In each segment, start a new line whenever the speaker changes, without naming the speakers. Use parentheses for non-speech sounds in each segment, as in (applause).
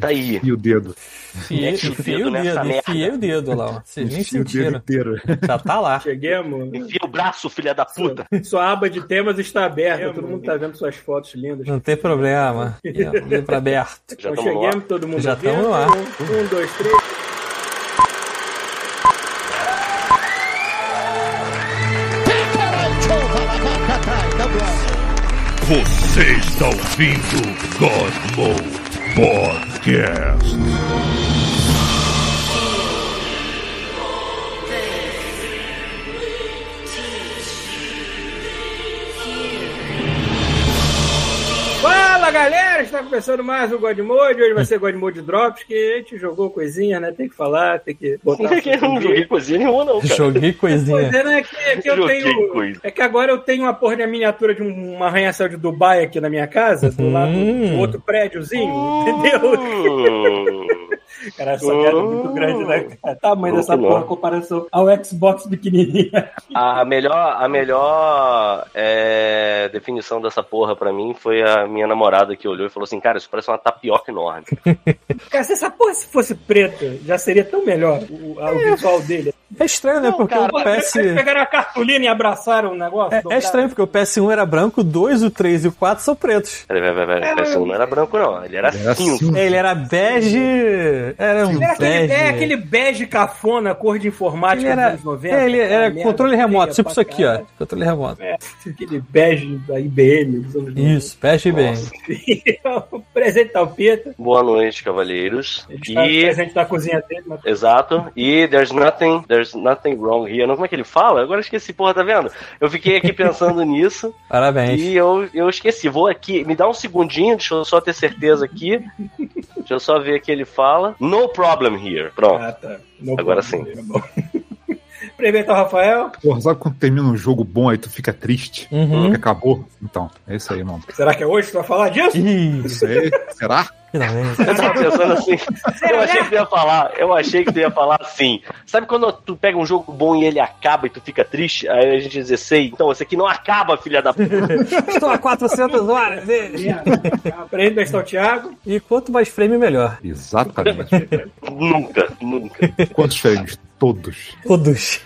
Tá aí.
E o dedo.
Fiei,
Mete o dedo
o dedo,
nessa merda.
enfiei o dedo lá, ó. Vocês nem
Enfia o dedo inteiro.
Já tá lá.
Chegamos.
Enfia o braço, filha da puta.
Sua aba de temas está aberta, todo mundo tá vendo suas fotos lindas.
Não tem problema. Ó, Livro aberto.
Já
Então
estamos lá.
chegamos, todo mundo
Já tamo lá.
Um, um, dois, três.
Você está ouvindo God Mode Podcast.
Fala galera, está começando mais um God Mode. Hoje vai ser God Mode Drops, que a gente jogou coisinha, né? Tem que falar, tem que botar.
Não é que eu não joguei coisinha nenhuma, não, cara.
Joguei
Pois
coisinha.
é, né? Que, é que eu
Joguei
tenho.
coisa.
É que agora eu tenho uma porra de miniatura de um, arranha-céu de Dubai aqui na minha casa, do lado
Hum.
do outro prédiozinho, entendeu? (laughs) Cara, essa merda é muito grande, né? cara? Tamanho dessa
Muito
porra em
não.
comparação ao Xbox pequenininha.
A melhor, a melhor é, definição dessa porra pra mim foi a minha namorada que olhou e falou assim: Cara, isso parece uma tapioca enorme. (laughs)
Cara, se essa porra se fosse preta, já seria tão melhor o, o visual dele.
É estranho, né?
Não,
Porque
cara,
o PS.
Pegaram a cartolina e abraçaram o negócio.
É, é estranho, porque o PS1 era branco, o 2, o 3 e o 4 são pretos.
Peraí, peraí, peraí, peraí, esse não era branco, não. Ele era,
Era
cinza.
cinza.
É, Ele era bege. Era um
Era aquele,
bege.
é aquele bege cafona, cor de informática
Ele
dos
era,
anos 90.
é, ele era
merda
controle remoto, tipo isso aqui, ó. Controle remoto.
É, aquele bege da IBM dos anos 90.
Isso, bege bem. (laughs)
o presente tá o Pita.
Boa noite, cavalheiros.
Ele está
E.
presente da cozinha dele. Mas...
Exato. E there's nothing, there's nothing wrong here. Não, como é que ele fala? Agora eu esqueci, porra, tá vendo? Eu fiquei aqui pensando (laughs) nisso
Parabéns.
e eu, eu esqueci. Vou aqui, me dá um segundinho, deixa eu só ter certeza aqui. Deixa eu só ver o que ele fala. No problem here. Pronto.
Ah, tá.
Agora sim.
tá ao (laughs) Rafael.
Porra, sabe quando termina um jogo bom aí tu fica triste?
Uhum.
Que acabou? Então, é isso aí, mano.
Será que é hoje que tu vai falar disso?
Isso (laughs) aí, será?
Finalmente.
Eu tava pensando assim. Eu achei que tu ia falar. Eu achei que tu ia falar assim. Sabe quando tu pega um jogo bom e ele acaba e tu fica triste? Aí a gente diz, sei, então esse aqui não acaba, filha da puta. (laughs)
Estou a 400 horas. e-
Presente da Estou Thiago.
E quanto mais frame, melhor.
Exatamente.
nunca, nunca.
Quantos frames? Todos.
Todos.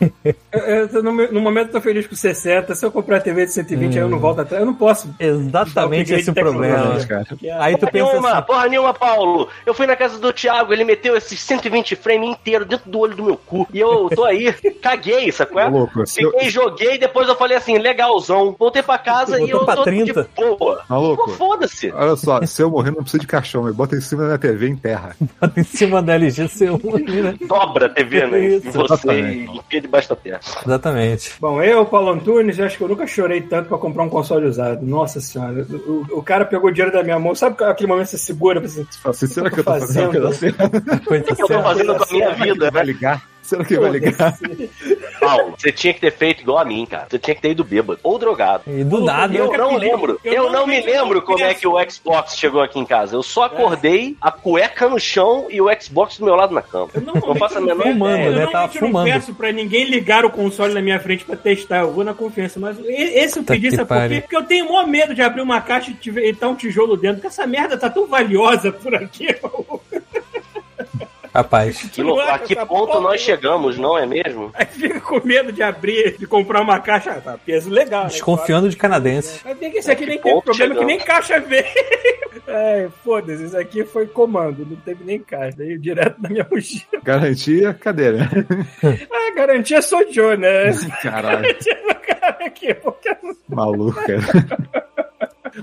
Eu, eu no, no momento eu tô feliz com 60. Se eu comprar a TV de 120, aí eu não volto atrás. Eu não posso.
Exatamente esse o problema.
tecnológico.
Cara.
A-
Aí tu
Porra
pensa
nenhuma,
assim,
porra nenhuma, Paulo. Eu fui na casa do Thiago, ele meteu esses 120 frames inteiro dentro do olho do meu cu. E eu tô aí, (laughs) caguei, sacou?
Ô, louco, se eu-
Fiquei, joguei, depois eu falei assim, legalzão. Voltei pra casa e
Botou
eu
pra
tô
30.
de boa.
Maluco.
Pô, foda-se.
Olha só, se eu morrer não precisa de caixão, me (laughs) bota em cima da minha TV em terra.
bota em cima da LG C1 ali, né?
Dobra a TV, né?
Isso,
e você
exatamente.
enfia debaixo da terra.
Exatamente.
Bom, eu, Paulo Antunes, eu acho que eu nunca chorei tanto pra comprar um console usado. Nossa senhora. O, o cara pegou o dinheiro da minha mão. Sabe aquele momento que você segura? Assim,
Assim, será que eu tô fazendo
fazendo?
Coisa (laughs)
O que eu tô fazendo com a minha vida,
Vai ligar? Será que vai ligar?
Paulo, você tinha que ter feito igual a mim, cara. Você tinha que ter ido bêbado. Ou drogado.
E do nada.
Eu
nunca
não lembro.
Eu
Eu não me lembro
eu
como é que o Xbox chegou aqui em casa. Eu só acordei, a cueca no chão e o Xbox do meu lado na cama.
Eu
Não faço a menor
Fumando,
ideia.
né?
Eu
Tava
normalmente não
fumando.
peço pra ninguém ligar o console na minha frente pra testar. Eu vou na confiança. Mas esse eu pedi,
que
sabe por quê? Porque eu tenho o maior medo de abrir uma caixa e tiver- e tá um tijolo dentro. Porque essa merda tá tão valiosa por aqui.
Rapaz.
Que louco, a que ponto nós chegamos, não é mesmo?
Aí fica com medo de abrir, de comprar uma caixa. Ah, Tá, peso legal. né?
Desconfiando de canadenses.
Mas tem que esse aqui
Que
nem teve
ponto
problema, que
chegamos?
nem caixa veio. (laughs) É, foda-se, isso aqui foi comando, não teve nem caixa, veio direto na minha mochila.
Garantia, cadeira. (laughs)
A garantia sou Joe, né?
Caralho, (laughs)
Garantia do cara aqui, porque...
maluco, cara.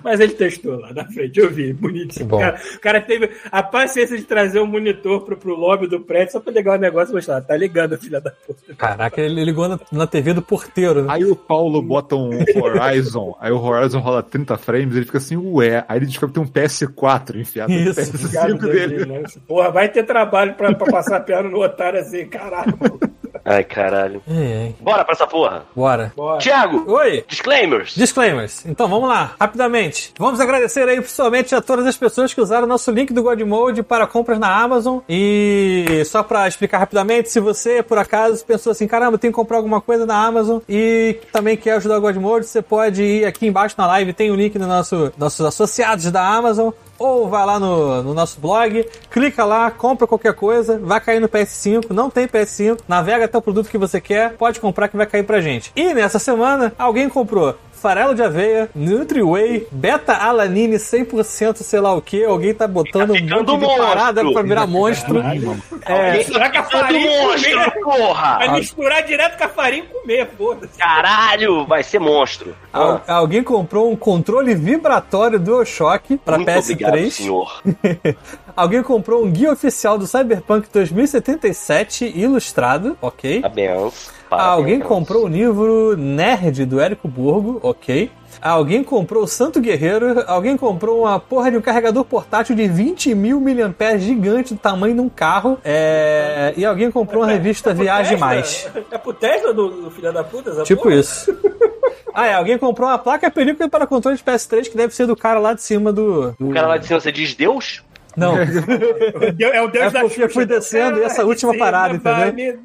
Mas ele testou lá na frente, eu vi, bonitinho.
Bom.
O cara, o cara teve a paciência de trazer um monitor pro, pro lobby do prédio só pra ligar o negócio e mostrar, tá ligando, filha da puta.
Caraca, ele ligou na, na TV do porteiro, né?
Aí o Paulo bota um Horizon, aí o Horizon rola 30 frames, ele fica assim, ué. Aí ele descobre que tem um PS4 enfiado no
Isso.
Cara,
PS5 dele.
né? Porra, vai ter trabalho pra, pra passar a perna no otário assim, caralho.
Ai, caralho.
É, é.
Bora pra essa porra.
Bora.
Bora.
Tiago,
Oi!
disclaimers.
Disclaimers. Então vamos lá, rapidamente. Vamos agradecer aí principalmente a todas as pessoas que usaram o nosso link do Godmode para compras na Amazon. E só pra explicar rapidamente, se você por acaso pensou assim, caramba, tem que comprar alguma coisa na Amazon e também quer ajudar o Godmode, você pode ir aqui embaixo na live, tem o link no nosso nossos associados da Amazon. Ou vai lá no, no nosso blog, clica lá, compra qualquer coisa, vai cair no PS5, não tem PS5, navega até o produto que você quer, pode comprar que vai cair pra gente. E nessa semana, alguém comprou farelo de aveia, Nutri-Whey, beta-alanine 100% sei lá o que, alguém tá botando um
ficando
monte de
monstro.
parada pra virar monstro. É,
Misturar com a farinha e
monstro,
comer.
porra!
Vai misturar direto com a farinha e comer, foda-se.
Caralho, vai ser monstro.
al- alguém comprou um controle vibratório DualShock pra
Muito obrigado,
PS3.
senhor. (laughs)
Alguém comprou um guia oficial do Cyberpunk 2077 ilustrado, ok.
Parabéns.
Alguém comprou o livro Nerd do Érico Burgo, ok. Alguém comprou o Santo Guerreiro. Alguém comprou uma porra de um carregador portátil de 20 mil mAh gigante do tamanho de um carro. É, E alguém comprou uma revista
pro
Viagem
Tesla?
Mais.
É pro Tesla do, do filho da puta? essa
Tipo
porra?
isso. Ah, é. Alguém comprou uma placa película para controle de PS3 que deve ser do cara lá de cima do. do-
O cara lá de cima, você diz Deus?
Não.
É o Deus
É
da Xuxa.
fui descendo e essa última parada, entendeu?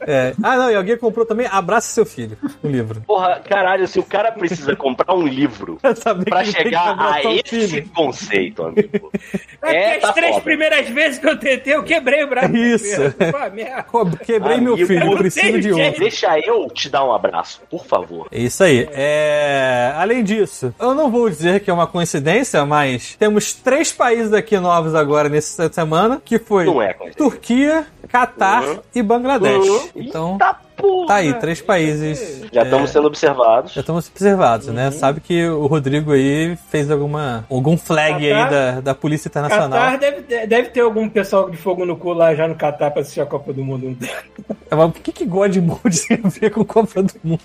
É. Ah, não. E alguém comprou também Abraça Seu Filho, o livro.
Porra, caralho, se o cara precisa comprar um livro (laughs)
Pra
chegar a esse
filho.
conceito, amigo.
É,
É,
porque
tá
as três
foda.
primeiras vezes que eu tentei, eu quebrei o braço.
Isso.
Pô,
Quebrei meu
Amigo,
filho,
eu
preciso de outro.
Deixa eu te dar um abraço, por favor.
É isso aí. É... Além disso, eu não vou dizer que é uma coincidência, mas temos três países aqui novos agora nessa semana, que foi
é coincidência.
Turquia, Catar
Uhum.
e Bangladesh.
Uhum.
Então,
Eita porra.
tá aí, três países.
Já
é,
estamos sendo observados.
Já estamos observados, né? Sabe que o Rodrigo aí fez alguma algum flag aí
Catar-
da, da Polícia Internacional.
Catar deve, ter- deve ter algum pessoal de fogo no cu lá já no Catar pra assistir a Copa do Mundo.
Mas o que que God Mode (laughs) tem a ver com Copa do Mundo?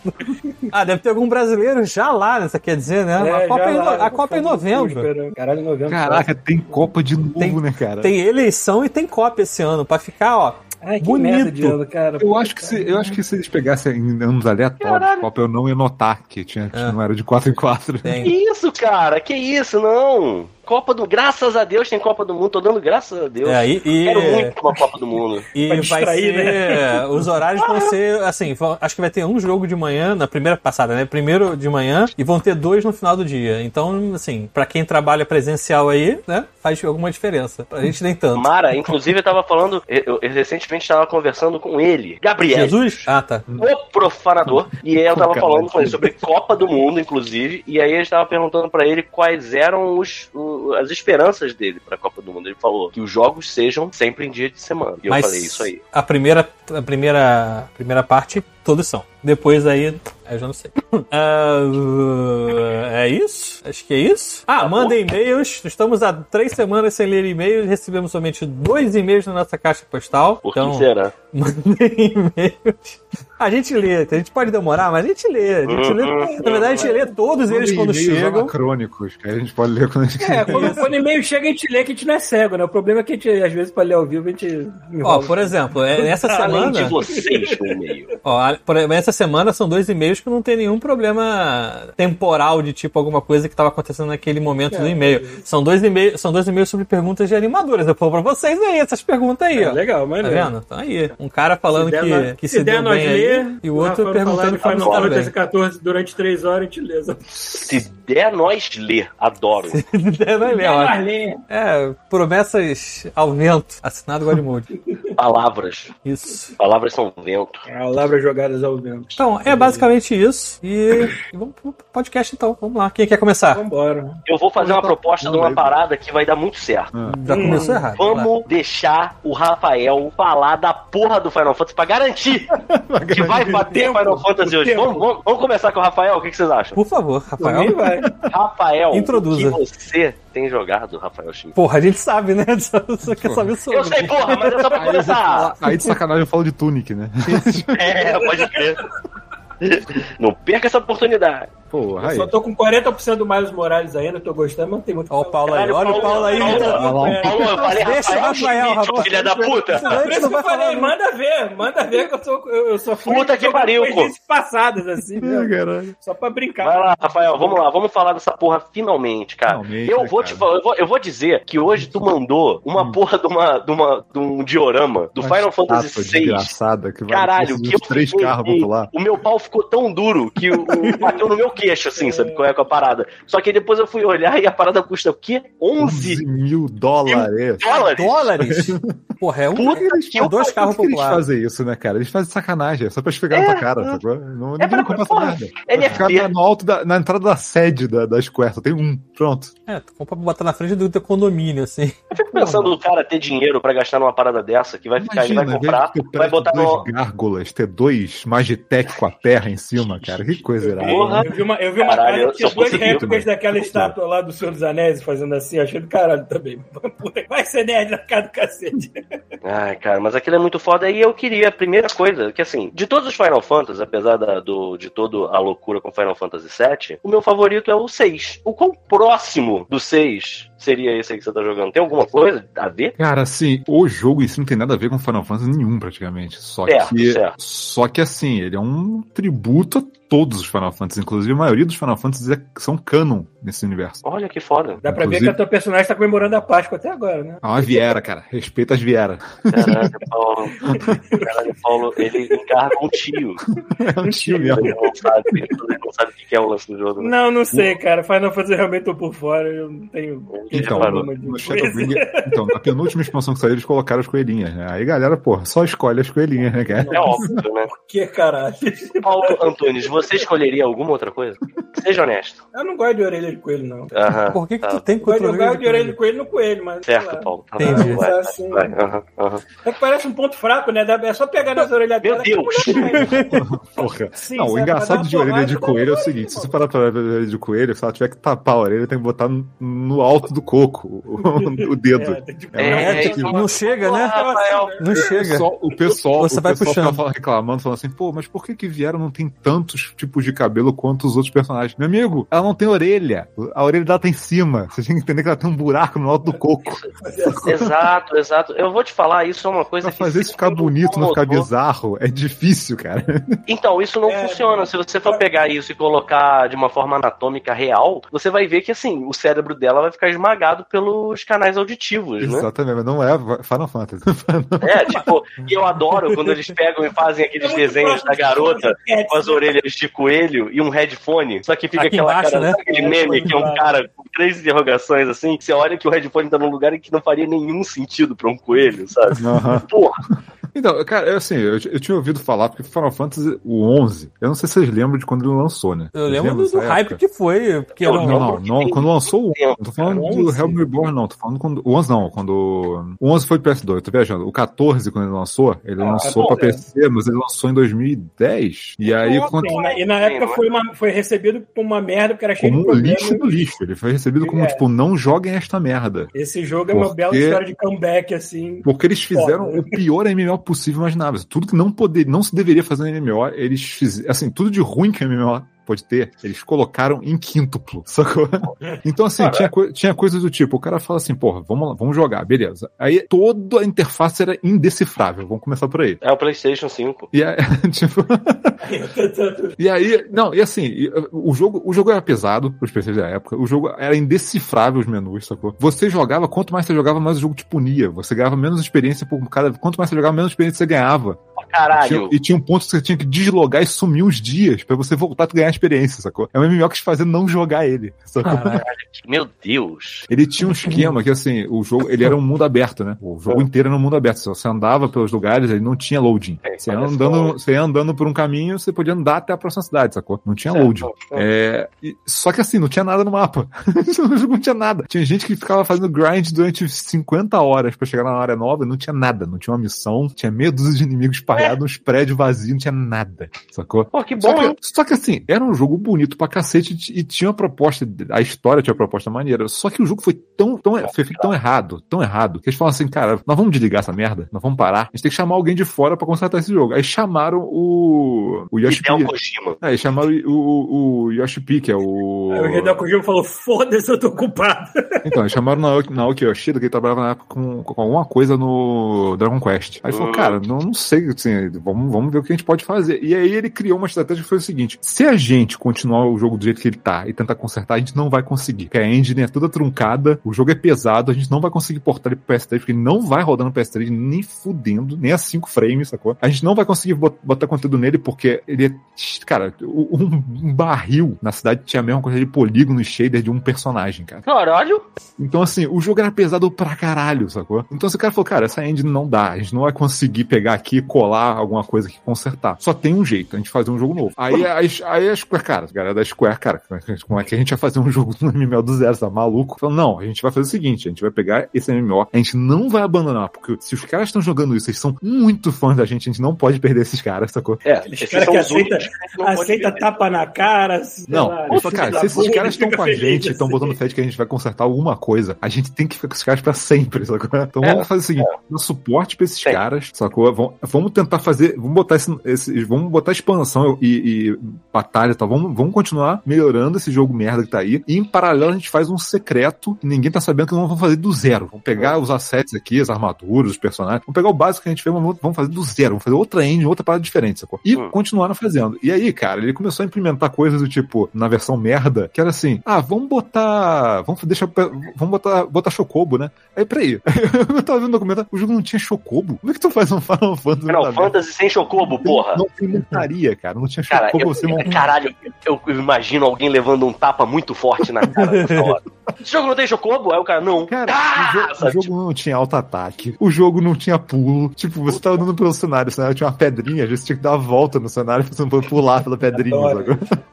ah, deve ter algum brasileiro já lá, né? Você quer dizer, né?
É,
a Copa, é, em
lá,
a Copa é em novembro.
Caralho, em novembro.
Caraca, tem Copa de novo,
Tem-
né, cara?
Tem eleição e tem Copa esse ano, pra ficar, ó.
Ai, que
bonito.
merda de ano, cara.
Eu acho, que se, eu acho que se eles pegassem em anos aleatórios, Copa, eu não ia notar que tinha, que
É.
não era de 4 em 4.
Tem.
Que isso, cara? Que isso, não? Copa do. Graças a Deus tem Copa do Mundo. Tô dando graças a Deus.
É, e, e,
Quero muito uma Copa do Mundo. (laughs)
e vai
distrair,
ser.
né?
Os horários vão ser assim. vão- acho que vai ter um jogo de manhã, na primeira passada, né? Primeiro de manhã, e vão ter dois no final do dia. Então, assim, pra quem trabalha presencial aí, né? Faz alguma diferença. Pra gente nem tanto.
Mara, inclusive, eu tava falando. Eu, eu recentemente estava conversando com ele, Gabriel.
Jesus? Ah, tá.
o profanador. E aí eu tava falando com ele sobre Copa do Mundo, inclusive. E aí eu estava perguntando pra ele quais eram os, o- as esperanças dele pra Copa do Mundo. Ele falou que os jogos sejam sempre em dia de semana. E eu
Mas
falei isso aí.
A primeira, a primeira, a primeira parte, todos são. Depois aí, eu já não sei. Ah, é isso? Acho que é isso. Ah, mandem e-mails. Estamos há três semanas sem ler e-mails. Recebemos somente dois e-mails na nossa caixa postal.
Por
então,
que será?
mandem e-mails. A gente lê, a gente pode demorar, mas a gente lê. A gente lê na verdade, a gente lê todos eles quando chegam.
anacrônicos, que a gente pode ler quando a gente
É, quando, quando o e-mail chega, a gente lê que a gente não é cego, né? O problema é que a gente, às vezes, pra ler ao vivo, a gente.
Ó,
enrola.
por exemplo, é- essa
Além de
semana.
vocês no e-mail.
Ó, essa semana são dois e-mails que não tem nenhum problema temporal de tipo alguma coisa que estava acontecendo naquele momento do e-mail. São dois e-mails, são dois e-mails sobre perguntas de animadoras. Eu vou pra vocês aí essas perguntas aí,
É,
ó.
legal,
Tá
maneiro.
vendo? Então aí, um cara falando
der
que,
nós-
que se,
der
deu
nós
bem
ler,
aí, e o outro perguntando
de
que tá
Final Fantasy. XIV durante três horas, a gente lê.
Se der, nós lê. Adoro. (laughs)
Der nós ler. É, promessas ao vento. Assinado Godmode. (laughs)
Palavras.
Isso.
Palavras são vento.
Palavras jogadas ao vento.
Então, é basicamente isso. E, e vamos pro podcast então. Vamos lá. Quem quer começar?
Vambora.
Eu vou fazer uma proposta de uma parada que vai dar muito certo.
Já começou errado. Vai lá.
Vamos deixar o Rafael falar da porra do Final Fantasy pra garantir (laughs) que vai bater
Tempo,
Final Fantasy hoje. Vamos, vamos- vamos começar com o Rafael? O que, que vocês acham?
Por favor, Rafael.
vai.
Rafael,
Introduza.
o que você tem jogado, Rafael Schmidt?
Porra, a gente sabe, né? (laughs) Só, só quer saber sobre.
Eu sei, porra, mas é só começar.
Aí de sacanagem eu falo de Tunic, né? (laughs)
É, pode crer. Não perca essa oportunidade.
Porra,
Eu
aí.
só tô com 40% do Miles Morales ainda, tô gostando, mas não tem muito.
Ó o Paulo aí, olha o Paulo aí.
Paulo. Paulo, Paulo, eu falei
Deixa o
Rafael
rapaz.
filha da puta.
Por isso
não
que eu falei, manda ver, manda ver que eu sou, eu, fui
Puta que pariu,
coisas passadas, assim,
É, caralho.
só pra brincar.
Vai lá, Rafael, vamos lá, vamos falar dessa porra finalmente, cara.
Finalmente,
eu
né,
vou te falar, eu vou, eu vou dizer que hoje tu mandou uma porra de, uma, de, uma, de um diorama do Final Fantasy
estátua
VI.
desgraçada que vai
Caralho,
os
que eu
três carros pular.
O meu pau ficou tão duro que (laughs) bateu no meu queixo, assim, sabe qual é com a parada. Só que depois eu fui olhar e a parada custa o quê? 11
11 mil dólares.
dólares?
Dólares? (laughs) Porra, é um.
Puta que
é dois carros
Por que eles
populares.
fazem isso, né, cara? Eles fazem sacanagem, é só pra esfregar
É,
na tua cara,
é.
sacou? Não,
É
ninguém
pra-
compra essa merda.
ele é
no alto da, na entrada da sede da, da Square, só tem um, pronto.
É, tu compra pra botar na frente do teu condomínio, assim.
Eu fico pensando no cara ter dinheiro pra gastar numa parada dessa, que vai ficar, ele vai comprar, vai botar
dois
no.
gárgulas, ter dois Magitech com a terra em cima, cara. Que coisa irada.
Porra.
Vi uma, eu vi uma
Caralho,
casa que tinha duas réplicas daquela estátua lá do Senhor dos Anéis fazendo assim, achei do caralho também. (laughs) Puta, vai ser nerd na cara do cacete.
Ai, cara, mas aquilo é muito foda. E eu queria, a primeira coisa, que assim, de todos os Final Fantasy, apesar da- do, de toda a loucura com Final Fantasy VII, o meu favorito é o 6. O quão próximo do 6 seria esse aí que você tá jogando? Tem alguma coisa a ver?
Cara, assim, o jogo em si não tem nada a ver com Final Fantasy nenhum, praticamente. Só
Certo,
que.
certo.
Só que assim, ele é um tributo a todos os Final Fantasy. Inclusive, a maioria dos Final Fantasy é- são canon nesse universo.
Olha que foda.
Dá pra ver
Inclusive-
que a tua personagem tá comemorando a Páscoa até agora, né?
É uma viera, cara. Respeita as vieras.
Caralho, Paulo. Caralho, Paulo, ele encarga um tio. (laughs)
É um tio mesmo.
Ele não sabe, ele não sabe o que é o lance do jogo. né?
Não, não sei, cara. Final Fantasy realmente tô por fora. Eu não tenho.
Então, então, na penúltima expansão que saiu, eles colocaram as coelhinhas, né? Aí, galera, porra, só escolhe as coelhinhas, né, cara?
É óbvio, né?
Que caralho.
Paulo Antunes, você escolheria alguma outra coisa? Seja honesto.
Eu não gosto de orelha de coelho, não.
Aham.
Por que, que
tá.
tu tem
Eu gosto, eu
controle
gosto de orelha de coelho no coelho, mas.
Certo. Paulo. Tá
Entendi.
bom, vai,
Assim.
vai, aham, aham.
É que parece um ponto fraco, né? É só pegar nas orelhas
Meu
dela. a
Deus.
tem. (laughs)
Porra.
Sim,
não, o engraçado de orelha de coelho é o seguinte: se você parar pra orelha de coelho, se ela tiver que tapar a orelha, tem que botar no, alto do coco o, (laughs) dedo.
É,
É,
É,
Não chega, né? Não chega.
o pessoal,
Você
o
vai
pessoal
puxando.
reclamando, falando assim, pô, mas por que que Viera não tem tantos tipos de cabelo quanto os outros personagens? Meu amigo, ela não tem orelha. A orelha dela tá em cima. Você tem que entender que ela tem um buraco no alto do coco. (laughs)
Exato, exato. Eu vou te falar, isso é uma coisa
Pra
que.
fazer isso ficar bonito, não ficar bizarro, é difícil, cara. (laughs)
Então, isso não
É.
funciona. Se você for pegar isso e colocar de uma forma anatômica real, você vai ver que assim, o cérebro dela vai ficar esmagado pelos canais auditivos, né?
Exatamente, mas não é Final Fantasy.
É, tipo, e eu adoro quando eles pegam e fazem aqueles
É
desenhos da garota com as
né?
orelhas de coelho e um headphone, só que fica
Aqui
aquela
embaixo,
cara,
né?
sabe aquele meme que é um cara com três interrogações assim, você olha que o headphone tá num lugar que não faria nenhum sentido pra um coelho, sabe?
Aham.
Porra,
Então, cara, eu, assim, eu, eu tinha ouvido falar, porque Final Fantasy, o 11, eu não sei se vocês lembram de quando ele lançou, né?
Eu lembro do, hype que foi. Porque
Eu
Não, não,
que
não, quando lançou o 11,
tempo,
não tô falando do
11?
Helm Reborn, não, tô falando quando, o 11 não, quando, o 11 foi PS2, eu tô viajando, o 14 quando ele lançou, ele
Ah,
lançou pra
14,
PC, mas ele lançou em 2010, e aí
Ontem,
quando,
né? E na época foi, uma, foi recebido como uma merda, porque era cheio
como
de
um
problemas.
Lixo do lixo, ele foi recebido como,
É.
tipo, não joguem esta merda.
Esse jogo é uma
Porque-
bela história de comeback, assim.
Porque eles fizeram
Foda.
o pior MMO possível imaginável. Tudo que não poder, não se deveria fazer no MMO, eles fizeram. Assim, tudo de ruim que o MMO pode ter, eles colocaram em quíntuplo, (laughs) sacou? Então, assim, tinha, tinha coisas do tipo, o cara fala assim, porra, vamos lá, vamos jogar, beleza. Aí toda a interface era indecifrável, vamos começar por aí.
é o PlayStation 5.
E aí, (laughs) tipo, (laughs) e aí, não, e assim, o jogo, o jogo era pesado pros PCs da época, o jogo era indecifrável os menus, sacou? Você jogava, quanto mais você jogava, mais o jogo te punia. Você ganhava menos experiência por cada. Quanto mais você jogava, menos experiência você ganhava.
Caralho.
E tinha um ponto que você tinha que deslogar e sumir uns dias pra você voltar a ganhar experiência, sacou? É um MMO que te fazia não jogar ele, sacou?
Caralho. (laughs)
Meu Deus.
Ele tinha um esquema que, assim, o jogo, ele era um mundo aberto, né? O jogo inteiro era um mundo aberto. Você andava pelos lugares, ele não tinha loading.
É,
Você ia andando, você ia andando por um caminho, você podia andar até a próxima cidade, sacou? Não tinha loading. É, e- só que assim, não tinha nada no mapa. (laughs) no jogo não tinha nada. Tinha gente que ficava fazendo grind durante 50 horas pra chegar na área nova e não tinha nada. Não tinha uma missão, tinha meia dúzia de inimigos espalhados, uns prédios vazios, não tinha nada, sacou?
Pô, que
Só
bom, hein?
que, só que assim, era um jogo bonito pra cacete e tinha uma proposta, a história tinha uma proposta maneira. Só que o jogo foi tão, tão, foi tão errado, tão errado, que eles falaram assim, cara, nós vamos desligar essa merda, nós vamos parar, a gente tem que chamar alguém de fora pra consertar esse jogo. Aí chamaram o, o Yoshi
Hideo
P.
Kojima.
Aí chamaram o, o, o Yoshi P, que é o...
Aí o Hideo Kojima falou, foda-se, eu tô ocupado.
Então, eles chamaram o Naoki, Naoki Yoshida, que ele trabalhava na época com, com alguma coisa no Dragon Quest. Aí ele falou, cara, não, não sei se assim, vamos, vamos ver o que a gente pode fazer. E aí ele criou uma estratégia que foi o seguinte: se a gente continuar o jogo do jeito que ele tá e tentar consertar, a gente não vai conseguir. Porque a engine é toda truncada, o jogo é pesado, a gente não vai conseguir portar ele pro PS3, porque ele não vai rodar no PS3 nem fudendo, nem a 5 frames, sacou? A gente não vai conseguir bot- botar conteúdo nele porque ele é. Cara, um, um barril na cidade tinha a mesma coisa de polígono e shader de um personagem, cara.
Caralho!
Então, assim, o jogo era pesado pra caralho, sacou? Então, esse cara falou, cara, essa engine não dá, a gente não vai conseguir pegar aqui e colar alguma coisa aqui e consertar. Só tem um jeito, a gente fazer um jogo novo. Aí, aí, aí a Square, cara, a galera da Square, cara, como é que a gente vai fazer um (laughs) jogo no MMO do zero, tá maluco? Falou, não, a gente vai fazer o seguinte, a gente vai pegar esse MMO, a gente não vai abandonar, porque se os caras estão jogando isso, eles são muito fãs da gente, a gente não pode perder esses caras, sacou?
É,
caras que aceita,
que
aceita tapa na cara. sei
Não,
lá,
cara, se esses caras estão com a gente, estão
assim.
botando fé de que a gente vai consertar alguma coisa, a gente tem que ficar com esses caras pra sempre, sacou? Então
É,
vamos fazer o seguinte, dá suporte pra esses caras, sacou? Vamos, vamos tentar fazer, vamos botar esse, esse- vamos botar expansão e, e batalha e tal, vamos, vamos continuar melhorando esse jogo merda que tá aí, e em paralelo a gente faz um secreto que ninguém tá sabendo que nós vamos fazer do zero. Vamos pegar os assets aqui, as armaduras, os personagens, vamos pegar o básico que a gente fez, mas vamos- vamos fazer do zero, vamos fazer outra engine, outra parada diferente, sacou? E
Hum.
continuaram fazendo. E aí, cara, ele começou a implementar coisas do tipo, na versão merda, que era assim, ah, vamos botar, vamos deixar, vamos botar, botar Chocobo, né? Aí, peraí, (laughs) eu tava vendo o documento, o jogo não tinha Chocobo? Como é que tu faz um Final Fantasy?
Final
na
Fantasy sem Chocobo, porra.
Não tem montaria, cara, não tinha
Cara,
Chocobo,
eu,
você
caralho, eu, eu imagino alguém levando um tapa muito forte na cara. (laughs) Esse jogo não tem Chocobo? Aí o cara, não.
Cara,
Ah,
o, jo- o
sabe,
jogo não tinha auto-ataque, o jogo não tinha pulo. Tipo, você tava andando pelo cenário, o cenário tinha uma pedrinha, às vezes você tinha que dar a volta no cenário pra você não poder pular pela pedrinha.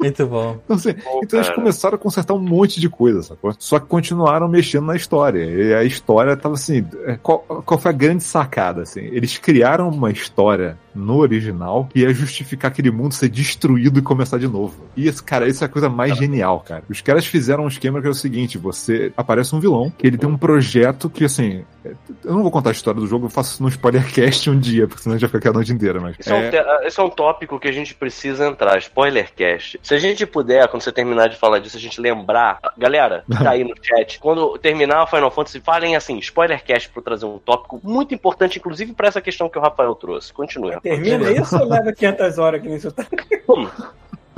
Muito bom.
Então, assim,
Pô,
então eles começaram a consertar um monte de coisa, sacou? Só que continuaram mexendo na história. E a história tava assim. é, Qual, qual foi a grande sacada, assim? Eles criaram uma história no original que ia justificar aquele mundo ser destruído e começar de novo. E esse, cara, isso é a coisa mais genial, cara. Os caras fizeram um esquema que é o seguinte: você aparece um vilão, que ele tem um projeto que, assim. é, Eu não vou contar a história do jogo, eu faço isso no spoilercast um dia, porque senão a gente vai ficar aqui a noite inteira, mas.
Esse é, um, te- esse é um tópico que a gente precisa entrar, spoilercast. Se a gente puder, quando você terminar de falar disso, a gente lembrar. Galera, que (laughs) tá aí no chat, quando terminar o Final Fantasy, falem assim, spoilercast pra trazer um tópico muito importante, inclusive pra essa questão que o Rafael trouxe. Continue.
Termina isso ou leva 500 horas que nem você tá?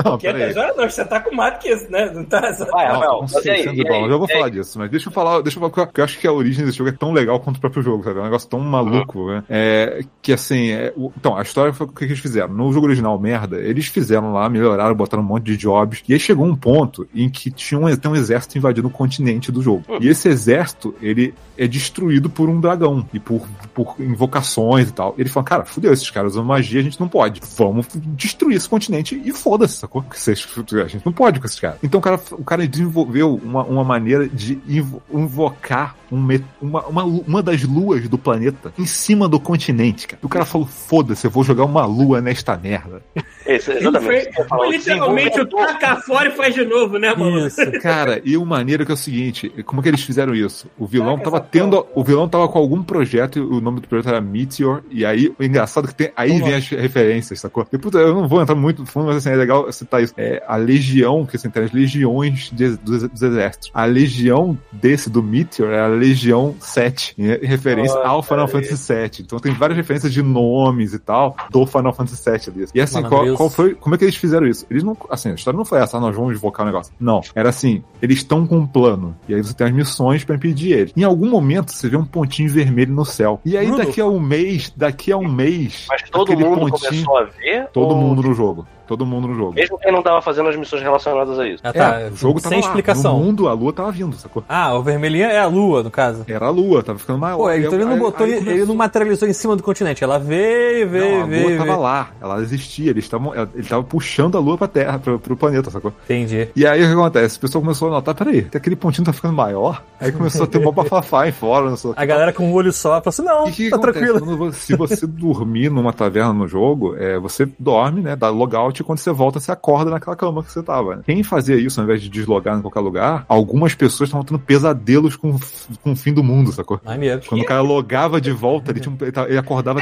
Não, peraí.
500 horas não, você tá com mais que isso, né? Não tá...
Vai,
Não,
Rafael,
com
mas aí,
600
aí,
dólares. Eu vou falar disso, mas deixa eu falar, deixa eu falar, porque eu acho que a origem desse jogo é tão legal quanto o próprio jogo, sabe? É um negócio tão maluco, né? É, que assim, é, o- então, a história foi o que eles fizeram. No jogo original, merda, eles fizeram lá, melhoraram, botaram um monte de jobs, e aí chegou um ponto em que tinha um, tem um exército invadindo o continente do jogo.
Hum.
E esse exército, ele é destruído por um dragão, e por, por invocações e tal. E ele fala, cara, fudeu, esses caras usam magia, a gente não pode. Vamos destruir esse continente e foda-se, sacou? Porque vocês- a gente não pode com esses caras. Então o cara, o cara desenvolveu uma, uma maneira de invo- invocar um uma, uma, uma das luas do planeta em cima do continente, cara. O cara falou, foda-se, eu vou jogar uma lua nesta merda.
Esse,
Ele
exatamente. falou,
foi literalmente o taca fora e faz de novo, né, mano?
Isso.
Cara, e o maneiro que é o seguinte, como que eles fizeram isso? O vilão
Caraca,
tava tendo,
porra.
o vilão tava com algum projeto, e o nome do projeto era Meteor, e aí o engraçado é que tem, aí
Vamos
vem
lá.
as referências, sacou? E, puta, eu não vou entrar muito no fundo, mas assim, é legal citar isso. É a legião, que assim, tem as legiões de- dos, dos exércitos. A legião desse, do Meteor, é a legião 7, em referência
Nossa,
ao Final Fantasy 7. Então tem várias referências de nomes e tal do Final Fantasy 7 ali. E assim, qual, qual foi, como é que eles fizeram isso? Eles não, assim, a história não foi essa, ah, nós vamos invocar o negócio. Não, era assim, eles estão com um plano, e aí você tem as missões pra impedir ele. Em algum momento você vê um pontinho vermelho no céu. E aí
Bruno.
daqui a um mês, daqui a um mês,
Mas todo
aquele
mundo
pontinho,
começou a ver?
todo
ou-
mundo no jogo. Todo mundo no jogo.
Mesmo quem não tava fazendo as missões relacionadas a isso.
Ah, tá.
É, o jogo tava
Sem
lá.
explicação.
No mundo, a lua tava vindo, sacou?
Ah, o vermelhinho é a lua, no caso.
Era a lua, tava ficando maior.
Pô, então ele não botou,
aí
ele, ele não materializou em cima do continente. Ela veio, veio,
Não, a
veio.
lua tava
veio.
lá, ela existia, eles estavam, ele tava puxando a lua pra terra, pro, pro planeta, sacou?
Entendi.
E aí o que acontece? O pessoal começou a notar, peraí, aquele pontinho tá ficando maior. Aí começou a ter uma bafafá em fora, não sei.
A galera com o olho só falou assim: não,
que
tá
acontece?
tranquilo.
Quando se você dormir numa taverna no jogo, é, você dorme, né? Dá logout e quando você volta, você acorda naquela cama que você tava. Quem fazia isso ao invés de deslogar em qualquer lugar, algumas pessoas estavam tendo pesadelos com, com o fim do mundo, sacou?
Maneiro.
Quando o cara logava de volta, ele, tinha ele tava- ele acordava.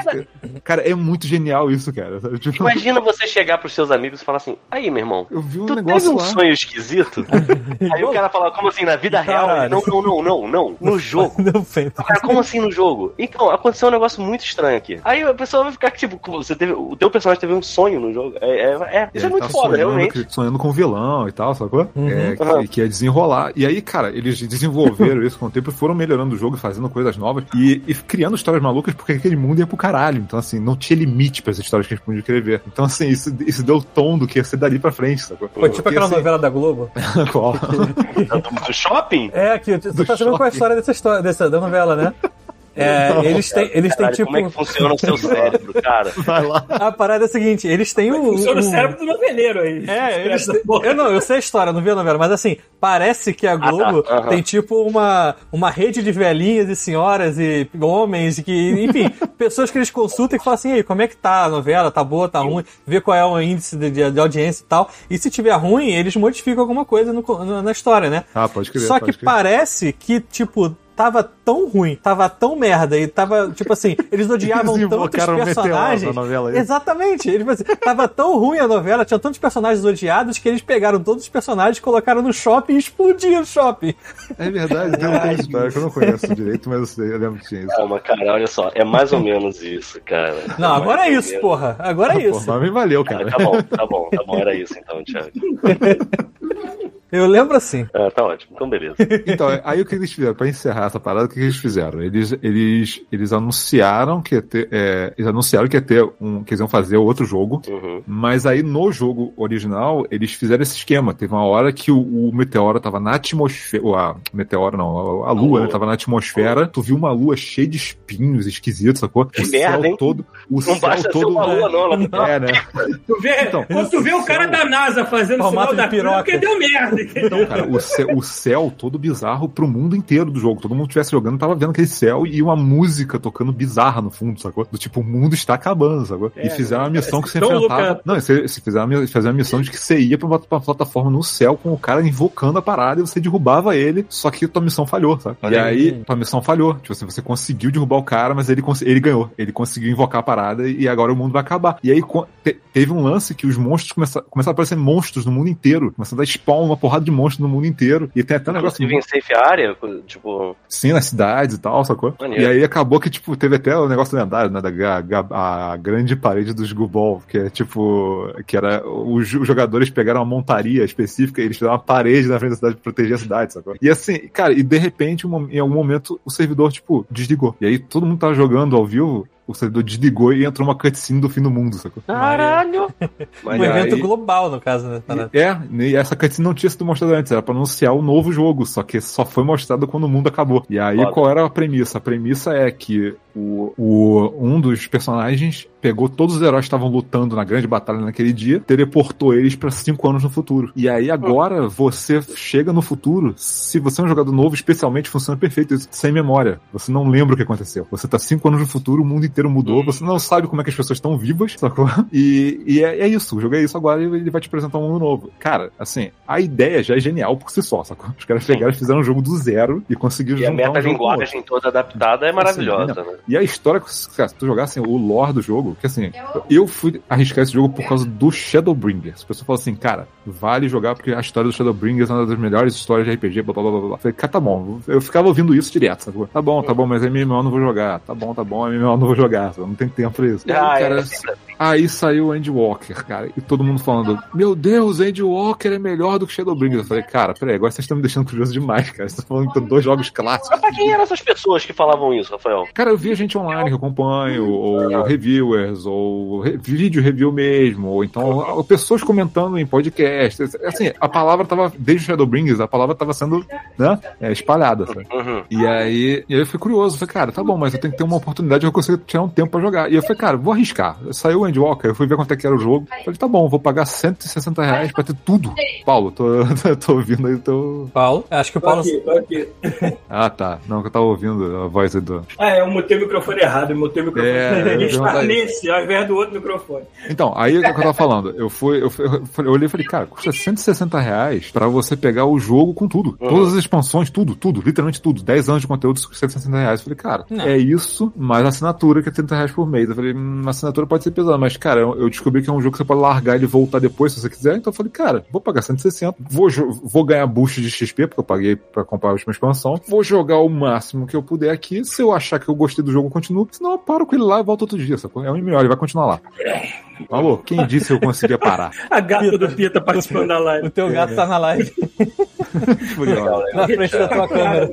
Cara, é muito genial isso, cara. Tipo,
Imagina você chegar pros seus amigos e falar assim: aí, meu irmão,
eu vi um
tu teve
negócio
um
lá.
sonho esquisito? (laughs) aí o cara fala, como assim, na vida real? Não, não, não, não, não, no jogo.
Não.
O cara, como assim no jogo? Então, aconteceu um negócio muito estranho aqui. Aí a pessoa vai ficar tipo, você teve, o teu personagem teve um sonho no jogo. É, é, é-
E
isso é muito
tá
foda,
sonhando,
realmente.
Sonhando com vilão e tal, sacou?
Uhum.
É, que,
Uhum.
que ia desenrolar. E aí, cara, eles desenvolveram (laughs) isso com o tempo e foram melhorando o jogo, e fazendo coisas novas e, e criando histórias malucas, porque aquele mundo ia pro caralho. Então, assim, não tinha limite para as histórias que eles podiam escrever. Então, assim, isso, isso deu o tom do que ia ser dali pra frente, sacou?
Foi tipo aquela
assim,
novela da Globo. (laughs)
qual? (laughs)
Do, shopping?
É, que você
Do
tá sabendo qual é a história dessa história, dessa, da novela, né? É, (laughs) eles têm, eles têm
Caralho,
tipo.
Como é que funciona o seu cérebro, cara? (laughs)
Vai lá.
A parada é a seguinte, eles têm um.
Funciona o
um-
cérebro do noveleiro aí.
É, eles,
porra.
eu não, eu sei a história, não vi a novela, mas assim, parece que a Globo
tá, aham.
tem tipo uma, uma rede de velhinhas e senhoras e homens que, enfim, (laughs) pessoas que eles consultam e que falam assim, "E aí, como é que tá a novela, tá boa, tá ruim, vê qual é o índice de, de- de audiência e tal. E se tiver ruim, eles modificam alguma coisa no co- na, história, né?
Ah, pode crer.
Só que
crer.
parece que, tipo, tava tão ruim, tava tão merda, e tava, tipo assim, eles odiavam (laughs)
Eles
tantos personagens.
na novela aí.
Exatamente. Eles, assim, tava tão ruim a novela, tinha tantos personagens odiados que eles pegaram todos os personagens, colocaram no shopping e explodiram o shopping.
É verdade, tem (laughs) uma história que eu não conheço direito, mas eu, lembro que tinha isso.
Calma, cara, olha só. É mais ou menos isso, cara.
Não,
É
agora é isso,
menos.
porra. Agora é
Pô,
isso.
mas me valeu,
Ah,
cara.
tá bom, tá bom, tá bom. Era isso então, Thiago. (laughs)
Eu lembro assim.
Ah, tá ótimo. Então, beleza. (laughs)
Então, aí o que eles fizeram? Pra encerrar essa parada, o que eles fizeram? Eles, eles, eles anunciaram que ia ter. é, eles anunciaram que ia ter um. que eles iam fazer outro jogo.
Uhum.
Mas aí no jogo original, eles fizeram esse esquema. Teve uma hora que o, o meteoro tava na atmosfera. o- A meteoro não, a, a lua, né? Tava na atmosfera. Tu viu uma lua cheia de espinhos esquisitos, sacou?
Que
o
merda,
céu
hein?
todo. O
Não
céu
basta ser
todo.
uma lua, não. Ela
É, né? (laughs)
Tu vê,
Então,
quando tu vê o cara da NASA fazendo o
Formato
sinal da cruz,
piroca.
porque deu merda. (laughs)
Então, cara, o céu, o céu todo bizarro pro mundo inteiro do jogo. Todo mundo estivesse jogando tava vendo aquele céu e uma música tocando bizarra no fundo, sacou? Do tipo, o mundo está acabando, sacou? e
É,
fizeram uma missão que você
tão
enfrentava.
louca.
Não, você, você fizeram uma, fizeram uma missão de que você ia pra uma, pra uma plataforma no céu com o cara invocando a parada e você derrubava ele, só que tua missão falhou, sabe? E
Olha
aí, tua missão falhou. Tipo assim, você conseguiu derrubar o cara, mas ele, ele ganhou. Ele conseguiu invocar a parada e agora o mundo vai acabar. E aí te- teve um lance que os monstros começaram, começaram a aparecer monstros no mundo inteiro. Começando a spawn uma porrada de monstros no mundo inteiro. E tem até um negócio
Inclusive em safe area, tipo.
sim nas cidades e tal, sacou?
Maneiro.
E aí acabou que, tipo, teve até o negócio lendário, né? Da ga- a grande parede dos Gubol, que é tipo. Que era. Os, jogadores pegaram uma montaria específica e eles fizeram uma parede na frente da cidade pra proteger a cidade, sacou? E assim, cara, e de repente, um em algum momento, o servidor, tipo, desligou. E aí todo mundo tava jogando ao vivo. O servidor desligou e entrou uma cutscene do fim do mundo, sacou?
Caralho!
Um
Mas
evento
aí-
global, no caso, né? Na-
É, e essa cutscene não tinha sido mostrada antes, era pra anunciar o novo jogo, só que só foi mostrado quando o mundo acabou. E aí,
Foda.
qual era a premissa? A premissa é que o, o- um dos personagens pegou todos os heróis que estavam lutando na grande batalha naquele dia, teleportou eles pra cinco anos no futuro. E aí agora você chega no futuro, se você é um jogador novo, especialmente funciona perfeito isso, sem memória. Você não lembra o que aconteceu. Você tá cinco anos no futuro, o mundo inteiro mudou, você não sabe como é que as pessoas estão vivas, sacou? (laughs) E, e é, é isso, o jogo é isso agora e ele vai te apresentar um mundo novo. Cara, assim, a ideia já é genial por si só, sacou? Os caras pegaram e fizeram um jogo do zero e conseguiram
E a
juntar um com o outro.
metalinguagem toda adaptada é maravilhosa, né?
E a história, cara, se tu jogasse o lore do jogo, que assim, eu fui arriscar esse jogo por causa do Shadowbringers. A pessoa falou assim, cara, vale jogar porque a história do Shadowbringers é uma das melhores histórias de RPG, blá blá blá blá. Falei, cara, tá bom. Eu ficava ouvindo isso direto, sacou? Tá bom, tá bom, mas MMO eu não vou jogar. Tá bom, tá bom, MMO eu não vou jogar. Não tenho tempo pra isso.
Ah,
cara,
é assim.
Aí saiu o Andy Walker, cara, e todo mundo falando: Meu Deus, Andy Walker é melhor do que Shadowbringers. Eu falei, cara, peraí, agora vocês estão me deixando curioso demais, cara. Vocês estão falando que dois jogos clássicos.
Mas pra quem eram essas pessoas que falavam isso, Rafael?
Cara, eu vi gente online que eu acompanho, ou reviewers, ou re- vídeo review mesmo, ou então pessoas comentando em podcast. Assim, a palavra tava, desde o Shadowbringers, a palavra tava sendo né, é, espalhada. Sabe?
Uhum.
E aí, eu fui curioso, falei, cara, tá bom, mas eu tenho que ter uma oportunidade eu consiga tirar um tempo pra jogar. E eu falei, cara, vou arriscar. Saiu o. Eu fui ver quanto é que era o jogo. Falei, tá bom, vou pagar 160 reais pra ter tudo. Paulo, tô, (laughs) tô ouvindo aí, tô.
Paulo, acho que o
Tô
Paulo.
aqui, tô aqui.
Ah, tá. Não, que eu tava ouvindo a voz aí do.
Ah, é, eu mutei o microfone errado. Eu mutei o microfone.
É, ia
Está (laughs) nesse, ao invés do outro microfone.
Então, aí é o que eu tava falando. Eu fui, eu, fui- eu, falei- eu olhei e falei, cara, custa 160 reais pra você pegar o jogo com tudo.
Uhum.
Todas as expansões, tudo, tudo, literalmente tudo. 10 anos de conteúdo, 160 reais. Eu falei, cara,
Não.
é isso, mais assinatura que é 30 reais por mês. Eu falei, hum, a assinatura pode ser pesada, mas, cara, eu, descobri que é um jogo que você pode largar ele e voltar depois se você quiser. Então eu falei, cara, vou pagar 160, vou, vou ganhar boost de XP, porque eu paguei pra comprar a última expansão. Vou jogar o máximo que eu puder aqui. Se eu achar que eu gostei do jogo, eu continuo. Senão eu paro com ele lá e volto outro dia, sacou? É um MMO, ele vai continuar lá. Alô, quem disse que eu conseguia parar? (laughs)
A gata do Pita participando da live.
O teu gato tá na live, (laughs)
Furiosa.
na frente da tua câmera.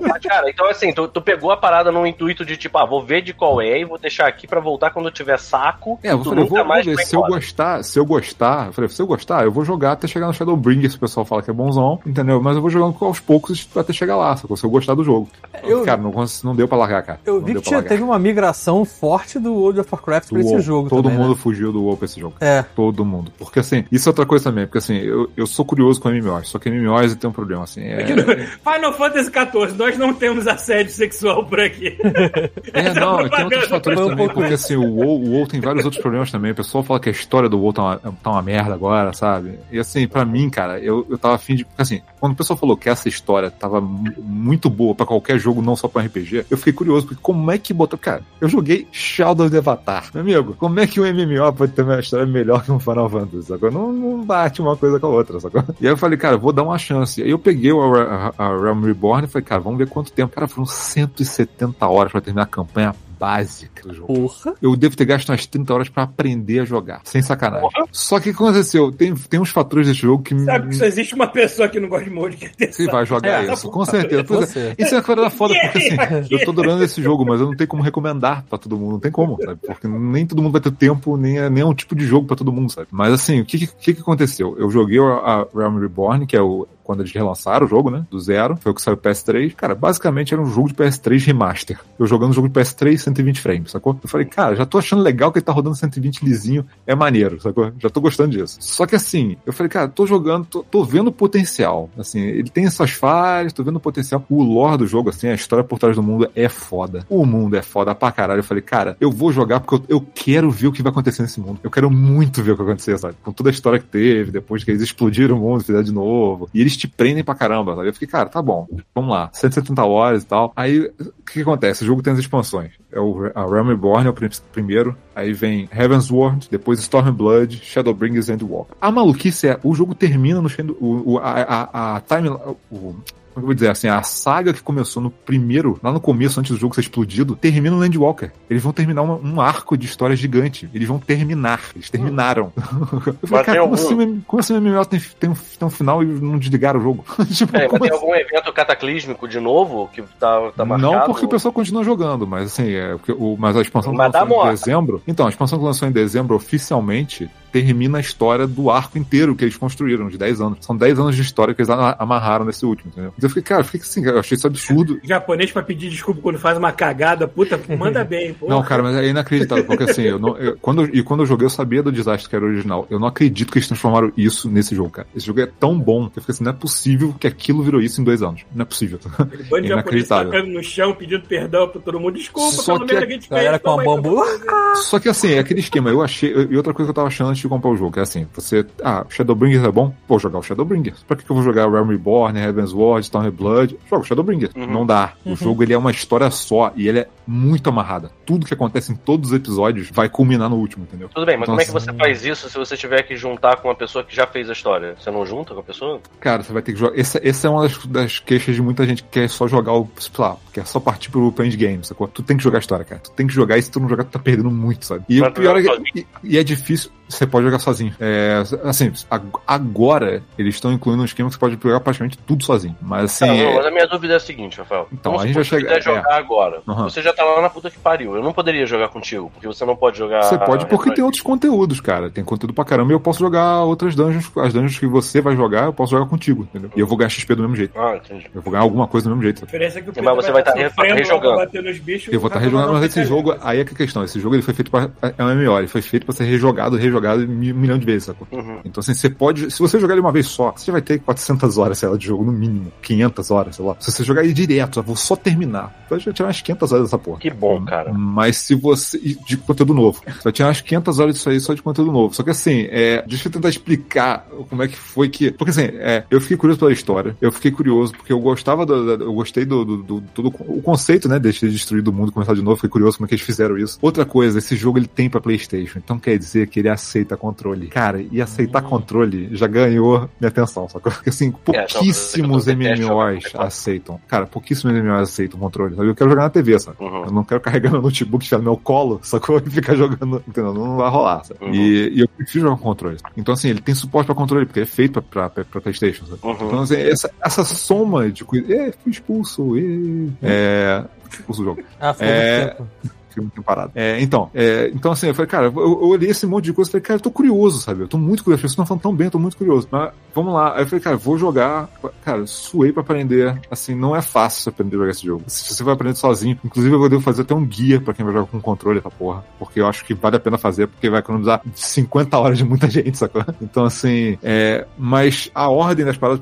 Mas, Cara, então assim, tu, tu pegou a parada no intuito de tipo, ah, vou ver de qual é e vou deixar aqui pra voltar quando eu tiver saco.
É, eu falei, vou, vou ver, se eu gostar, se eu gostar, eu falei, se eu gostar, eu vou jogar até chegar no Shadowbringer, se o pessoal fala que é bonzão, entendeu? Mas eu vou jogando aos poucos até chegar lá, sacou? Se eu gostar do jogo.
Eu-
Cara, não, não deu pra largar, cara.
Eu
Não
vi que tinha, teve uma migração forte do World of Warcraft pra
Do
esse jogo
Todo
também,
mundo
né?
fugiu do WoW pra esse jogo.
É.
Todo mundo. Porque assim, isso é outra coisa também, porque assim, eu, eu sou curioso com MMOs, só que MMOs tem um problema, assim. É, (laughs)
Final Fantasy XIV, nós não temos assédio sexual por aqui. (laughs)
é não, tem outros fatores
um
também,
pouco
porque assim, o WoW, o WoW tem vários outros problemas também. O pessoal fala que a história do WoW tá uma, tá uma merda agora, sabe? E assim, pra mim, cara, eu, eu tava afim de. porque, Assim, quando o pessoal falou que essa história tava mu- muito boa pra qualquer jogo, não só pra RPG, eu fiquei curioso, porque como é que botou. Cara, eu joguei Shadow of the Avatar, meu amigo. Como é que um MMO pode ter uma história melhor que um Final Fantasy, sacou? Não, não bate uma coisa com a outra, sacou? E aí eu falei, cara, vou dar uma chance. Aí eu peguei o a, a, a Realm Reborn e falei, cara, vamos ver quanto tempo. Cara, foram 170 horas pra terminar a campanha básica do jogo.
Porra.
Eu devo ter gasto umas 30 horas pra aprender a jogar. Sem sacanagem. Só que o que aconteceu? Tem, tem uns fatores desse jogo que me.
Sabe que só existe uma pessoa que não gosta de Mode que é
Você vai jogar
É,
isso, com certeza. É,
Você.
isso é uma coisa foda, porque assim, (laughs) eu tô adorando esse jogo, mas eu não tenho como recomendar pra todo mundo. Não tem como, sabe? Porque nem todo mundo vai ter tempo, nem é, nem é um tipo de jogo pra todo mundo, sabe? Mas assim, o que, que, que aconteceu? Eu joguei a, a Realm Reborn, que é o. Quando eles relançaram o jogo, né? Do zero. Foi o que saiu PS3. Cara, basicamente era um jogo de PS3 remaster. Eu jogando um jogo de PS3 120 frames, sacou? Eu falei, cara, já tô achando legal que ele tá rodando 120 lisinho. É maneiro, sacou? Já tô gostando disso. Só que assim, eu falei, cara, tô jogando, tô, tô vendo o potencial. Assim, ele tem essas falhas, tô vendo o potencial. O lore do jogo, assim, a história por trás do mundo é foda. O mundo é foda pra caralho. Eu falei, cara, eu vou jogar porque eu, eu quero ver o que vai acontecer nesse mundo. Eu quero muito ver o que vai acontecer, sabe? Com toda a história que teve, depois que eles explodiram o mundo, fizeram de novo. E eles te prendem pra caramba, sabe? Eu fiquei, cara, tá bom, vamos lá. 170 horas e tal. Aí, o que, acontece? O jogo tem as expansões. É o a Realm Reborn é o prim- primeiro. Aí vem Heavensward, depois Stormblood, Shadowbringers and Walk. A maluquice é, o jogo termina no o, a, a, a time, o, como eu vou dizer assim, a saga que começou no primeiro, lá no começo, antes do jogo ser explodido, termina no Landwalker. Eles vão terminar uma- um arco de história gigante. Eles vão terminar. Eles terminaram. (laughs) Eu falei, cara, como
algum-
assim, o- como assim o MMO tem, tem, um, tem um final e não desligaram o jogo? (laughs) tipo,
É, mas tem
assim?
algum evento cataclísmico de novo que tá, tá marcado?
Não porque o pessoal continua jogando, mas assim, é, o, mas a expansão que
Mas dá
lançou em dezembro. Então, a expansão que lançou em dezembro oficialmente termina a história do arco inteiro que eles construíram, de 10 anos. São 10 anos de história que eles amarraram nesse último, entendeu? Então eu fiquei, cara, eu fiquei assim, eu achei isso absurdo. (laughs)
Japonês pra pedir desculpa quando faz uma cagada, puta, manda bem, pô.
Não, cara, mas é inacreditável, porque assim, eu não, eu- quando, e quando eu joguei, eu sabia do desastre que era original. Eu não acredito que eles transformaram isso nesse jogo, cara. Esse jogo é tão bom que eu fiquei assim, não é possível que aquilo virou isso em dois anos. Não é possível.
Bando de (laughs) japonês
inacreditável.
tacando no chão, pedindo perdão pra todo mundo. Desculpa,
Só
pelo
que
menos
a
gente
galera
fez,
com a bambu. (laughs)
Só que assim, é aquele esquema, eu achei. E outra coisa que eu tava achando antes de comprar o jogo, que é assim, você. Ah, Shadowbringers é bom? Vou jogar o Shadowbringers. Pra que, que eu vou jogar Realm Reborn, Heavensward, Stormblood? Jogo Shadowbringers.
Uhum.
Não dá. O jogo ele é uma história só e ele é muito amarrada. Tudo que acontece em todos os episódios vai culminar no último, entendeu?
Tudo bem, mas como é que
Nossa.
você faz isso se você tiver que juntar com uma pessoa que já fez a história? Você não junta com a pessoa?
Cara, você vai ter que jogar. Essa, essa é uma das, das queixas de muita gente que quer só jogar o. Sei lá, quer só partir pro, endgame, sacou? Tu tem que jogar a história, cara. Tu tem que jogar e se tu não jogar, tu tá perdendo muito, sabe? E
Mas
o pior é que. E, e é difícil. Você pode jogar sozinho. É, assim, ag- agora eles estão incluindo um esquema que você pode jogar praticamente tudo sozinho. Mas assim.
Tá, não,
é-
mas a minha dúvida é a seguinte, Rafael.
Então,
Vamos
a gente vai
supor que
chegar-
você quiser jogar agora.
Aham.
Você já tá lá na puta que pariu. Eu não poderia jogar contigo, porque você não pode jogar.
Você pode porque tem outros conteúdos, cara. Tem conteúdo pra caramba e eu posso jogar outras dungeons. As dungeons que você vai jogar, eu posso jogar contigo, entendeu? E eu vou ganhar XP do mesmo jeito.
Ah, entendi.
Eu vou ganhar alguma coisa do mesmo jeito.
A diferença é que o
Mas você vai tá
estar sofrendo lá
rejogando.
pra bater nos bichos.
Eu vou estar
vai
rejogando, mas esse jogo, aí é que é a questão. Esse jogo ele foi feito pra. É um MMO, ele foi feito pra ser rejogado, rejogado um milhão de vezes, sacou?
Uhum.
Então, assim, você pode. Se você jogar ele uma vez só, você vai ter 400 horas, sei lá, de jogo, no mínimo. 500 horas, sei lá. Se você jogar ele direto, eu vou só terminar. Você vai tirar umas 500 horas dessa porra.
Que bom, cara.
Mas se você. De conteúdo novo. Você vai tirar umas 500 horas disso aí só de conteúdo novo. Só que assim, é, deixa eu tentar explicar como é que foi que. Porque assim, é, eu fiquei curioso pela história. Eu fiquei curioso porque eu gostava do. do- eu gostei do, do, do, do- o conceito, né? De ter destruído o mundo começar de novo. Fiquei curioso como é que eles fizeram isso. Outra coisa, esse jogo ele tem pra PlayStation. Então quer dizer que ele aceita controle. Cara, e aceitar controle já ganhou minha atenção, sacou? Porque assim, pouquíssimos
É, eu detesto jogar
MMOs aceitam. Cara, pouquíssimos MMOs aceitam controle. sabe? Eu quero jogar na TV, sabe? Eu
Uhum.
não quero carregar meu notebook, tirar no meu colo, sacou? (laughs) E ficar jogando, entendeu? Não vai rolar, sabe?
Uhum.
E, e eu prefiro jogar com controle. Então, assim, ele tem suporte pra controle, porque é feito pra, pra, pra, pra Playstation, sabe?
Uhum.
Então, assim, essa, essa soma de coisa. É, fui expulso, e, é. fui Expulso do jogo.
Ah, foi
É,
muito tempo.
Fiquei muito tempo parado. É, então, é, então, assim, eu falei, cara, eu, eu olhei esse monte de coisa e falei, cara, eu tô curioso, sabe? Eu tô muito curioso. As pessoas estão falando tão bem, eu tô muito curioso. Mas vamos lá. Aí eu falei, cara, vou jogar. Cara, suei pra aprender. Assim, não é fácil aprender a jogar esse jogo. Se você vai aprender sozinho, inclusive eu vou fazer até um guia pra quem vai jogar com controle, essa porra. Porque eu acho que vale a pena fazer, porque vai economizar 50 horas de muita (laughs) gente, sacou? Então, assim, é, mas a ordem das pra-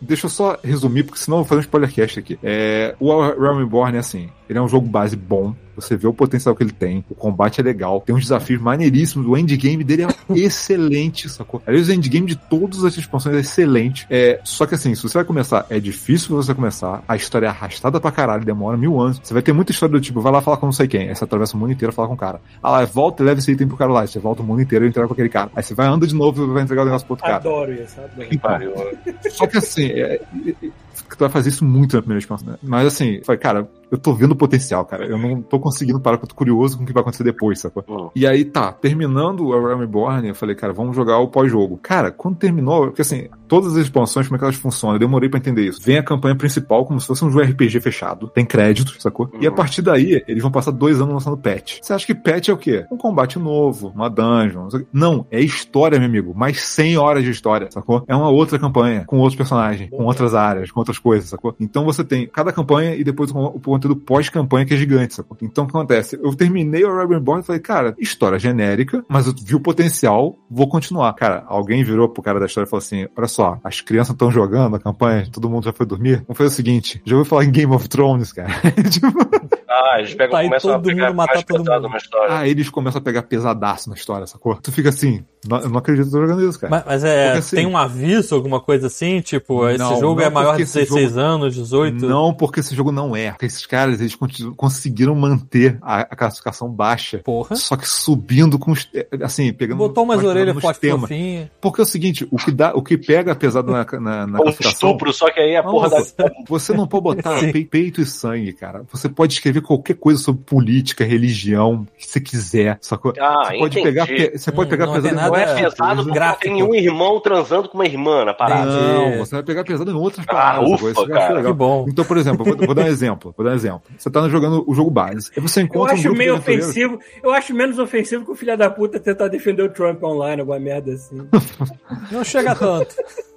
deixa eu só resumir, porque senão eu vou fazer um spoilercast aqui. É, o Realm Reborn é assim, ele é um jogo base bom, você vê o potencial que ele tem, o combate é legal, tem uns desafios maneiríssimos, o endgame dele é (laughs) excelente, sacou? Aliás, o endgame de todas as expansões é excelente. É, só que assim, se você vai começar, é difícil você começar, a história é arrastada pra caralho, demora mil anos. Você vai ter muita história do tipo, vai lá falar com não sei quem, aí você atravessa o mundo inteiro falar com o cara. Ah lá, volta e leva esse item pro cara lá, você volta o mundo inteiro e entrega com aquele cara. Aí você vai, anda de novo e vai entregar o negócio pro outro cara.
Adoro isso, adoro.
Só que assim, é, é, é, tu vai fazer isso muito na primeira expansão, né? Mas assim, eu falei, cara, eu tô vendo o potencial, cara. Eu não tô conseguindo parar, porque eu tô curioso com o que vai acontecer depois, sacou?
Hum.
E aí, tá, terminando o Realm Reborn, eu falei, cara, vamos jogar o pós-jogo. Cara, quando terminou, porque assim, todas as expansões, como é que elas funcionam? Eu demorei pra entender isso. Vem a campanha principal, como se fosse um jogo RPG fechado, tem créditos, sacou? E a
Uhum.
partir daí, eles vão passar dois anos lançando patch. Você acha que patch é o quê? Um combate novo, uma dungeon. não sei o quê. Não, é história, meu amigo. Mais 100 horas de história, sacou? É uma outra campanha, com outros personagens, com outras áreas, com outras coisas, sacou? Então você tem cada campanha e depois o conteúdo pós-campanha que é gigante, sacou? Então o que acontece? Eu terminei o Rebel Reborn e falei, cara, história genérica, mas eu vi o potencial, vou continuar. Cara, alguém virou pro cara da história e falou assim: olha só, as crianças estão jogando a campanha, todo mundo já foi dormir. Vamos fazer o seguinte: já ouviu falar em Game of Thrones, cara? (laughs) Tipo,
Ah, eles pegam,
Tá
começam a
todo
pegar
mundo matar
mais
todo
pesado
mundo.
na história.
ah, eles começam a pegar pesadaço na história, sacou? Tu fica assim, não- eu não acredito que eu tô jogando isso, cara.
Mas, mas é,
assim,
tem um aviso, alguma coisa assim? Tipo, esse
Não,
jogo
não,
é maior de 16
jogo-
anos, 18?
Não, porque esse jogo não é. Porque esses caras, eles conseguiram manter a, a classificação baixa.
Porra.
Só que subindo com os. assim, pegando.
Botou umas
mais
orelhas
temas.
fofinhas.
Porque é o seguinte, o que, dá, o que pega pesado na, na, na
Ou
classificação.
estupro, só que aí é a porra da.
Você não pode botar (laughs) peito e sangue, cara. Você pode escrever qualquer coisa sobre política, religião, que você quiser. Sacou?
Ah,
você pode
entendi.
pegar, pe- você pode
Hum,
pegar
não
pesado
Não é pesado não tem nenhum irmão transando com uma irmã na parada.
Não, você vai pegar pesado em outras
Ah,
paradas.
Ufa,
eu acho
cara.
Que bom.
Então, por exemplo, eu vou, vou dar um exemplo. Vou dar um exemplo. Você tá jogando o jogo base. Aí você
Eu
encontra um
acho
grupo
meio ofensivo. Eu acho menos ofensivo que o filho da puta tentar defender o Trump online, alguma merda assim.
Não chega tanto.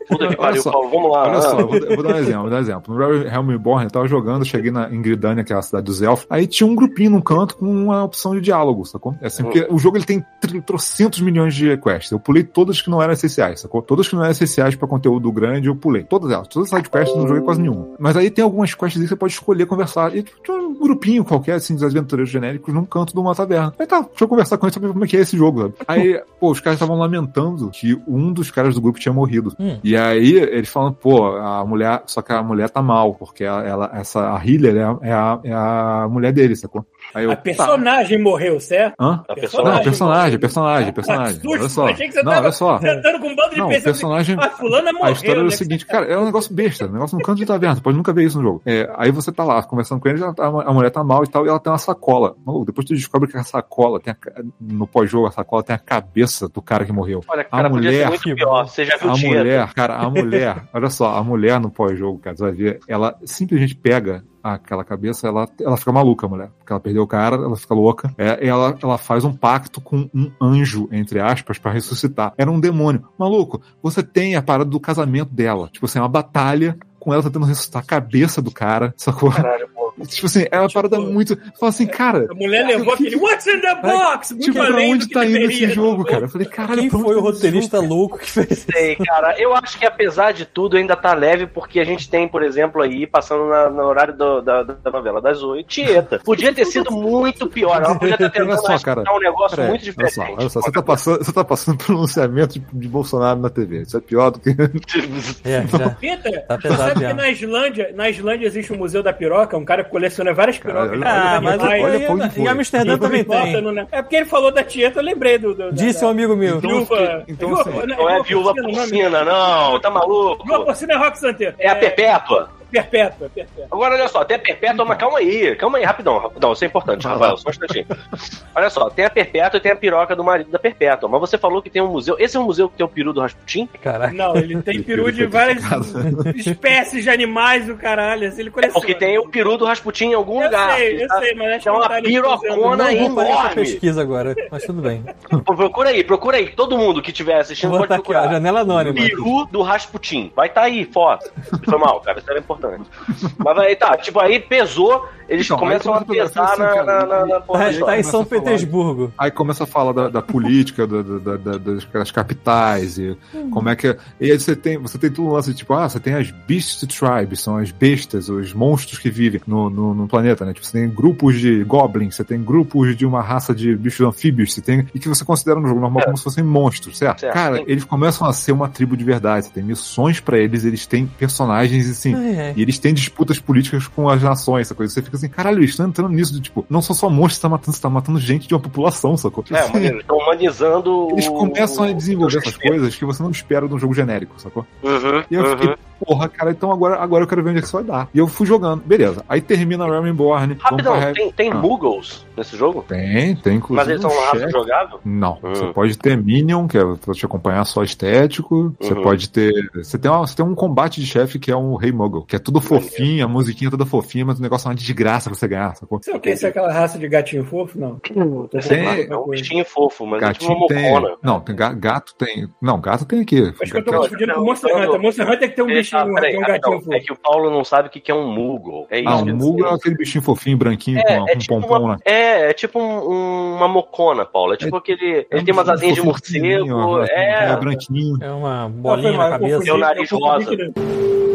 Puta que
Olha
pariu,
só,
Paulo. Vamos lá.
Olha
ah.
só, vou, vou dar um (laughs) exemplo, vou dar um exemplo. No Realm Realm Reborn, eu tava jogando, cheguei na Ingridânia, que é a cidade dos elfos, aí tinha um grupinho num canto com uma opção de diálogo, sacou? É assim, porque o jogo ele tem tr- trocentos milhões de quests. Eu pulei todas que não eram essenciais, sacou? Todas que não eram essenciais pra conteúdo grande, eu pulei. Todas elas. Todas as sidequests eu não joguei quase nenhuma. Mas aí tem algumas quests aí que você pode escolher conversar. E tinha um grupinho qualquer, assim, dos aventureiros genéricos num canto de uma taverna. Aí tá, deixa eu conversar com eles saber como é que é esse jogo, sabe? (laughs) Aí, pô, os caras estavam lamentando que um dos caras do grupo tinha morrido.
Hum.
E E aí eles falam, pô, a mulher, só que a mulher tá mal, porque ela, essa, a Healer é a, é a, é a mulher dele, sacou? Aí eu,
A personagem morreu, certo?
Tá. Hã?
A
Não,
personagem.
personagem, personagem, personagem.
susto,
Olha só.
achei que você
Não,
tava
olha só.
sentando com um bando de
Não, personagem.
Ah, fulana morreu.
A história é o
né?
seguinte, cara, é um negócio besta, um negócio no canto de taverna, você pode nunca ver isso no jogo. É, aí você tá lá conversando com ele, já tá- a mulher tá mal e tal, e ela tem uma sacola. Maluco, depois tu descobre que a sacola tem a no pós-jogo, a sacola tem a cabeça do cara que morreu.
Olha, cara,
A
podia ser
mulher-
muito pior. Você já viu
A mulher, cara, a mulher, olha só, a mulher no pós-jogo, cara, você vai ver, ela simplesmente pega aquela cabeça, ela, ela fica maluca, mulher. Porque ela perdeu o cara, ela fica louca. É, ela, ela faz um pacto com um anjo, entre aspas, pra ressuscitar. Era um demônio. Maluco, você tem a parada do casamento dela. Tipo assim, uma batalha com ela tentando ressuscitar a cabeça do cara, sacou?
Caralho.
Tipo assim, é uma parada muito. Fala assim, cara.
A mulher levou aquele What's in the box? Muito
Tipo, pra onde
que
tá indo esse jogo, cara? Eu falei, caralho,
Quem foi o
tá
roteirista louco que fez
Sei, cara. Eu acho que apesar de tudo ainda tá leve, porque a gente tem, por exemplo, aí, passando na- no horário do- da, da novela das oito, Tieta. Podia ter sido muito pior. Ela podia ter (laughs)
Olha
tentado
só, cara.
um negócio muito
olha
diferente.
só, olha só, você tá passando, você tá passando pronunciamento de, de Bolsonaro na TV. Isso é pior do que. (laughs)
É, já.
Peter,
Tá pesado
sabe que na Islândia, na Islândia existe um museu da piroca, um cara que coleciona várias pirocas.
olha-
Ah, mas
olha-
aí,
olha
em
foi.
Amsterdã também tem.
no- né? É porque ele falou da Tieta, eu lembrei do. do
Disse
da,
um amigo meu.
Então,
Viúva.
então,
viúva-
assim,
Não é viúva
nome?
porcina, não. Tá maluco?
Viúva porcina é Rock Santeiro.
É a perpétua.
Perpétua, perpétua.
Agora, olha só, tem a Perpétua, mas calma aí, calma aí, rapidão, rapidão, isso é importante, Rafael, só um instantinho. Olha só, tem a Perpétua e tem a piroca do marido da Perpétua, mas você falou que tem um museu, esse é um museu que tem o peru do Rasputin?
Caralho.
Não, ele tem (laughs) peru de várias (laughs) espécies de animais do caralho. assim, Ele coleciona.
Porque tem o peru do Rasputin em algum
Eu
lugar.
sei, eu
tá?
sei, mas acho que
É uma
tá
pirocona
não.
Não vou fazer essa
enorme.
pesquisa agora, mas tudo bem.
Pô, Procura aí, procura aí, todo mundo que estiver assistindo
Vou
pode
botar aqui, ó,
procurar.
janela anônima.
Peru do Rasputin. Vai tá aí, foto. Foi mal, cara, isso era importante. Mas aí tá, tipo, aí pesou, eles
Então,
começam
começa a
pesar
assim,
na,
cara,
na, na, na porra
Tá, em São
falar.
Petersburgo.
Aí começa a falar da, da política, da, da- da- das, das capitais, e como é que. é- E aí você tem, você tem tudo um lance de tipo, ah, você tem as Beast Tribes, são as bestas, os monstros que vivem no, no, no planeta, né? Tipo, você tem grupos de goblins, você tem grupos de uma raça de bichos anfíbios, você tem. E que você considera no jogo normal
É.
como se fossem monstros, certo?
Certo,
Cara,
sim.
eles começam a ser uma tribo de verdade, você tem missões pra eles, eles têm personagens assim.
Ai, ai.
E eles têm disputas políticas com as nações, essa coisa. Você fica assim, caralho, eles estão entrando nisso de tipo, não são só monstros que tá matando, você tá matando gente de uma população, sacou?
É,
Assim,
estão humanizando.
eles começam a desenvolver essas coisas que você não espera de um jogo genérico, sacou?
Uhum,
E eu
uhum.
Porra, cara, então agora, agora eu quero ver onde é que isso vai dar. E eu fui jogando, beleza. Aí termina Realm Reborn.
Rapidão,
pra-
tem, tem
Ah.
Nesse jogo?
Tem, tem inclusive.
Mas eles são
um
jogável?
Não,
Hum.
você pode ter Minion, que é pra te acompanhar só estético. Você
Uhum.
pode ter. Você tem, uma- você tem um combate de chefe que é um Rei Muggle, que é tudo fofinho, a musiquinha é toda fofinha, mas o negócio é uma desgraça pra você ganhar, sacou?
É que? Isso é aquela raça de gatinho fofo? Não.
Lá,
Tem-
é um bichinho fofo, mas é tipo
Gatinho
uma
tem. Não, tem ga- gato tem. Não, gato tem aqui.
Acho que eu tô
Gato-
confundindo com Monster Hunter. Monster Hunter tem que ter um
Ele
bichinho,
tá- peraí,
tem um
rapidão,
gatinho
É que o Paulo não sabe o que que é um Moogle. É isso.
Ah,
que
um
eu
Muggle é aquele bichinho fofinho, branquinho,
É,
com,
é
com
tipo,
pompom,
uma,
né?
é, é tipo um- um- uma mocona, Paulo. É tipo aquele. Ele
um
tem umas asinhas de morcego. É.
é branquinho.
É uma
Ah,
bolinha na cabeça.
Tem o nariz rosa.
que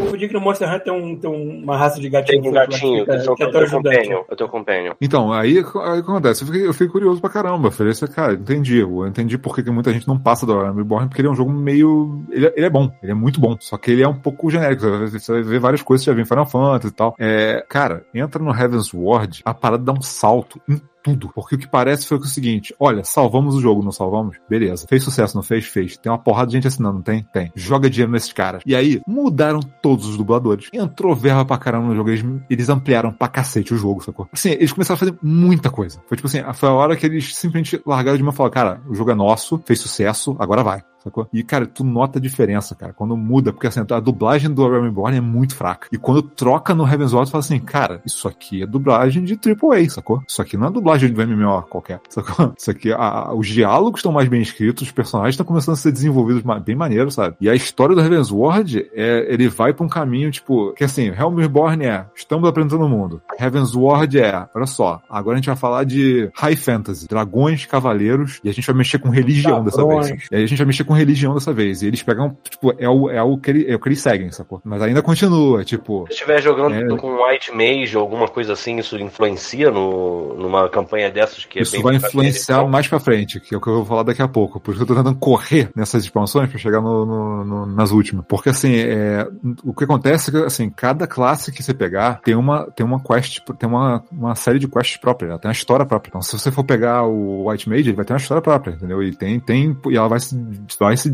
Confundi que no Monster Hunter tem, um, tem um- uma raça de gatinho
Tem um
que
gatinho,
fica-
que são
que é
o
teu
companion. É teu companion.
Então, aí, aí o que acontece? Eu fiquei, eu fiquei curioso pra caramba. Eu falei assim, cara, entendi. Eu entendi por que que muita gente não passa do Reborn, porque ele é um jogo meio. Ele, é- ele é bom, ele é muito bom. Só que ele é um pouco genérico. Você Você ver várias coisas que já vem em Final Fantasy e tal. É, cara, entra no Heaven's Ward, a parada dá um salto tudo. Porque o que parece foi o seguinte: olha, salvamos o jogo, não salvamos? Beleza. Fez sucesso, não fez? Fez. Tem uma porrada de gente assinando, não tem? Tem. Joga dinheiro nesses caras. E aí, mudaram todos os dubladores. Entrou verba pra caramba no jogo. Eles, eles ampliaram pra cacete o jogo, sacou? Assim, eles começaram a fazer muita coisa. Foi tipo assim, foi a hora que eles simplesmente largaram de mão e falaram, cara, o jogo é nosso, fez sucesso, agora vai. Sacou? E, cara, tu nota a diferença, cara, quando muda, porque assim, a dublagem do Reborn é muito fraca. E quando troca no Heaven's Ward, tu fala assim, cara, isso aqui é dublagem de AAA, sacou? Isso aqui não é dublagem do MMO qualquer, sacou? Isso aqui, a- os diálogos estão mais bem escritos, os personagens estão começando a ser desenvolvidos bem maneiro, sabe? E a história do Heaven's Ward, é, ele vai pra um caminho, tipo, que assim, Realm Reborn é, estamos apresentando o mundo. Heaven's Ward é, olha só, agora a gente vai falar de High Fantasy, dragões, cavaleiros, e a gente vai mexer com religião dessa vez. E aí a gente vai mexer com religião dessa vez. E eles pegam, tipo, é o, é o, que, ele- é o que eles seguem, sacou? Mas ainda continua, tipo.
Se estiver jogando
É.
com White Mage ou alguma coisa assim, isso influencia no, numa campanha dessas que é
Isso
bem
vai influenciar
frente,
mais pra frente, que é o que eu vou falar daqui a pouco. Por isso que eu tô tentando correr nessas expansões pra chegar no, no- no- nas últimas. Porque assim, é, o que acontece é que assim, cada classe que você pegar tem uma, tem uma quest, tem uma, uma série de quests próprias, ela tem uma história própria. Então, se você for pegar o White Mage, ele vai ter uma história própria, entendeu? E tem, tem, e ela vai se, vai se,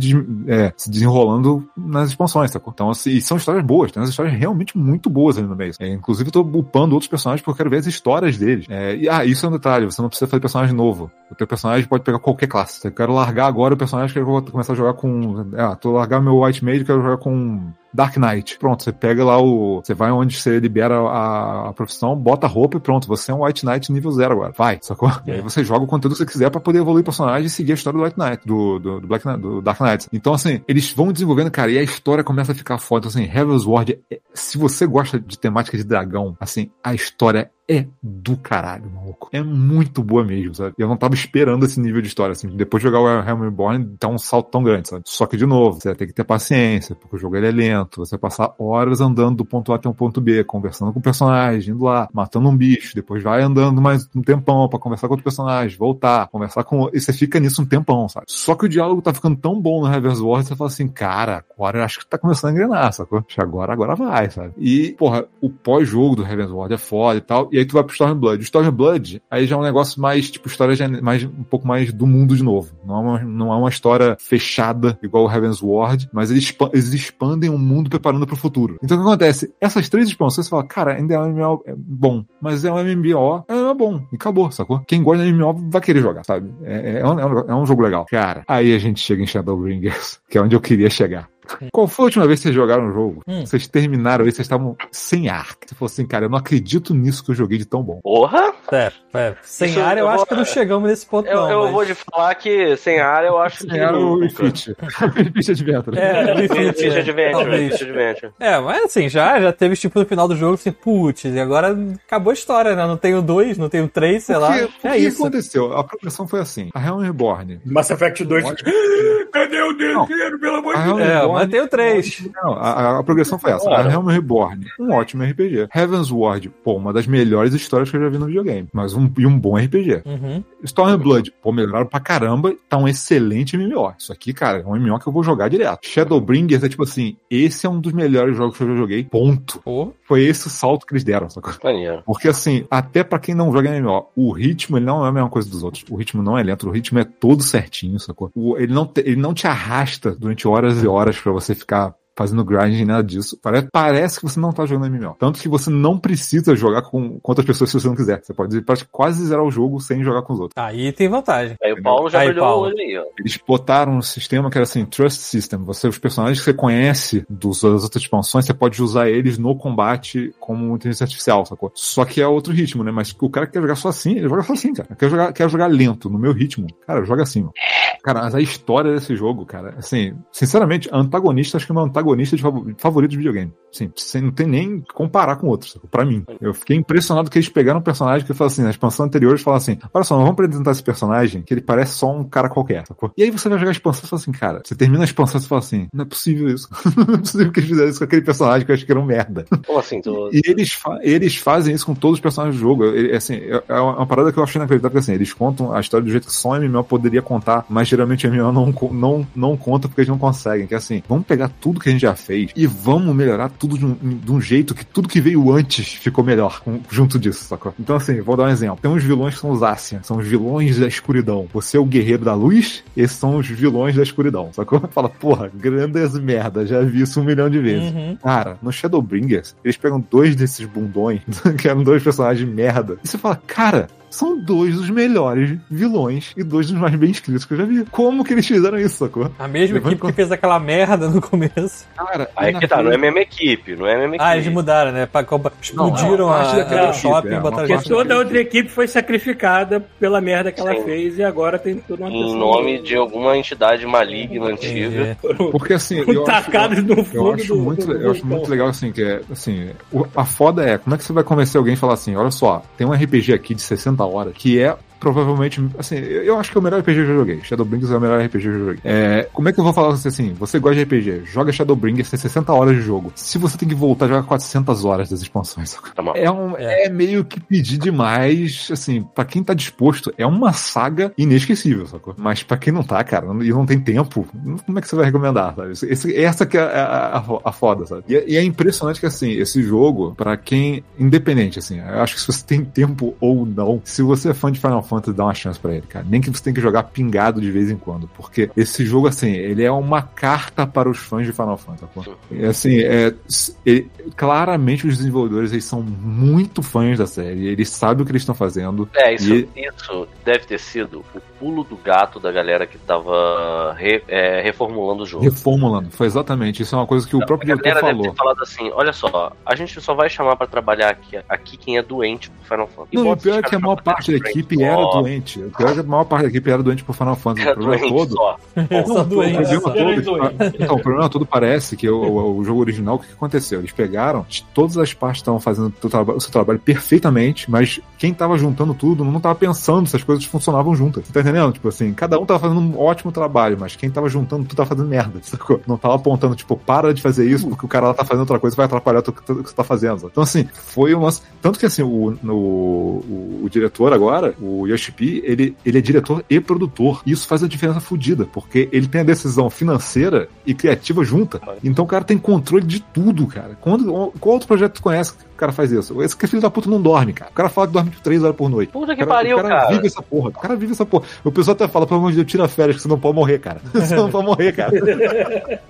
é, se desenrolando nas expansões, sacou? Então, assim, e são histórias boas, tem umas histórias realmente muito boas ali no meio. É, inclusive, eu tô upando outros personagens porque eu quero ver as histórias deles. É, e, ah, isso é detalhe, você não precisa fazer personagem novo. O teu personagem pode pegar qualquer classe. Eu quero largar agora o personagem que eu vou começar a jogar com. Ah, tô largar meu White Mage, quero jogar com Dark Knight. Pronto, você pega lá o. Você vai onde você libera a, a profissão, bota a roupa e pronto, você é um White Knight nível zero agora. Vai, sacou? E aí você joga o conteúdo que você quiser pra poder evoluir o personagem e seguir a história do White Knight, do, do, do Black Knight, do Dark Knight. Então, assim, eles vão desenvolvendo, cara, e a história começa a ficar foda. Então, assim, Heaven's Ward, é- se você gosta de temática de dragão, assim, a história é do caralho, maluco. É muito boa mesmo, sabe? Eu não tava esperando esse nível de história, assim. Depois de jogar o Helm Reborn, dá um salto tão grande, sabe? Só que, de novo, você ter que ter paciência, porque o jogo ele é lento. Você passar horas andando do ponto A até o ponto B, conversando com o personagem, indo lá, matando um bicho, depois vai andando mais um tempão pra conversar com outro personagem, voltar, conversar com... E você fica nisso um tempão, sabe? Só que o diálogo tá ficando tão bom no Reverse Wars, você fala assim, cara, agora eu acho que tá começando a engrenar, sacou? Agora, agora vai, sabe? E, porra, o pós-jogo do Heaven's Ward é foda e tal. E aí tu vai pro Stormblood. O Stormblood, aí já é um negócio mais, tipo, história mais, um pouco mais do mundo de novo. Não é uma, não é uma história fechada, igual o Heaven's Ward, mas eles, eles expandem o mundo preparando pro futuro. Então o que acontece? Essas três expansões, você fala, cara, ainda é um MMO bom, mas é um MMO, é um bom, e acabou, sacou? Quem gosta de MMO vai querer jogar, sabe? É, é, é um- é um jogo legal. Cara, aí a gente chega em Shadowbringers, (laughs) que é onde eu queria chegar. (laughs) Qual foi a última vez que vocês jogaram um jogo?
Hum.
Vocês terminaram aí, vocês estavam sem ar. Você falou assim, cara, eu não acredito nisso que eu joguei de tão bom.
Porra!
Pera, pera. Sem
Isso
área, eu
eu
acho
vou-
que não chegamos nesse ponto,
Eu,
não.
eu
mas-
vou te falar que sem área eu acho que.
Sem ar o
nunca.
Refit. Refit (laughs) (laughs) Adventure.
É, o é,
Adventure.
É, mas assim, já, já teve tipo no final do jogo assim, putz, e agora acabou a história, né? Não tenho dois, não tenho três, sei lá.
Porque-
É
porque o que
isso.
aconteceu? A progressão foi assim. A Realm Reborn.
Mass Effect 2.
Ótimo.
Cadê o terceiro, pelo amor
A
de
Realm
É,
Reborn-
mas tenho três.
Não, a, a progressão foi essa.
Claro.
A Realm Reborn, um ótimo RPG. Heaven's Ward, pô, uma das melhores histórias que eu já vi no videogame. Mas um, e um bom RPG.
Uhum.
Stormblood, pô, melhoraram pra caramba, tá um excelente MMO. Isso aqui, cara, é um MMO que eu vou jogar direto. Shadowbringers é tipo assim, esse é um dos melhores jogos que eu já joguei, ponto.
Pô,
Foi esse o salto que eles deram, sacou? Porque assim, até pra quem não joga MMO, o ritmo ele não é a mesma coisa dos outros. O ritmo não é lento, o ritmo é todo certinho, sacou? O- ele, não te, ele não te arrasta durante horas e horas pra você ficar fazendo grind nada disso. Parece, parece que você não tá jogando MMO. Tanto que você não precisa jogar com, com outras pessoas se você não quiser. Você pode quase zerar o jogo sem jogar com os outros.
aí tem vantagem.
Aí o Paulo já
Aí, Paulo.
o olho aí, ó.
Eles botaram um sistema que era assim, Trust System. Você, os personagens que você conhece dos, das outras expansões, você pode usar eles no combate como inteligência artificial, sacou? Só que é outro ritmo, né? Mas o cara que quer jogar só assim, ele joga só assim, cara. Quer jogar, quer jogar lento, no meu ritmo. Cara, joga assim, ó. Cara, mas a história desse jogo, cara, assim, sinceramente, antagonista, acho que é o meu antagonista de fav- favorito de videogame. Sim, sem, não tem nem que comparar com outros, pra mim. Eu fiquei impressionado que eles pegaram um personagem que fala assim, na expansão anterior, eles falam assim, olha só, nós vamos apresentar esse personagem que ele parece só um cara qualquer, sacou? E aí você vai jogar a expansão e fala assim, cara, você termina a expansão e você fala assim, não é possível isso. (laughs) não é possível que eles fizeram isso com aquele personagem que eu acho que era um merda.
Como assim? Tu...
E eles, fa- eles fazem isso com todos os personagens do jogo. Ele- assim, é é uma parada que eu achei inacreditável, porque assim, eles contam a história do jeito que só um MMO poderia contar, mas geralmente o MMO não, não, não conta porque eles não conseguem. Que é assim, vamos pegar tudo que a gente já fez e vamos melhorar tudo de um, de um jeito que tudo que veio antes ficou melhor com- junto disso, sacou? Então assim, vou dar um exemplo. Tem uns vilões que são os Asian, são os vilões da escuridão. Você é o guerreiro da luz, esses são os vilões da escuridão, sacou? (laughs) Fala, porra, grandes merda, já vi isso um milhão de vezes.
Uhum.
Cara, no Shadowbringers, eles pegam dois desses bundões, (laughs) que eram dois personagens de merda, e você fala, cara, são dois dos melhores vilões e dois dos mais bem escritos que eu já vi. Como que eles fizeram isso, sacou?
A mesma
Levando
equipe que fez aquela merda no começo.
Cara,
Aí que tá, não é a mesma equipe, não é a mesma equipe.
Ah, eles mudaram, né? Pra, explodiram
Não,
a, a
equipe,
shopping
é,
e botaram
Porque toda a outra equipe foi sacrificada pela merda que ela
Sim.
fez e agora tem toda uma
Em nome de alguma entidade maligna antiga.
Foram (laughs)
Porque assim, eu acho,
no
eu
fundo
acho
do-
muito,
do-
eu acho
do-
muito legal assim, que é, assim, a foda é, como é que você vai convencer alguém a falar assim, olha só, tem um RPG aqui de 60 horas que é provavelmente, assim, eu eu acho que é o melhor RPG que eu joguei. Shadowbringers é o melhor RPG que eu joguei. É, como é que eu vou falar com você assim? Você gosta de RPG, joga Shadowbringers, tem 60 horas de jogo. Se você tem que voltar, joga 400 horas das expansões. (laughs)
Tá.
É, um, é. meio que pedir demais, assim, pra quem tá disposto, é uma saga inesquecível, sacou? Mas pra quem não tá, cara, e não tem tempo, como é que você vai recomendar, sabe? Esse- essa que é a, a- a foda, sabe? E, é- e é impressionante que, assim, esse jogo, pra quem, independente, assim, eu acho que se você tem tempo ou não, se você é fã de Final Fantasy, dá uma chance pra ele, cara. Nem que você tenha que jogar pingado de vez em quando, porque esse jogo, assim, ele é uma carta para os fãs de Final Fantasy, sacou? E, assim, é, ele- claramente os desenvolvedores, eles são muito fãs da série, eles sabem o que eles estão fazendo,
É, isso,
E-
isso deve ter sido o pulo do gato da galera que tava re- é, reformulando o jogo.
reformulando. Foi exatamente, isso é uma coisa que o próprio
A
diretor
galera deve
falou.
ter falado assim: olha só, a gente só vai chamar pra trabalhar aqui, aqui quem é doente pro Final Fantasy.
Não, o pior é que a maior parte da equipe
brainstorm,
era doente. O pior é que a maior parte da equipe era doente por Final Fantasy.
Era
O problema todo.
só. (laughs)
Só
o
doente.
problema
só.
todo, então, o problema todo parece que o, o- o jogo original, o que, aconteceu? Eles pegaram, todas as partes estavam fazendo o, o seu trabalho perfeitamente, mas quem tava juntando tudo não tava pensando se as coisas funcionavam juntas. Tá entendendo? Tipo assim, cada um tava fazendo um ótimo trabalho, mas quem tava juntando tudo tava fazendo merda, (laughs) sacou? Não tava apontando, tipo, para de fazer isso, porque o cara lá tá fazendo outra coisa e vai atrapalhar tudo que você tá fazendo. Então, assim, foi uma. Tanto que assim, o, no- o, o diretor agora, o Yoshipi, ele, ele é diretor e produtor. E isso faz a diferença fodida, porque ele tem a decisão financeira e criativa junta. Então o cara tem controle de tudo, cara. Quando, qual outro projeto tu conhece o cara faz isso? Esse que filho da puta não dorme, cara. O cara fala que dorme tipo, três horas por noite.
Puta
O
que
cara,
pariu,
o cara,
cara.
vive essa porra. O cara vive essa porra. O pessoal até fala, pelo amor de Deus, tira férias que você não pode morrer, cara. (laughs) Você não pode morrer, cara. (laughs)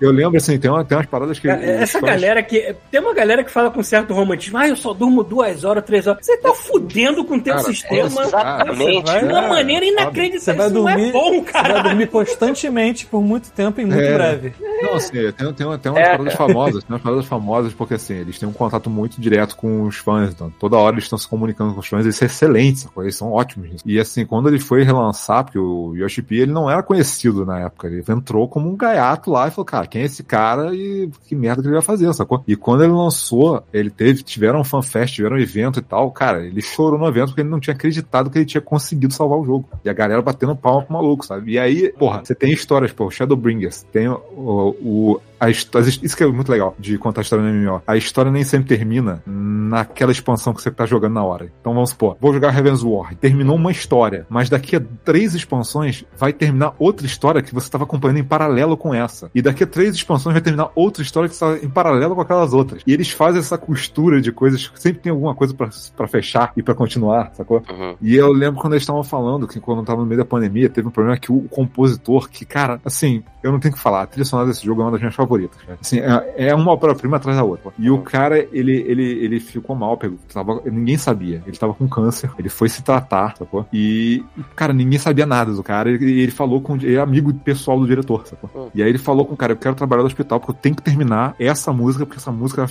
Eu lembro, assim, tem, uma, tem umas paradas que. os
Essa
fãs-
galera que. Tem uma galera que fala com certo romantismo. Ah, eu só durmo duas horas, três horas. Você tá fudendo com o teu
Cara,
sistema
esse-
Exatamente.
Você
de
vai-
uma
é,
maneira
Você
inacreditável.
vai
Isso não é
dormir,
bom,
você vai
cara.
dormir constantemente por muito tempo e muito
É.
breve.
Não, assim, tem, tem, tem umas
É,
paradas famosas, tem umas paradas famosas, porque assim, eles têm um contato muito direto com os fãs, então toda hora eles estão se comunicando com os fãs, isso é excelente, sacou? eles são ótimos nisso. E assim, quando ele foi relançar, porque o Yoshi P, ele não era conhecido na época, ele entrou como um gaiato lá e falou, cara, quem é esse cara e que merda que ele vai fazer, sacou? E quando ele lançou, ele teve, tiveram um fanfest, tiveram um evento e tal, cara, ele chorou no evento porque ele não tinha acreditado que ele tinha conseguido salvar o jogo. E a galera batendo palma pro maluco, sabe? E aí, porra, você tem histórias, pô, Shadowbringers, tem o, o, a história, isso que é muito legal de contar a história no MMO. A história nem sempre termina naquela expansão que você tá jogando na hora. Então vamos supor, vou jogar Heaven's War. Terminou uma história, mas daqui a três expansões vai terminar outra história que você estava acompanhando em paralelo com essa. E daqui a três expansões vai terminar outra história que está em paralelo com aquelas outras. E eles fazem essa costura de coisas que sempre tem alguma coisa pra pra fechar e pra continuar, sacou?
Uhum.
E eu lembro quando eles estavam falando que quando tava no meio da pandemia, teve um problema que o compositor, que, cara, assim, eu não tenho o que falar, a trilha sonora desse jogo é uma das minhas favoritas, cara. Assim, é, é uma obra-prima atrás da outra. E o cara, ele, ele, ele ficou mal, pegou, tava, ninguém sabia. Ele tava com câncer, ele foi se tratar, sacou? E, cara, ninguém sabia nada do cara. E ele, ele falou com. Ele é amigo pessoal do diretor, sacou?
Hum.
E aí ele falou com o cara: eu quero trabalhar no hospital porque eu tenho que terminar essa música, porque essa música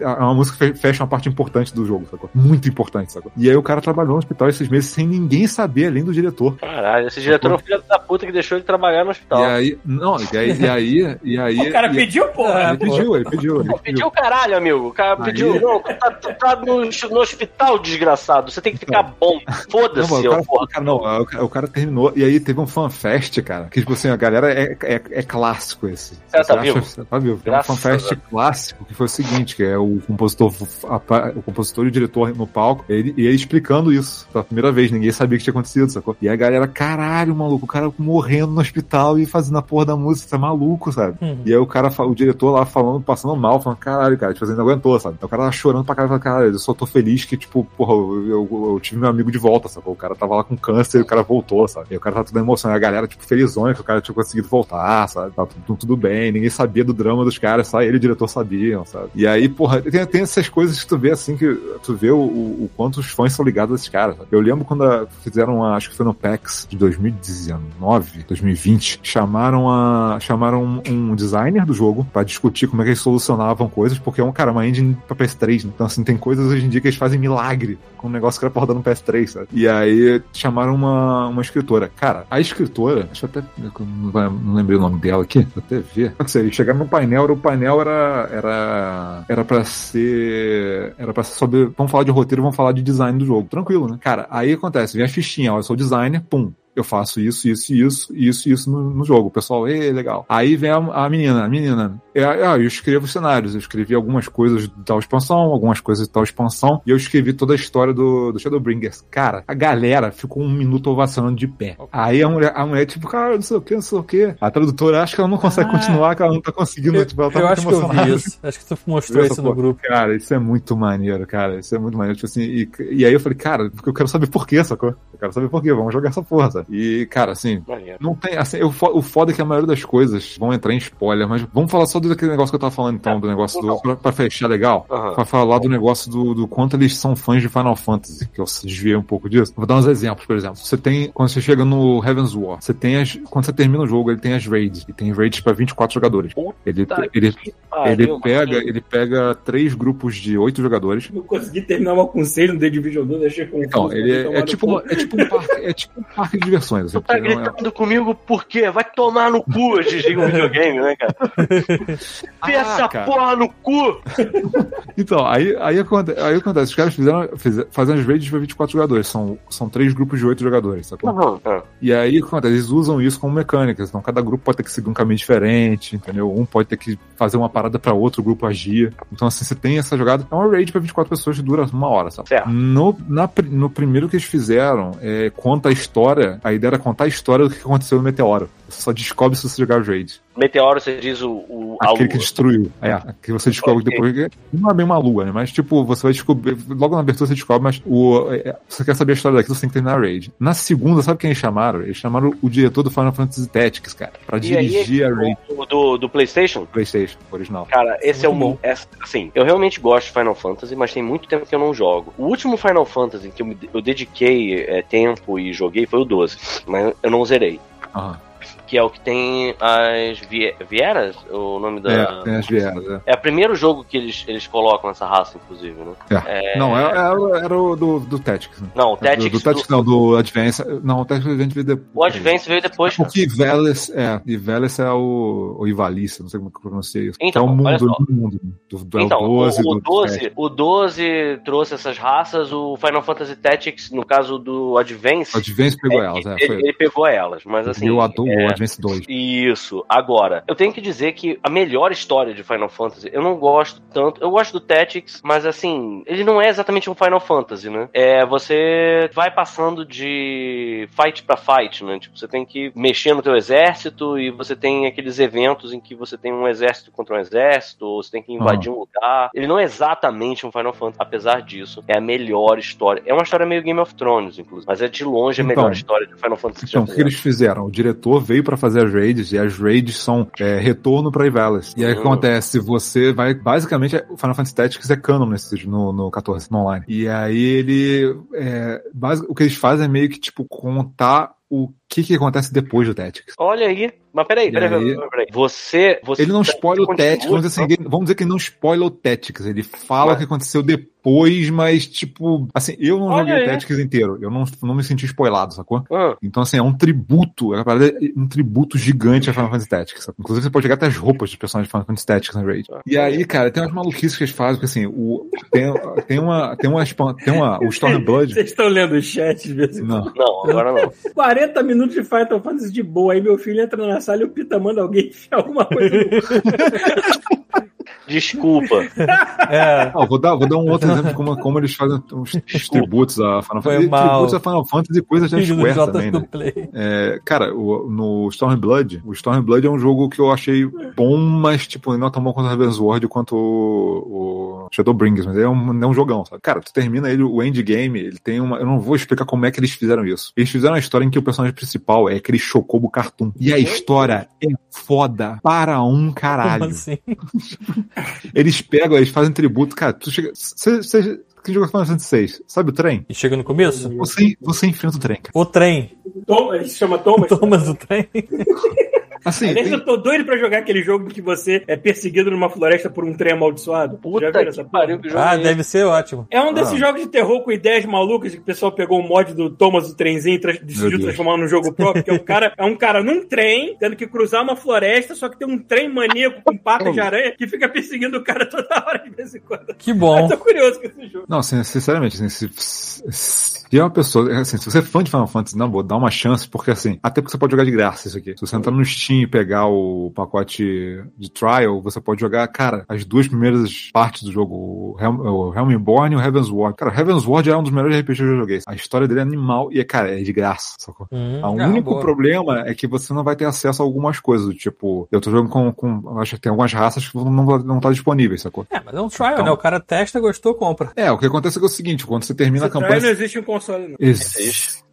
é uma música que fe- fecha uma parte importante do jogo, sacou? Muito importante, sacou? E aí o cara trabalhou no hospital esses meses sem ninguém saber, além do diretor.
Caralho, esse diretor é um filho da puta que deixou ele trabalhar no hospital.
E aí, não, e aí, e aí, e aí
O cara pediu, porra.
ele pediu, ele pediu, ele pediu.
pediu o caralho, amigo. O cara
Aí-
pediu. Não, tá, tá- tá no, no hospital, desgraçado. Você tem que ficar bom.
Não,
Foda-se,
mano, o,
ô
cara,
porra.
cara- não, o cara, o cara terminou. E aí teve um fanfest, cara. Que, tipo assim, a galera é, é, é clássico esse.
É, tá vivo?
acha- Tá vivo. É um fanfest clássico, que foi o seguinte, que é o compositor, a- o compositor e o diretor no palco, ele, e ele explicando isso pela primeira vez. Ninguém sabia o que tinha acontecido, sacou? E a galera, caralho, maluco, o cara morrendo no hospital e fazendo a porra da música, tá maluco, sabe?
Uhum.
E aí o cara, fa- o diretor lá falando, passando mal, falando, caralho, cara, tipo, assim, não aguentou, sabe? Então o cara tava chorando pra caralho, caralho, eu só tô feliz que, tipo, porra, eu, eu- tive meu amigo de volta, sacou? O cara tava lá com câncer e o cara voltou, sabe? E o cara tá tudo emocionado, a galera, tipo, felizona que o cara tinha conseguido voltar, sabe? Tá tudo, tudo bem, ninguém sabia do drama dos caras, só ele e o diretor sabiam, sabe? E aí, porra, tem, tem essas coisas que tu vê, assim, que tu vê o, o, o quanto os fãs são ligados a esses caras, sabe? Eu lembro quando a- fizeram, a, acho que foi no PAX de 2019, 2020, chamaram a chamaram um, um designer do jogo pra discutir como é que eles solucionavam coisas, porque é um cara, uma engine pra PS3, né? Então assim, tem coisas hoje em dia que eles fazem milagre com um negócio que era pra rodar no PS3, sabe? E aí chamaram uma, uma escritora. Cara, a escritora, deixa eu até. Não, não lembrei o nome dela aqui, vou até ver. Não sei, chegaram no painel, o painel era. Era. Era pra ser. Era pra ser sobre. Vamos falar de roteiro, vamos falar de design do jogo. Tranquilo, né? Cara, aí acontece, vem a fichinha, ó, eu sou designer, pum. Eu faço isso, isso, isso, isso, isso no, no jogo. O pessoal, ê, legal. Aí vem a, a menina, a menina. É, ah, eu escrevo cenários, eu escrevi algumas coisas de tal expansão, algumas coisas de tal expansão, e eu escrevi toda a história do, do Shadowbringers. Cara, a galera ficou um minuto ovacionando de pé. Aí a mulher, a mulher, tipo, cara, não sei o que, não sei o que. A tradutora acha que ela não consegue
Ah.
continuar, que ela não tá conseguindo,
Eu,
tipo, ela tá
eu
muito
acho que eu
emocionada.
vi isso. Acho que tu mostrou isso no grupo.
Cara, isso é muito maneiro, cara. Isso é muito maneiro. Tipo assim, e, e aí eu falei, cara, porque eu quero saber por quê, sacou? Eu quero saber por quê, vamos jogar essa porra, sabe? E, cara, assim,
Maneiro.
não tem. Assim, o, fo- o foda é que a maioria das coisas vão entrar em spoiler, mas vamos falar só daquele negócio que eu tava falando então, do negócio do. Pra, pra fechar legal.
Aham.
Pra falar do negócio do, do quanto eles são fãs de Final Fantasy, que eu desviei um pouco disso. Vou dar uns exemplos, por exemplo. Você tem, quando você chega no Heaven's War, você tem as. Quando você termina o jogo, ele tem as raids. E tem raids pra 24 jogadores. Ele,
Tá
ele, ele
pariu,
pega,
mano.
ele pega três grupos de oito jogadores.
Não consegui terminar o conselho no The Division 2, achei confuso.
Então, ele é, é tipo, uma- é tipo um parque, é tipo um parque de diversões.
Tu
assim,
tá
é-
gritando comigo por quê? Vai tomar no cu, desliga o videogame, né, cara? (laughs) Fia
Ah,
essa
cara.
porra no cu! (laughs)
Então, aí, aí, aconte- aí acontece, os caras fizeram, fizeram fazem as raids para 24 jogadores, são, são três grupos de oito jogadores, sacou?
Aham. Ah,
E aí acontece? Eles usam isso como mecânicas, então cada grupo pode ter que seguir um caminho diferente, entendeu? Um pode ter que fazer uma parada para outro grupo agir. Então, assim, você tem essa jogada, é uma raid para 24 pessoas que dura uma hora, sabe?
Certo.
No, na no primeiro que eles fizeram, é, conta a história, a ideia era contar a história do que aconteceu no Meteoro. Você só descobre se você jogar os raids.
Meteoro, você diz o. o
Aquele que destruiu. É, que você descobre
Ok.
depois. Não é bem uma lua, né? Mas, tipo, você vai descobrir. Logo na abertura você descobre, mas o, é, você quer saber a história daquilo, você tem que terminar a raid. Na segunda, sabe quem eles chamaram? Eles chamaram o diretor do Final Fantasy Tactics, cara, pra
E aí,
dirigir a raid
o do, do PlayStation?
PlayStation original.
Cara, esse é o bom. assim, eu realmente gosto de Final Fantasy, mas tem muito tempo que eu não jogo. O último Final Fantasy que eu, eu dediquei é, tempo e joguei foi o 12, mas eu não zerei.
Aham.
Que é o que tem as vie Vieras? O nome da.
É, tem as vieras, é.
É o primeiro jogo que eles, eles colocam essa raça, inclusive, né?
É. Não, era, era, era o do, do Tactics. Né?
Não, o Tactics.
do, do Tactics, não, do Advance. Não, o Tactics Advance veio depois.
O Advance veio depois.
Porque Veles é, e Veles é o, o Ivalice, não sei como é que eu pronunciei isso.
Então,
é o mundo, do mundo. Do, do
Então,
é o 12,
o, o,
do
12, o 12 trouxe essas raças, o Final Fantasy Tactics, no caso do Advance,
O Advance pegou
é,
elas, é.
ele, ele pegou elas, mas assim.
e o, Adu,
é,
o Advance 2.
Isso. Agora, eu tenho que dizer que a melhor história de Final Fantasy, eu não gosto tanto. Eu gosto do Tactics, mas assim, ele não é exatamente um Final Fantasy, né? É, você vai passando de fight pra fight, né? Tipo, você tem que mexer no teu exército e você tem aqueles eventos em que você tem um exército contra um exército, ou você tem que invadir um lugar. Ele não é exatamente um Final Fantasy, apesar disso, é a melhor história. É uma história meio Game of Thrones, inclusive, mas é de longe a
Então,
melhor história de Final Fantasy que
Então, o que eles fizeram? O diretor veio pra fazer as raids, e as raids são é, retorno pra Ivalice. E aí o que acontece? Você vai. Basicamente, o Final Fantasy Tactics é canon nesse, no, no 14, no online. E aí ele. É, basi- o que eles fazem é meio que, tipo, contar o que, que acontece depois do Tactics.
Olha aí. Mas peraí, peraí,
aí-
peraí, peraí. Você, você.
Ele não spoila o Tactics, vamos dizer, assim, ele- vamos dizer que ele não spoila o Tactics. Ele fala o que aconteceu depois, mas, tipo, assim, eu não
Olha
joguei o
aí.
Tactics inteiro. Eu não, não me senti spoilado, sacou?
Ah,
Então, assim, é um tributo, é uma parada- um tributo gigante a Final Fantasy Tactics. sabe? Inclusive, você pode jogar até as roupas dos personagens de Final Fantasy Tactics na Raid. E aí, cara, tem umas maluquices que eles fazem, porque assim, o, tem, tem uma. Tem uma. Tem uma. O Stormblood.
Vocês estão lendo o chat de vez em quando?
Não.
não, agora não. (laughs)
40 minutos de Final Fantasy de boa. Aí meu filho entra na sala e o Pita manda alguém alguma coisa no. (laughs)
Desculpa. (laughs)
É.
Não, vou, dar, vou dar um outro exemplo de como, como eles fazem os, os tributos a Final
Foi
Fantasy.
Mal.
tributos a Final Fantasy e coisas da Square também, né? É, cara, o- no Stormblood, o Stormblood é um jogo que eu achei bom, mas, tipo, não é tão bom quanto o Heaven's Ward quanto o, o Shadowbringers, mas é um, é um jogão, sabe? Cara, tu termina ele, o endgame, ele tem uma. Eu não vou explicar como é que eles fizeram isso. Eles fizeram a história em que o personagem principal é aquele Chocobo Cartoon. E a história é foda para um caralho.
Como assim? (laughs)
Eles pegam, eles fazem tributo. Cara, tu chega. Você, você, quem jogou Final Fantasy VI, sabe o trem?
E chega no começo?
Você, você enfrenta o trem, cara.
O trem.
Tom, ele se chama Thomas?
Thomas do trem. (laughs)
Assim,
Aliás,
tem-
eu tô doido pra jogar aquele jogo em que você é perseguido numa floresta por um trem amaldiçoado. Já
Puta
viram
que
essa
pariu, que jogo
Ah,
é
deve ser ótimo.
É um desses
Ah.
jogos de terror com ideias malucas que o pessoal pegou o mod do Thomas do trenzinho e tra- decidiu transformar num jogo próprio, que é um (laughs) cara, é um cara num trem, tendo que cruzar uma floresta, só que tem um trem maníaco com pata de aranha que fica perseguindo o cara toda hora de vez em quando.
Que bom.
Eu tô curioso com esse jogo.
Não, sin- sinceramente, assim, se, se é uma pessoa, assim, se você é fã de Final Fantasy, não, vou dar uma chance, porque assim, até porque você pode jogar de graça isso aqui. Se você entrar no Steam e pegar o pacote de trial, você pode jogar, cara, as duas primeiras partes do jogo, o, Helm, o Helmborn e o Heaven's Ward. Cara, o Heaven's Ward é um dos melhores RPGs que eu já joguei. A história dele é animal e, cara, é de graça, sacou?
Hum,
O
ah,
único
boa.
problema é que você não vai ter acesso a algumas coisas, tipo, eu tô jogando com, com acho que tem algumas raças que não, não, não tá disponíveis, sacou?
É, mas é um trial,
Então-
né? O cara testa, gostou, compra.
É, o que acontece é, que é o seguinte, quando você termina a
Esse trial
campanha,
não existe um console, não.
Existe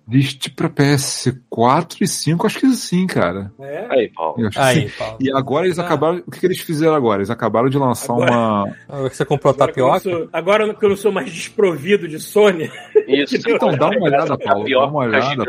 pra PS4 e 5, acho que sim, cara.
É?
Aí, Paulo.
Que
Aí. Paulo.
E agora eles
Ah.
acabaram. O que, que eles fizeram agora? Eles acabaram de lançar
Agora-
uma.
Ah, Você comprou
Agora que,
tapioca?
sou, agora que eu não sou mais desprovido de Sony,
Isso. (laughs)
Então, dá uma olhada, Paulo. Dá uma olhada.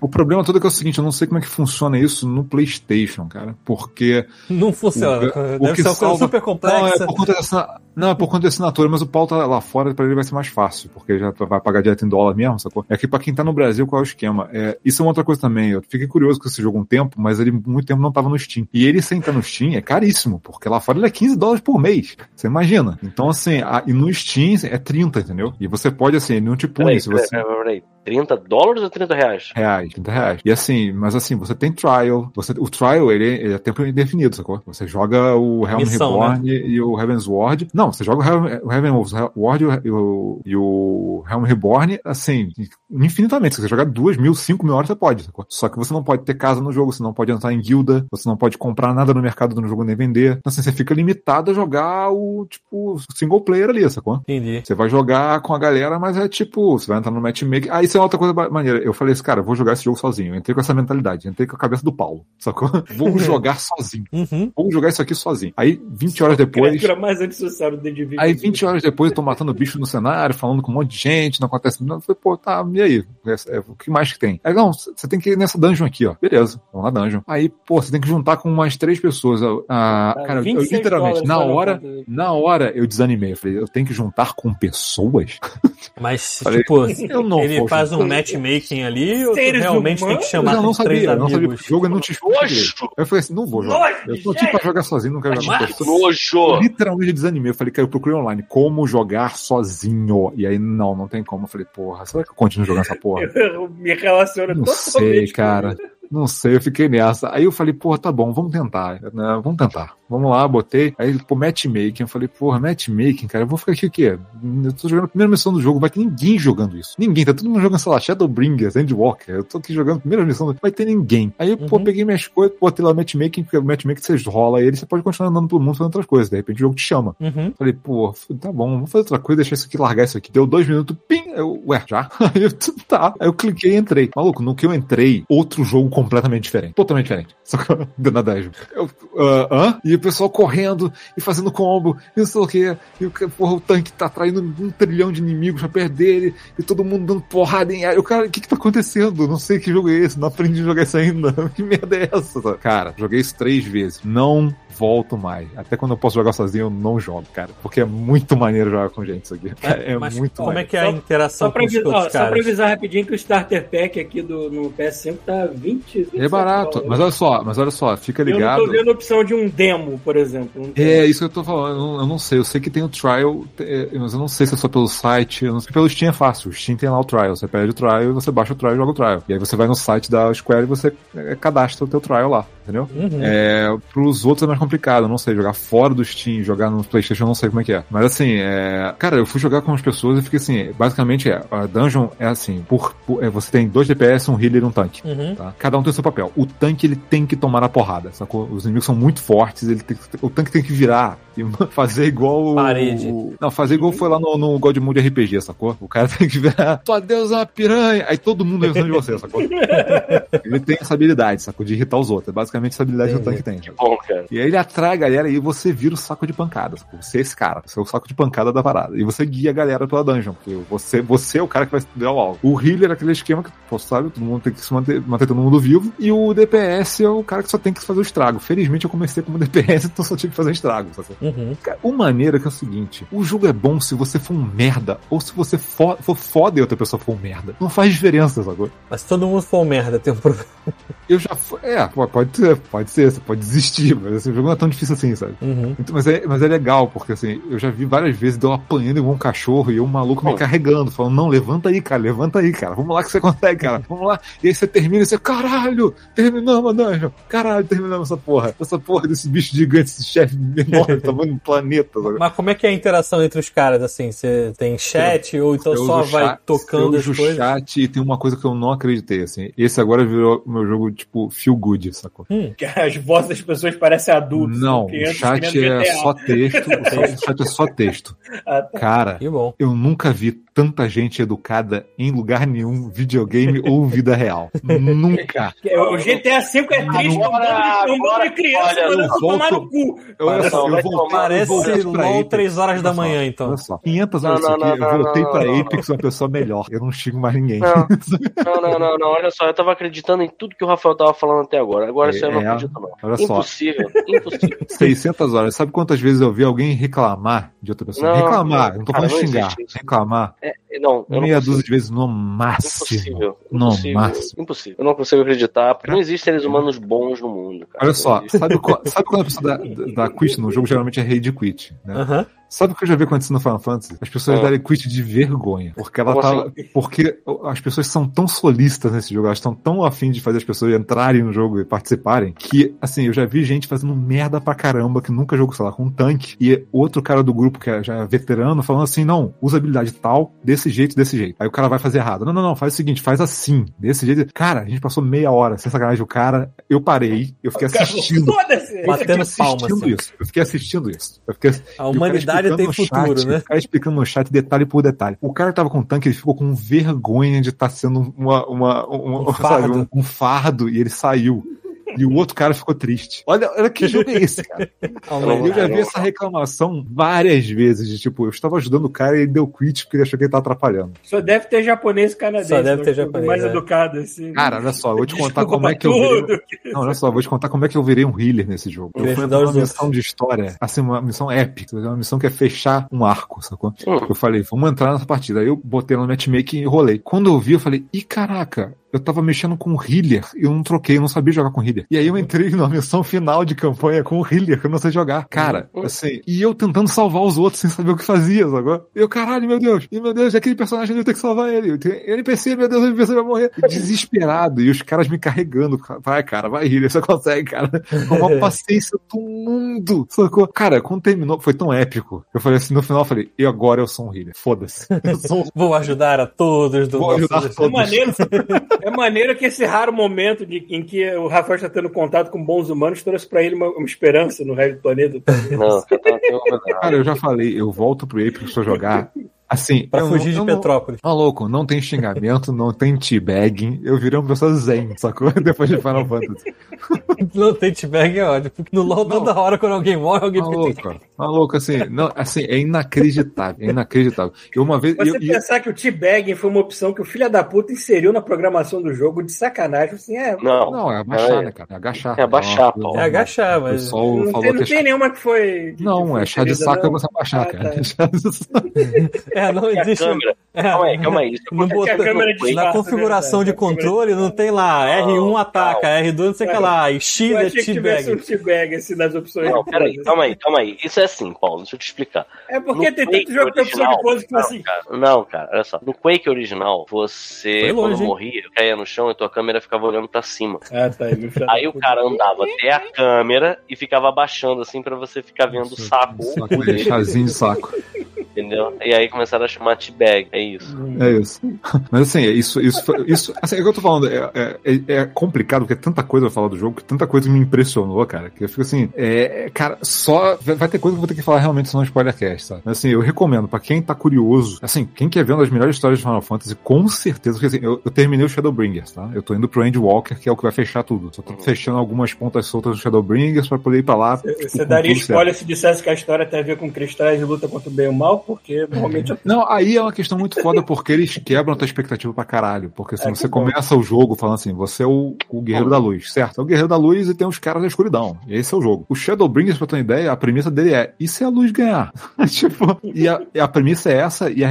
O problema todo é que é o seguinte: eu não sei como é que funciona isso no PlayStation, cara. Porque.
Não funciona.
O- o
Deve
que
ser uma coisa
salva-
super
Não, é
complexa.
por conta dessa. Não, é por conta da assinatura, mas o Paulo tá lá fora, pra ele vai ser mais fácil, porque já vai pagar direto em dólar mesmo, sacou? É que pra quem tá no Brasil, qual é o esquema? É, isso é uma outra coisa também. Eu fiquei curioso com esse jogo um tempo, mas ele muito tempo não tava no Steam. E ele sem estar no Steam é caríssimo, porque lá fora ele é 15 dólares por mês. Você imagina? Então, assim, a- e no Steam é 30, entendeu? E você pode, assim, ele não te pune
Peraí,
se você.
peraí, peraí. 30 dólares ou 30 reais?
reais, 30 reais. E assim, mas assim, você tem trial, você, o trial ele, ele é tempo indefinido, sacou? Você joga o Helm
Missão,
Reborn e o Heaven's Ward. Não, você joga o o Heaven's Ward e o, e o, Helm Reborn, assim, infinitamente. Se você jogar duas mil, cinco mil horas, você pode, sacou? Só que você não pode ter casa no jogo, você não pode entrar em guilda, você não pode comprar nada no mercado do jogo nem vender. Então, assim, você fica limitado a jogar o, tipo, single player ali, sacou?
Entendi.
Você vai jogar com a galera, mas é tipo, você vai entrar no matchmaking. Ah, isso é outra coisa maneira. Eu falei assim, cara, vou jogar esse jogo sozinho. Eu entrei com essa mentalidade, entrei com a cabeça do Paulo, sacou? (laughs) Vou jogar sozinho.
Uhum.
Vou jogar isso aqui sozinho. Aí, 20 horas depois.
mais antissocial do Division.
Aí, 20 horas depois, eu tô matando bicho no cenário, falando com um monte de gente, não acontece nada. Eu falei, pô, tá, e aí? É, é, o que mais que tem? Aí, não, você tem que ir nessa dungeon aqui, ó. Beleza, vamos na dungeon. Aí, pô, você tem que juntar com umas três pessoas. Ah,
Tá,
cara, eu,
26
literalmente, na hora, na hora, eu desanimei. Eu falei, eu tenho que juntar com pessoas?
Mas, (laughs)
Falei,
tipo,
eu não
ele
vou
faz um matchmaking ali ou realmente tem que
humanos?
chamar
eu não
três
sabia, eu não sabia,
amigos?
o jogo não te.
Nojo!
Eu falei assim, não vou jogar.
Nojo,
Eu tô aqui pra jogar sozinho, não quero jogar. Eu
nojo!
literalmente desanimei. Eu falei, cara, eu procurei online como jogar sozinho. E aí, não, não tem como. Eu falei, porra, será que eu continuo jogando essa porra? (laughs)
Eu me relaciono
Não
totalmente
sei,
com
cara. Não sei, eu fiquei nessa. Aí eu falei, porra, tá bom, vamos tentar. né, Vamos tentar. Vamos lá, botei. Aí, pô, matchmaking. Eu falei, porra, matchmaking, cara, eu vou ficar aqui o quê? Eu tô jogando a primeira missão do jogo, vai ter ninguém jogando isso. Ninguém, tá todo mundo jogando, sei lá, Shadowbringers, Endwalker. Eu tô aqui jogando a primeira missão, do... vai ter ninguém. Aí eu, pô,
Uhum.
peguei minhas coisas, botei lá matchmaking, porque o matchmaking você rola ele, você pode continuar andando pelo mundo fazendo outras coisas. De repente o jogo te chama.
Uhum.
Falei, pô, tá bom, vamos fazer outra coisa, deixar isso aqui, largar isso aqui. Deu dois minutos, pim, eu, ué, já? (laughs) Aí eu, tá. Aí eu cliquei e entrei. Maluco, no que eu entrei, outro jogo completamente diferente. Totalmente diferente. (laughs) Só que eu- dentro da dungeon. Eu, ah, hã? E o pessoal correndo e fazendo combo, e não sei o quê. E o, porra, o tanque tá atraindo um trilhão de inimigos pra perder dele, e todo mundo dando porrada em ar. Eu, cara, o que que tá acontecendo? Não sei que jogo é esse, não aprendi a jogar isso ainda. (laughs) Que merda é essa? Cara, joguei isso três vezes. Não volto mais. Até quando eu posso jogar sozinho, eu não jogo, cara. Porque é muito maneiro jogar com gente isso aqui. Cara, (laughs) é
Mas
muito
como é
maneiro.
que é a
Só-
interação
Só pra,
com os
avisar, ó, só pra avisar rapidinho que o Starter Pack aqui do, no PS5 tá 20. 27
É barato, mas olha só, mas olha só, fica
Eu não
ligado.
tô vendo a opção de um demo, por exemplo.
É, isso que eu tô falando, eu não, eu não sei, eu sei que tem o trial, é, mas eu não sei se é só pelo site, eu não sei, pelo Steam é fácil, o Steam tem lá o trial, você pede o trial e você baixa o trial e joga o trial. E aí você vai no site da Square e você é, cadastra o teu trial lá, entendeu?
Uhum.
É, pros outros é mais complicado, não sei, jogar fora do Steam, jogar no Playstation, não sei como é que é. Mas assim, é, cara, eu fui jogar com as pessoas e fiquei assim, basicamente é, a dungeon é assim, por, por- é, você tem dois DPS, um healer e um tanque.
Uhum.
Tá? Cada um tem o seu papel. O tanque ele tem que tomar a porrada, sacou? Os inimigos são muito fortes, ele tem o tanque tem que virar e (laughs) fazer igual o.
Parede.
o- não, fazer igual foi lá no, no God Mode RPG, sacou? O cara (laughs) tem que virar. Tua Deus é uma piranha! Aí todo mundo é de você, sacou? (laughs) ele tem essa habilidade, sacou? De irritar os outros. É basicamente essa habilidade que o tanque tem.
Bom, cara.
E aí ele atrai a galera e você vira o saco de pancadas. Você é esse cara, você é o saco de pancada da parada. E você guia a galera pela dungeon, porque você, você é o cara que vai estudar o alvo. O healer é aquele esquema que, pô, sabe, todo mundo tem que se manter, manter todo mundo vivo. E o DPS é o cara que só tem que fazer o estrago. Felizmente eu comecei como (laughs) DPS, então só tinha que fazer estrago. Sabe?
Uhum.
Cara, maneiro é que é o seguinte: o jogo é bom se você for um merda, ou se você for, for foda e outra pessoa for um merda. Não faz diferença, sacou?
Mas se todo mundo for um merda, tem um problema.
Eu já fui. É, pode pode ser, você pode desistir, mas esse jogo não é tão difícil assim, sabe?
Uhum.
Então, mas, é, mas é legal, porque assim, eu já vi várias vezes eu apanhando igual um cachorro e um maluco me carregando, falando, não, levanta aí, cara, levanta aí, cara, vamos lá que você (laughs) consegue, cara, vamos lá. E aí você termina e você, caralho, terminamos dungeon, caralho, terminamos essa porra, essa porra desse bicho gigante, esse chefe enorme, tamanho do planeta. sabe?
Mas como é que é a interação entre os caras, assim? Você tem chat ou então
Eu
só vai
chat-
tocando
eu
as coisas?
chat e tem uma coisa que eu não acreditei, assim. Esse agora virou meu jogo, tipo, feel good, sacou?
Hum,
Que as vozes das pessoas parecem adultos.
Não, o
crianças
chat é só texto, o (laughs) chat- o chat é só texto.
Ah, tá.
Cara,
que bom.
eu nunca vi tanta gente educada em lugar nenhum, videogame ou vida real. (laughs) Nunca.
O GTA V é triste, é um bando de- é um bando de criança
Olha,
mandando
eu
tomar no cu.
Eu, olha só, eu voltei, eu
Parece
pra
LOL
Apex.
3 horas da
Olha só,
manhã, então.
Olha só, 500 horas
Não,
aqui,
não,
eu voltei
não,
pra
não,
Apex uma pessoa melhor. Eu não xingo mais ninguém.
Não. (laughs) Não, não, não, não. Olha só, eu tava acreditando em tudo que o Rafael tava falando até agora. Agora isso eu não
É,
acredito, não.
olha só.
Impossível, impossível. (laughs)
600 horas. Sabe quantas vezes eu vi alguém reclamar de outra pessoa?
Não,
reclamar, não tô falando xingar. Reclamar.
Não, eu não
Meia dúzia de vezes no máximo.
Impossível.
No
Impossível.
máximo.
Impossível. Eu não consigo acreditar, porque não existem seres humanos bons no mundo, cara.
Olha só, sabe, qual- sabe quando a pessoa dá, dá quit no jogo? Geralmente é rage quit. Né?
Aham.
Sabe o que eu já vi acontecendo no Final Fantasy? As pessoas
Ah.
darem quit de vergonha. Porque ela tá. Porque as pessoas são tão solistas nesse jogo, elas estão tão afim de fazer as pessoas entrarem no jogo e participarem, que, assim, eu já vi gente fazendo merda pra caramba, que nunca jogou, sei lá, com um tanque, e outro cara do grupo, que é já veterano, falando assim: não, usa habilidade tal, desse jeito, desse jeito. Aí o cara vai fazer errado. Não, não, não, faz o seguinte, faz assim, desse jeito. Cara, a gente passou meia hora, sem sacanagem, o cara, eu parei, eu fiquei assistindo.
Foda-se!
Eu fiquei
Batendo palma,
assistindo
assim.
isso. Eu fiquei assistindo isso. Eu fiquei,
A humanidade tem futuro,
chat,
né?
O cara explicando no chat detalhe por detalhe. O cara tava com tanque, ele ficou com vergonha de estar sendo uma, uma, uma-
Um
sabe,
fardo.
um- um fardo e ele saiu. E o outro cara ficou triste. Olha, olha que jogo é esse, cara. (laughs) Eu já vi essa reclamação várias vezes, de tipo, eu estava ajudando o cara e ele deu quit porque ele achou que ele tava atrapalhando.
Só deve ter japonês e canadense.
Só deve
né?
ter japonês,
Mais
é.
educado, assim.
Cara, olha só, eu vou te (laughs) contar
Desculpa
como é que eu virei. Não, olha só, eu vou te contar como é que eu virei um healer nesse jogo. Eu
Queria
fui numa
outros.
missão de história, assim, uma missão épica, uma missão que é fechar um arco, sacou?
Hum.
Eu falei, vamos entrar nessa partida. Aí eu botei no matchmaking e rolei. Quando eu vi, eu falei, ih, caraca, eu tava mexendo com o healer e eu não troquei, eu não sabia jogar com healer. E aí eu entrei na missão final de campanha com o healer, que eu não sei jogar. Cara,
Hum.
assim, e eu tentando salvar os outros sem saber o que fazia, sacou? Eu, caralho, meu Deus, e meu Deus, aquele personagem eu tenho que salvar ele. Eu NPC, meu Deus, o NPC vai morrer. Desesperado, e os caras me carregando. Vai, cara, vai, healer, você consegue, cara. (laughs) Com uma paciência do mundo, sacou? Cara, quando terminou, foi tão épico. Eu falei assim, no final eu falei, e agora eu sou um healer, foda-se. (laughs) Eu sou um
Vou ajudar a todos do
Vou
nosso-
ajudar
É
todos.
maneiro, (laughs) é maneiro que esse raro momento de- em que o Rafael está tendo contato com bons humanos trouxe pra ele uma, uma esperança no resto do planeta.
Não,
Cara, eu já falei, eu volto pro Apex pra jogar. Assim,
Pra
eu
fugir
não-
de
eu não-
Petrópolis.
Tá louco, não tem xingamento, não tem teabagging. Eu virei uma pessoa zen, sacou? (laughs) Depois de Final Fantasy. (laughs)
Não tem t-bag é ódio. Porque no LoL toda hora quando alguém morre, alguém
Tá
fica...
louco, tá assim, não, assim, é inacreditável, é inacreditável. Eu uma vez,
Você
eu, e-
pensar que o T-Bagging foi uma opção que o filho da puta inseriu na programação do jogo de sacanagem, assim, é.
Não,
não, é abaixar,
É.
né, cara? É agachar.
É abaixar,
uma-
pô.
É agachar,
O
mas...
Não,
falou
tem, não
que
tem nenhuma que foi. que-
Não, é chá de saco é
não.
você abaixar,
Ah,
cara.
tá. (laughs)
Chá de-
É, não existe...
câmera?
É,
Calma aí, calma aí. Isso
Não
acontece
botou-
a câmera
no Quake.
Na
Espaço,
configuração
verdade,
de controle não tem lá R1 ataca, R2 não sei o que lá, e X
Eu
é
um
t-bag.
T-Bag assim nas opções.
Não,
de
peraí, calma aí, calma aí. Isso é assim, Paulo, deixa eu te explicar.
É porque
No
tem
Quake
tanto jogo que tem opção de pose que assim.
Não, cara, não, cara, olha só. No Quake original, você,
longe,
quando
hein?
morria, caía no chão e tua câmera ficava olhando pra cima.
Ah, tá. aí,
Aí o cara andava até a câmera e ficava abaixando assim pra você ficar vendo o saco.
Saco de chazinho de saco.
Entendeu? E aí começaram a chamar T-Bag. É isso.
É isso. Mas assim, é isso, isso, foi- isso assim, é o que eu tô falando, é, é, é- é complicado, porque é tanta coisa pra falar do jogo, que tanta coisa me impressionou, cara, que eu fico assim, é, cara, só, vai, ter coisa que eu vou ter que falar realmente senão spoilercast, sabe? Mas assim, eu recomendo, pra quem tá curioso, assim, quem quer ver uma das melhores histórias de Final Fantasy, com certeza, porque assim, eu, eu terminei o Shadowbringers, tá? Eu tô indo pro Endwalker, que é o que vai fechar tudo. Só tô fechando algumas pontas soltas do Shadowbringers pra poder ir pra lá.
Você
com
daria
tudo certo.
spoiler se dissesse que a história tem a ver com cristais e luta contra o bem e o mal, porque normalmente é
Não, aí é uma questão muito foda porque eles quebram a tua expectativa pra caralho. Porque se
É,
você
bom.
começa o jogo falando assim, você é o, o guerreiro da luz, certo? É o guerreiro da luz e tem os caras da escuridão. E esse é o jogo. O Shadowbringers, pra ter uma ideia, a premissa dele é: e se a luz ganhar? (laughs) tipo, e a, e a premissa é essa, e a,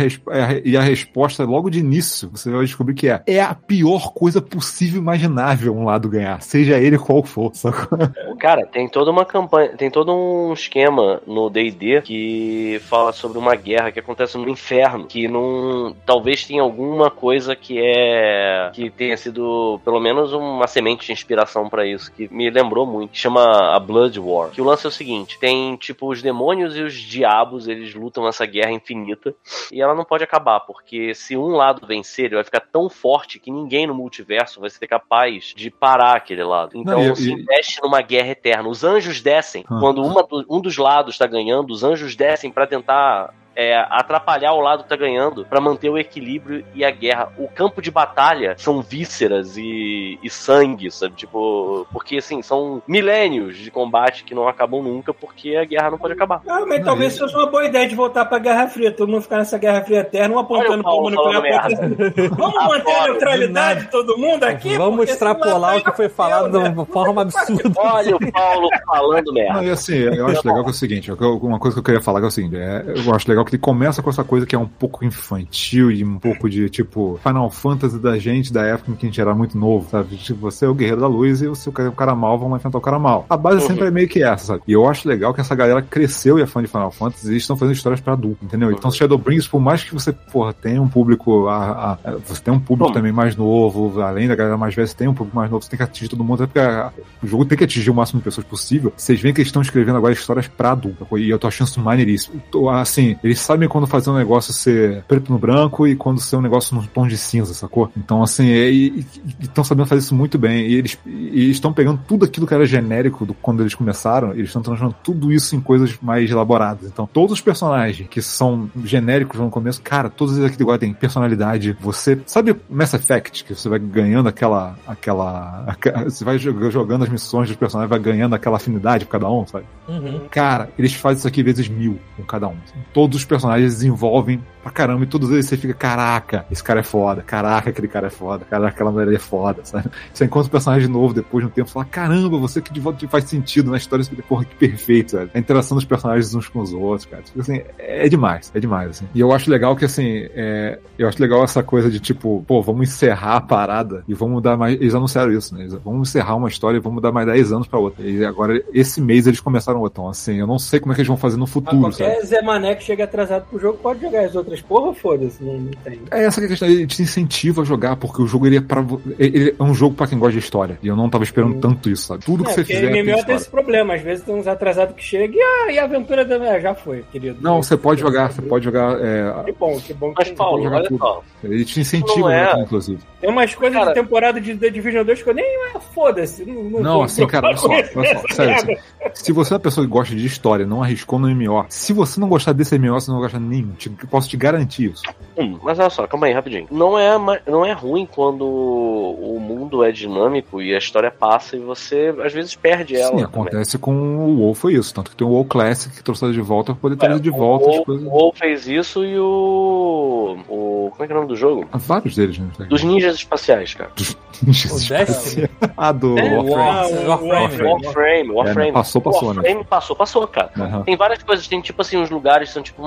e a resposta logo de início, você vai descobrir que é: é a pior coisa possível imaginável um lado ganhar, seja ele qual for. (laughs)
Cara, tem toda uma campanha, tem todo um esquema no D&D que fala sobre uma guerra que acontece no inferno, que não, talvez tenha alguma coisa que é que tenha sido pelo menos uma semente de inspiração pra isso, que me lembrou muito, que chama a Blood War. Que o lance é o seguinte, tem tipo os demônios e os diabos, eles lutam essa guerra infinita e ela não pode acabar, porque se um lado vencer, ele vai ficar tão forte que ninguém no multiverso vai ser capaz de parar aquele lado. Então
Não,
se investe numa guerra eterna. Os anjos descem.
Ah.
Quando uma um dos lados tá ganhando, os anjos descem pra tentar é, atrapalhar o lado que tá ganhando pra manter o equilíbrio e a guerra. O campo de batalha são vísceras e, e sangue, sabe? Tipo, porque assim, são milênios de combate que não acabam nunca porque a guerra não pode acabar.
Ah, mas talvez
e-
fosse uma boa ideia de voltar pra Guerra Fria. Todo mundo ficar nessa Guerra Fria eterna, um apontando
Paulo
nuclear. pro outro. Vamos (laughs) manter a neutralidade de todo mundo aqui?
Vamos extrapolar o que foi falado de
né?
uma forma absurda.
Olha o Paulo falando merda.
Não, e assim, eu acho legal que é o seguinte, eu- uma coisa que eu queria falar que é o seguinte, é, eu acho legal que ele começa com essa coisa que é um pouco infantil e um pouco de, tipo, Final Fantasy da gente, da época em que a gente era muito novo, sabe? Tipo, você é o guerreiro da luz e o seu o cara mal vão enfrentar o cara mal. A base
Uhum.
sempre é meio que essa, sabe? E eu acho legal que essa galera cresceu e é fã de Final Fantasy e eles estão fazendo histórias pra adulto, entendeu? Então Shadowbringers, por mais que você, porra, tenha um público, a, a- você tem um público
Como?
também mais novo, além da galera mais velha, você tem um público mais novo, você tem que atingir todo mundo, porque a- o jogo tem que atingir o máximo de pessoas possível. Vocês veem que eles estão escrevendo agora histórias pra adulto. E eu tô achando isso maneiríssimo. Tô, Assim, eles sabem quando fazer um negócio ser preto no branco e quando ser um negócio num tom de cinza, sacou? Então, assim, é- estão sabendo fazer isso muito bem. E eles eles estão pegando tudo aquilo que era genérico do, quando eles começaram, eles estão transformando tudo isso em coisas mais elaboradas. Então, todos os personagens que são genéricos no começo, cara, todos eles aqui agora têm personalidade. Você sabe Mass Effect, que você vai ganhando aquela. aquela. aque- (laughs) você vai jog- jogando as missões dos personagens, vai ganhando aquela afinidade por cada um, sabe?
Uhum.
Cara, eles fazem isso aqui vezes mil com cada um. Todos os personagens desenvolvem pra caramba e todos eles você fica, caraca, esse cara é foda, caraca, aquele cara é foda, caraca, aquela mulher é foda, sabe? Você encontra um personagem novo depois de um tempo e fala, caramba, você que de volta faz sentido na história, você porra, que perfeito, sabe? A interação dos personagens uns com os outros, cara. Tipo assim, é demais, é demais, assim. E eu acho legal que, assim, é, eu acho legal essa coisa de tipo, pô, vamos encerrar a parada e vamos dar mais. Eles anunciaram isso, né? Eles, vamos encerrar uma história e vamos dar mais 10 anos pra outra. E agora, esse mês eles começaram outra. Então, assim, eu não sei como é que eles vão fazer no
Mas
futuro, sabe?
qualquer Zé Mané que chega atrasado pro jogo pode jogar as outras. Porra, foda-se, não, não tem.
É essa que é a questão, ele te incentiva a jogar, porque o jogo ele é para ele é um jogo pra quem gosta de história. E eu não tava esperando tanto isso, sabe? Tudo que
É,
você
porque
fizer tem
MMO tem
história.
esse problema. Às vezes tem uns atrasados que chegam e a, e a aventura da. Ah, já foi, querido.
Não, você pode jogar, você pode jogar. é,
Que bom, que bom. que
Mas,
tem-
Paulo, olha
tudo.
só.
ele te incentiva
é.
jogar, inclusive.
Tem umas coisas
Cara-
de temporada de The Division 2 que eu nem. ah, Foda-se. Não, não,
Não, assim, cara, olha só, olha só, (laughs) sério, assim, se você é uma pessoa que gosta de história, não arriscou no MMO, se você não gostar desse MMO, você não vai gostar de nenhum. Te- posso te garantir isso.
Hum, mas olha só, calma aí, rapidinho. Não é, não é ruim quando o mundo é dinâmico e a história passa e você às vezes perde ela.
Sim,
também.
acontece com o WoW foi isso. Tanto que tem o WoW Classic que trouxe ela de volta pra poder trazer de
É,
volta
o,
as
WoW-
coisas.
o WoW fez isso e o, o. Como é que é o nome do jogo?
Há Vários deles, né?
Dos ninjas espaciais, cara. (laughs)
O Destiny? (laughs)
ah, do
É,
Warframe.
Ah, o-
Warframe.
o-
Warframe, Warframe.
É, passou, passou, né?
Warframe passou, passou, cara.
Aham.
Tem várias coisas, tem tipo assim, uns lugares são tipo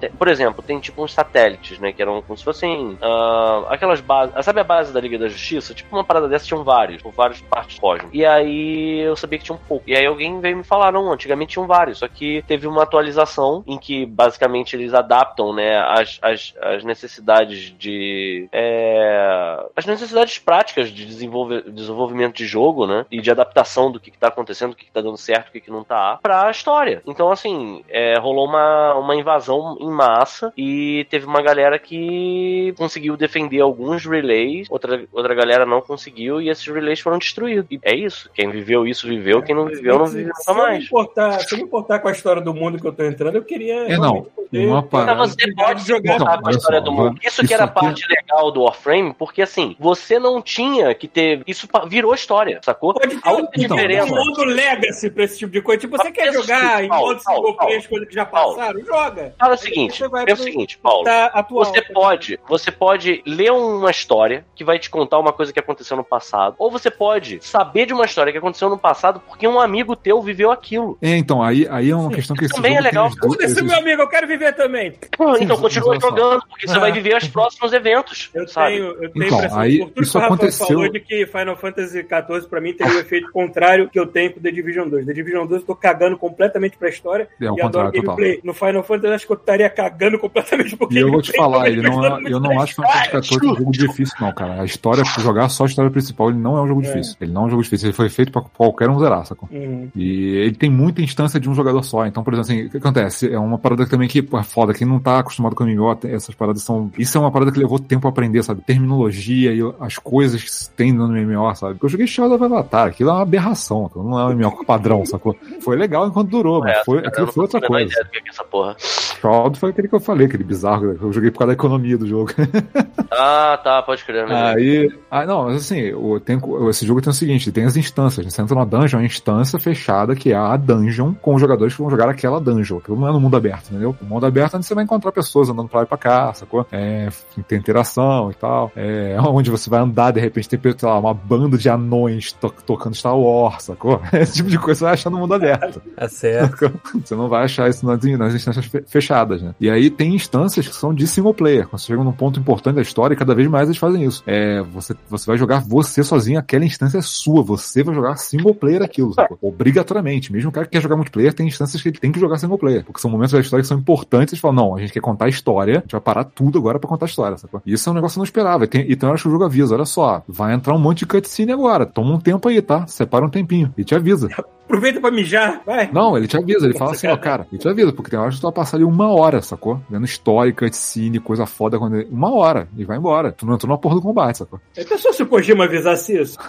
tem- Por exemplo, tem tipo uns satélites, né? Que eram como se fossem. ah, aquelas bases. Sabe a base da Liga da Justiça? Tipo uma parada dessa tinham vários, por várias partes cosmos. E aí eu sabia que tinha um pouco. E aí alguém veio me falar, não, antigamente tinham vários. Só que teve uma atualização em que basicamente eles adaptam, né, as, as, as necessidades de. é, as necessidades práticas de desenvolver, desenvolvimento de jogo, né? E de adaptação do que, que tá acontecendo, do que, que tá dando certo, o que, que não tá, pra história. Então, assim, é, rolou uma, uma invasão em massa e teve uma galera que conseguiu defender alguns relays, outra, outra galera não conseguiu e esses relays foram destruídos. E é isso. Quem viveu isso, viveu. Quem não viveu, não viveu nunca mais.
importar, se eu me importar com a história do mundo que eu tô entrando, eu queria.
É, não.
poder-
Uma parada.
você pode
jogar
jogar
Então,
com a história
só,
do mundo. Isso, que
isso
era a
aqui-
parte legal do Warframe, porque assim, você não tinha que ter. Isso virou história, sacou?
Pode ter
A
um,
única
Então,
diferença.
um modo legacy pra esse tipo de coisa. Tipo, você
Mas
quer jogar em
Paulo,
modo single
Paulo,
player as
Paulo,
coisas que já
Paulo.
passaram? Joga.
Fala o seguinte, pensa o
pro-
seguinte, Paulo.
Tá atual.
Você pode, você pode ler uma história que vai te contar uma coisa que aconteceu no passado, ou você pode saber de uma história que aconteceu no passado porque um amigo teu viveu aquilo.
É, então, aí, aí é uma questão que esse
também
jogo
é legal.
Foda-se,
esses-
meu amigo, eu quero viver também.
Pô,
Sim,
então
sim,
continua jogando, porque você
Ah.
vai viver os próximos eventos,
Eu
sabe?
tenho, eu tenho
Então,
impressão
aí,
por tudo
isso
que o Rafael
aconteceu-
falou de que Final Fantasy XIV pra mim teria o efeito contrário que eu tenho com The Division 2. The Division 2 eu tô cagando completamente pra história
É
e adoro
total.
gameplay. No Final Fantasy eu acho que eu estaria cagando completamente
E eu vou te falar, ele não é, eu não acho Final Fantasy XIV um jogo difícil, não, cara. A história, jogar só a história principal, ele não é um jogo difícil. Ele não é um jogo difícil, ele foi feito pra qualquer um zerar, sacou?
Uhum.
E ele tem muita instância de um jogador só. Então, por exemplo, assim, o que acontece? É uma parada também que é foda. Quem não tá acostumado com MMO, essas paradas são. Isso é uma parada que levou tempo a aprender, sabe? Terminologia e as coisas que se tem no MMO, sabe? Porque eu joguei Shadow of Avatar, aquilo é uma aberração, aquilo não é um MMO padrão, sacou? Foi legal enquanto durou, mas
É,
foi,
cara, eu
aquilo foi outra coisa.
que é.
Shadow foi aquele que eu falei, aquele bizarro, que eu joguei por causa da economia do jogo. (laughs)
Ah, tá, pode crer. né?
Aí. Ah, não, mas assim, o, tem, esse jogo tem o seguinte: tem as instâncias. Você entra numa dungeon, é uma instância fechada, que é a dungeon, com os jogadores que vão jogar aquela dungeon. Aquilo não é no mundo aberto, entendeu? No mundo aberto é onde você vai encontrar pessoas andando pra lá e pra cá, sacou? É, tem interação e tal. É (laughs) onde você vai andar, de repente tem, sei lá, uma banda de anões to- tocando Star Wars, sacou? (laughs) Esse tipo de coisa você vai achar no mundo aberto.
Tá certo.
Você não vai achar isso nas, nas instâncias fe- fechadas, né? E aí tem instâncias que são de single player. Quando você chega num ponto importante da história, e cada vez mais eles fazem isso. É, você, você vai jogar você sozinho, aquela instância é sua. Você vai jogar single player aquilo, sacou? Obrigatoriamente. Mesmo o cara que quer jogar multiplayer, tem instâncias que ele tem que jogar single player. Porque são momentos da história que são importantes. Eles falam, não, a gente quer contar a história, a gente vai parar tudo agora pra contar a história, sacou? E isso é um negócio que eu não esperava. E tem, e tem horas que o jogo avisa, olha só, vai entrar um monte de cutscene agora. Toma um tempo aí, tá? Separa um tempinho. E te avisa.
Aproveita pra mijar, vai.
Não, ele te avisa, ele fala assim, ó, cara, ele te avisa, porque tem horas que tu vai passar ali uma hora, sacou? Vendo história, cutscene, coisa foda, quando ele... uma hora, e vai embora. Tu não entrou na porra do combate, sacou?
É pessoa se o Kojima avisasse isso. (laughs)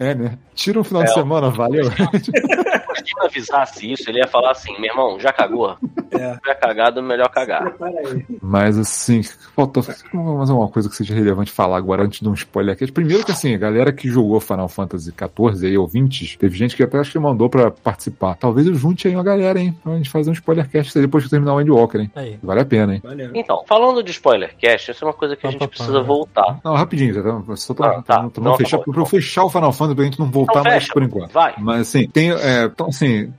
É, né? Tira um final de
É,
semana, valeu. (laughs)
Se ele avisasse isso, ele ia falar assim, meu irmão, já cagou?
É.
Já cagado, melhor cagar.
Mas assim, faltou mais uma coisa que seja relevante falar agora antes de um spoiler aqui. Primeiro que assim, a galera que jogou Final Fantasy XIV aí, ouvintes, teve gente que até acho que mandou pra participar. Talvez eu junte aí uma galera, hein? Pra gente fazer um spoilercast depois que terminar o Endwalker, hein?
Aí.
Vale a pena, hein?
Valeu.
Então, falando de spoiler cast, isso é uma coisa que a gente
pá, pá.
precisa voltar.
Não, rapidinho, tá- só pra,
Ah, tá.
pra- não
tá
fechar,
bom,
pra
tá
eu fechar o Final Fantasy pra gente não voltar
Então
mais
fecha.
por enquanto.
Vai.
Mas assim, tem. É, então, assim,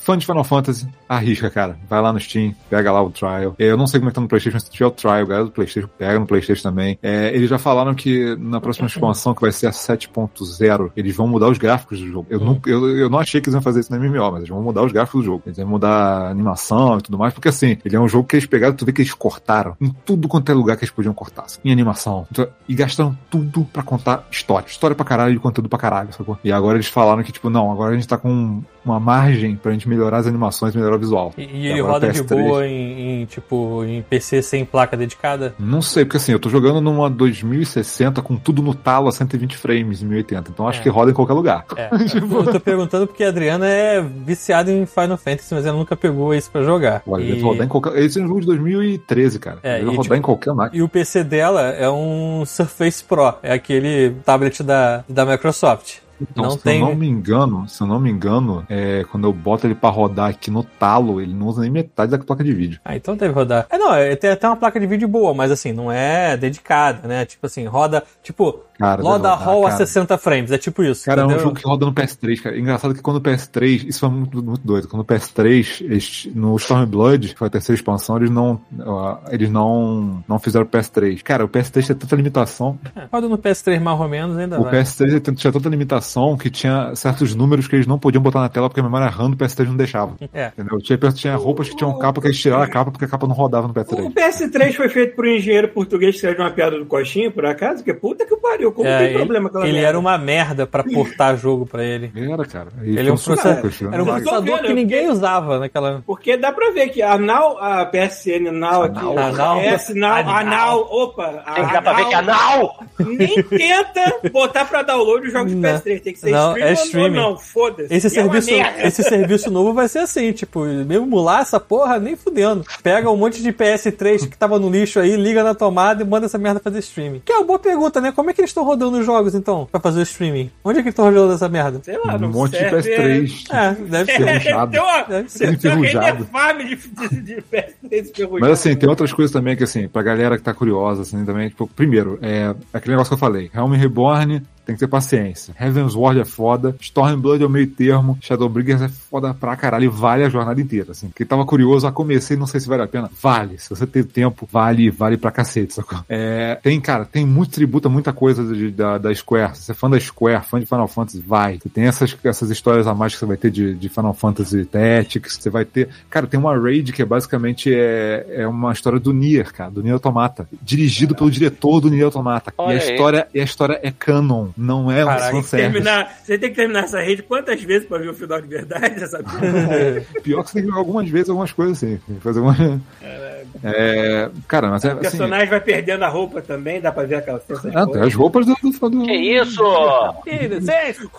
fã de Final Fantasy, arrisca, cara. Vai lá no Steam, pega lá o trial. É, Eu não sei como é que tá no PlayStation, se tiver o trial, galera do PlayStation, pega no PlayStation também. É, eles já falaram que na próxima expansão, que vai ser a 7.0, eles vão mudar os gráficos do jogo. Eu,
Hum.
não, eu, eu não achei que eles iam fazer isso no MMO, mas eles vão mudar os gráficos do jogo. Eles vão mudar a animação e tudo mais, porque assim, ele é um jogo que eles pegaram, tu vê que eles cortaram em tudo quanto é lugar que eles podiam cortar. Assim, em animação. Então, E gastaram tudo pra contar história. História pra caralho e conteúdo pra caralho, sacou? E agora eles falaram que, tipo, não, agora a gente tá com uma margem pra gente melhorar as animações e melhorar o visual.
E, e ele roda de
PS3.
boa em, em, tipo, em PC sem placa dedicada?
Não sei, porque assim, eu tô jogando numa 2060 com tudo no talo a 120 frames em 1080, então acho
É.
que roda em qualquer lugar.
É, (laughs) eu tô perguntando porque a Adriana é viciada em Final Fantasy, mas ela nunca pegou isso pra jogar.
Olha,
E-
rodar em qualquer. Esse é um jogo de 2013, cara.
É, e,
rodar
tipo,
em qualquer máquina.
E o PC dela é um Surface Pro, é aquele tablet da, da Microsoft.
Então,
não
se
tem-
eu não me engano, se eu não me engano, é, quando eu boto ele pra rodar aqui no talo, ele não usa nem metade da placa de vídeo.
Ah, então deve rodar. É, não, é, tem até uma placa de vídeo boa, mas assim, não é dedicada, né? Tipo assim, roda, tipo,
Cara,
roda roll a
cara.
60 frames, é tipo isso.
Cara, é um
entendeu?
jogo que roda no PS3, cara. Engraçado que quando o PS3, isso foi muito, muito doido. Quando o PS3, eles, no Stormblood, que foi a terceira expansão, eles não, eles não, não fizeram o PS3. Cara, o PS3 tinha tanta limitação.
É, roda no PS3 mais ou menos, ainda
O
vai.
PS3 ele tinha tanta limitação que tinha certos números que eles não podiam botar na tela porque a memória RAM do PS3 não deixava.
É.
Entendeu? Tinha, tinha roupas que tinham capa que eles tiraram a capa porque a capa não rodava no
O
PS3.
PS3 foi feito por um engenheiro português que saiu de uma piada do Coxinha, por acaso? Que puta que pariu, como
É,
tem
ele,
problema com aquela
ele
merda?
era uma merda pra portar jogo pra ele.
Era, cara. E
Ele
foi
é um processador,
esse
era um processador que ninguém usava naquela.
Porque dá pra ver que a Now, a PSN Now aqui,
A Now.
a PS Now, a Now, opa, a,
dar pra ver que é
Now
anal!
nem tenta botar pra download os jogos de
Não.
PS3, tem que ser
Não,
streaming
é
ou
streaming.
não, foda-se.
Esse
é
serviço, esse serviço novo vai ser assim, tipo, mesmo emular essa porra, nem fudendo. Pega um monte de PS3 que tava no lixo aí, liga na tomada e manda essa merda fazer streaming. Que é uma boa pergunta, né? Como é que eles estão rodando os jogos, então, pra fazer o streaming? Onde é que eles estão rodando essa merda?
Sei lá,
Um
não
monte de
serve,
PS3.
É, deve (laughs)
É,
ser.
Tem uma,
Deve ser
uma
enferrujado.
de, de, de PS3 enferrujado.
Mas assim, tem outras coisas também que, assim, pra galera que tá curiosa, assim, também, tipo, primeiro, é aquele negócio que eu falei, Helm Reborn tem que ter paciência. Heaven's Ward é foda, Stormblood é o meio termo, Shadowbringers é foda pra caralho e vale a jornada inteira, assim. Quem tava curioso, a comecei, não sei se vale a pena, vale. Se você tem tempo, vale, vale pra cacete, sacou? É, tem, cara, tem muito tributo muita coisa de- da, da Square. Se você é fã da Square, fã de Final Fantasy, vai. Você tem essas, essas histórias a mais que você vai ter de, de Final Fantasy Tactics, você vai ter... Cara, tem uma raid que é basicamente é, é uma história do Nier, cara, do Nier Automata. Dirigido pelo diretor do Nier Automata.
Olha
e a
aí.
história, e a história é canon, não é
Caraca,
um fanservice.
terminar, você tem que terminar essa rede quantas vezes pra ver o final de verdade dessa (laughs)
Pior que você tem que jogar algumas vezes algumas coisas assim. Fazer uma. É, cara, mas é
O
assim.
personagem vai perdendo a roupa também, dá pra ver aquela sensação.
Ah, tem as roupas do. do, do
Que isso?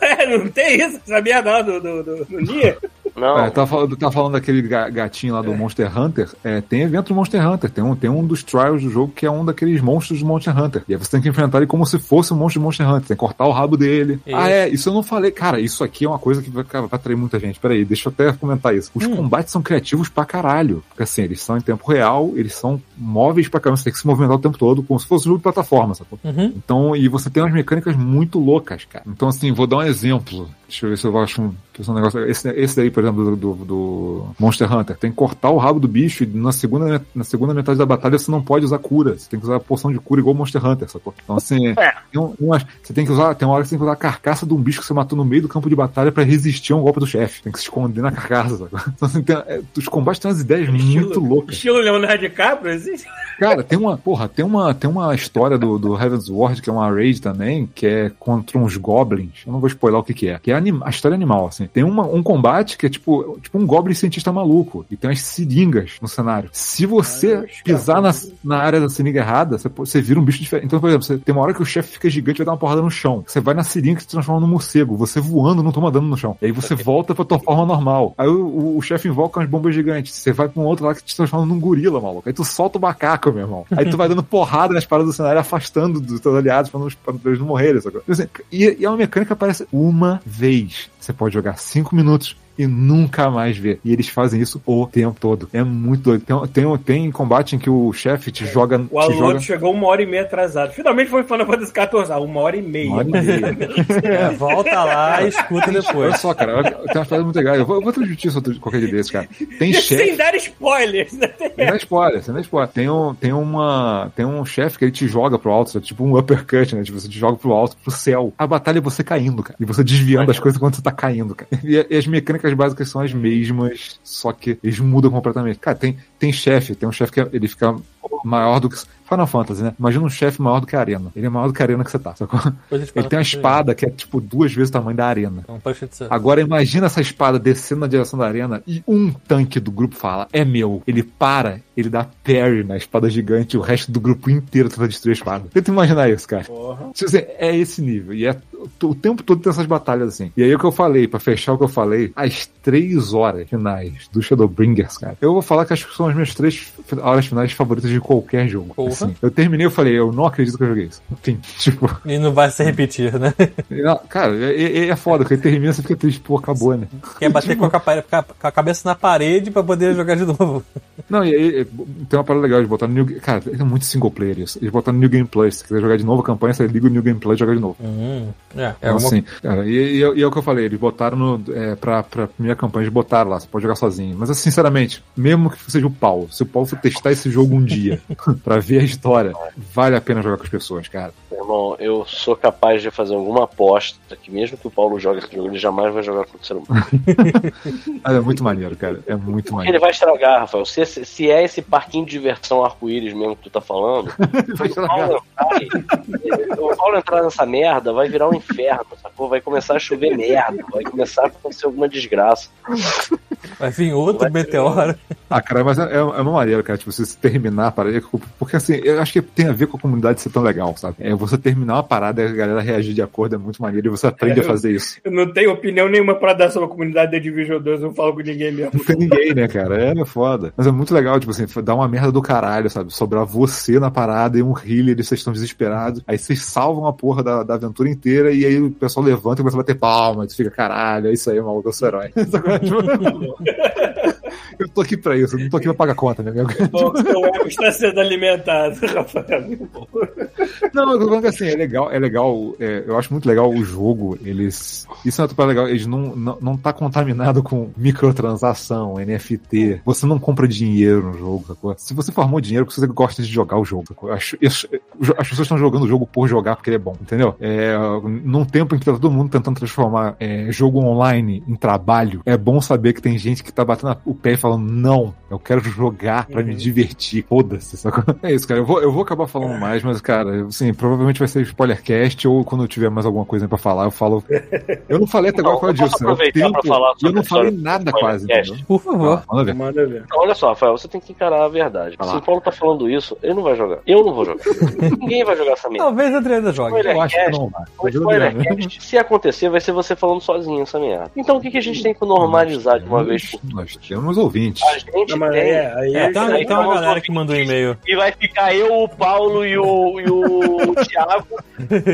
Ué, não tem isso? (laughs) Sabia não do, do, do, do Nier?
Não.
É, tá, falando, tá falando daquele ga- gatinho lá do Monster Hunter. É, tem evento do Monster Hunter. Tem um, tem um dos trials do jogo que é um daqueles monstros do Monster Hunter. E aí você tem que enfrentar ele como se fosse um monstro do Monster Hunter. Tem que cortar o rabo dele.
Isso.
Ah, é. Isso eu não falei. Cara, isso aqui é uma coisa que vai, vai atrair muita gente. Peraí, deixa eu até comentar isso. Os combates são criativos pra caralho. Porque assim, eles são em tempo real, eles são móveis pra caramba. Você tem que se movimentar o tempo todo, como se fosse um jogo de plataforma, sacou?
Uhum.
Então, e você tem umas mecânicas muito loucas, cara. Então, assim, vou dar um exemplo. Deixa eu ver se eu acho um, se um negócio. Esse, esse daí, por exemplo, do, do, do Monster Hunter. Tem que cortar o rabo do bicho e na segunda, na segunda metade da batalha você não pode usar cura. Você tem que usar a poção de cura igual o Monster Hunter, sacou? Então, assim,
É.
tem um- umas- você tem que usar. Tem uma hora que você tem que usar a carcaça de um bicho que você matou no meio do campo de batalha pra resistir a um golpe do chefe. Tem que se esconder na carcaça, sacou? (laughs) Então, assim, tem, é, os combates têm umas ideias muito loucas.
Estilo Leonardo DiCaprio, existe?
Cara, tem uma, porra, tem uma, tem uma história do, do Heaven's Ward, que é uma raid também, que é contra uns goblins. Eu não vou spoiler o que que é. Que é anima- a história é animal, assim. Tem uma, um combate que é tipo, tipo um goblin cientista maluco. E tem umas seringas no cenário. Se você
Ah,
pisar na, na área da seringa errada, você, você vira um bicho diferente. Então, por exemplo, você, tem uma hora que o chefe fica gigante e vai dar uma porrada no chão. Você vai na seringa que se transforma num morcego. Você voando não toma dano no chão. E aí você volta pra tua forma normal. Aí o, o- o chefe invoca umas bombas gigantes. Você vai pra um outro lá que te transforma num gorila, maluco. Aí tu solta o macaco, meu irmão. Aí tu vai dando porrada nas paradas do cenário, afastando dos teus aliados pra, não, pra eles não morrerem. Então, assim, e, e é uma mecânica que aparece uma vez. 3 você pode jogar cinco minutos e nunca mais ver. E eles fazem isso o tempo todo. É muito doido. Tem, tem, tem combate em que o chefe te joga.
O aluno
joga
chegou uma hora e meia atrasado. Finalmente foi Final Fantasy XIV. Ah, uma hora e meia.
uma hora e meia. (laughs)
É, volta lá e escuta
Olha
depois.
só, cara, olha- tem umas paradas muito legais. Eu vou, eu vou transmitir isso outro- qualquer dia desses, cara. Tem chefe.
sem dar spoilers, né?
Sem dar spoiler, sem dar spoiler. Tem um, tem uma, tem um chefe que ele te joga pro alto, é tipo um uppercut, né? Tipo, você te joga pro alto, pro céu. A batalha é você caindo, cara. E você desviando as coisas quando você tá caindo, cara. E, e as mecânicas básicas são as mesmas, só que eles mudam completamente. Cara, tem, tem chefe, tem um chefe que ele fica maior do que. Final Fantasy, né? Imagina um chefe maior do que a arena. Ele é maior do que a arena que você tá, sacou?
Gente
Ele tem uma
sobre
espada que é tipo duas vezes o tamanho da arena.
É
Agora imagina essa espada descendo na direção da arena e um tanque do grupo fala, é meu. Ele para, ele dá parry na espada gigante e o resto do grupo inteiro tenta destruir a espada. Tenta imaginar isso, cara.
Porra.
Tipo assim, é esse nível. E é o tempo todo tem essas batalhas assim. E aí o que eu falei, pra fechar o que eu falei, as três horas finais do Shadowbringers, cara. Eu vou falar que acho que são as minhas três horas finais favoritas de qualquer jogo.
Porra.
Assim, eu terminei, eu falei, eu não acredito que eu joguei isso. Enfim, (laughs) tipo,
E não vai se repetir, né?
não, cara, é, é- é foda, porque termina você fica triste, pô, acabou, né?
Quer bater com a, com a cabeça na parede pra poder jogar de novo.
Não, e aí tem uma parada legal de botar no New Game. Cara, é muito single player isso. Eles botaram no New Game Plus. Se quiser jogar de novo a campanha, você liga o New Game Plus e joga de novo.
Hum, é, é
Então,
uma...
assim, cara, e, e é- e é o que eu falei, eles botaram no, é, pra, pra primeira campanha, eles botaram lá, você pode jogar sozinho. Mas, assim, sinceramente, mesmo que seja o Paulo, se o Paulo for testar esse jogo um dia (laughs) pra ver a história, vale a pena jogar com as pessoas, cara.
Irmão, eu sou capaz de fazer alguma aposta que mesmo que o Paulo jogue esse jogo, ele jamais vai jogar contra o ser humano. (laughs)
É muito maneiro, cara. É muito
Ele
maneiro.
vai estragar, Rafael. Se, esse- se é esse parquinho de diversão arco-íris mesmo que tu tá falando, (laughs)
Vai
o Paulo, entrar, o Paulo entrar nessa merda vai virar um inferno, sacou? Vai começar a chover merda, vai começar a acontecer alguma desgraça.
Vai vir outro
Vai-
meteoro.
Ah, cara, mas é, é uma maneira, cara, tipo, você se terminar a parada. Porque assim, eu acho que tem a ver com a comunidade ser tão legal, sabe? É você terminar uma parada e a galera reagir de acordo é muito maneiro e você aprende a fazer isso.
Eu não tenho opinião nenhuma pra dar sobre a comunidade da Division 2, eu não falo com ninguém mesmo.
Não tem ninguém, né, cara? É foda. Mas é muito legal, tipo assim, dar uma merda do caralho, sabe? Sobrar você na parada e um healer e vocês estão desesperados. Aí vocês salvam a porra da, da aventura inteira e aí o pessoal levanta e começa a bater palma. E fica, caralho, é isso aí, maluco, eu sou herói. (laughs) (laughs) Eu tô aqui pra isso, eu não tô aqui pra pagar conta, né? (laughs)
Bom, seu ego está sendo alimentado, (laughs) Rafael.
Não, eu tô falando que assim, é legal, é legal, é, eu acho muito legal o jogo, eles. Isso é uma legal, eles não, não, não tá contaminado com microtransação, NFT. Você não compra dinheiro no jogo, sacou? Se você formou dinheiro, porque você gosta de jogar o jogo, sacou? Acho, isso- as pessoas estão jogando o jogo por jogar porque ele é bom, entendeu? É, num tempo em que tá todo mundo tentando transformar é, jogo online em trabalho, é bom saber que tem gente que tá batendo o pé e falando, não, eu quero jogar pra me divertir, foda-se, sacou? (laughs) É isso, cara. Eu vou, eu vou acabar falando mais, mas, cara, assim, provavelmente vai ser spoilercast ou quando eu tiver mais alguma coisa pra falar, eu falo. Eu não falei até agora
Não,
por causa
eu falar
não
a
falei nada quase?
Por favor.
Ah, manda ver.
Manda ver.
Então, olha só, Rafael, você tem que encarar a verdade. Se o Paulo tá falando isso, ele não vai jogar. Eu não vou jogar. Ninguém vai jogar essa merda.
Talvez a Adriana jogue.
Spoiler
Eu acho que
cast,
não vai. né?
spoilercast, se acontecer, vai ser você falando sozinho essa merda. Então o que, que a gente tem que normalizar de uma vez por
Nós temos ouvintes.
A gente
Não,
tem.
é, aí
É, uma,
aí
tem uma galera que mandou um e-mail.
E vai ficar eu, o Paulo e o, e o (laughs) Thiago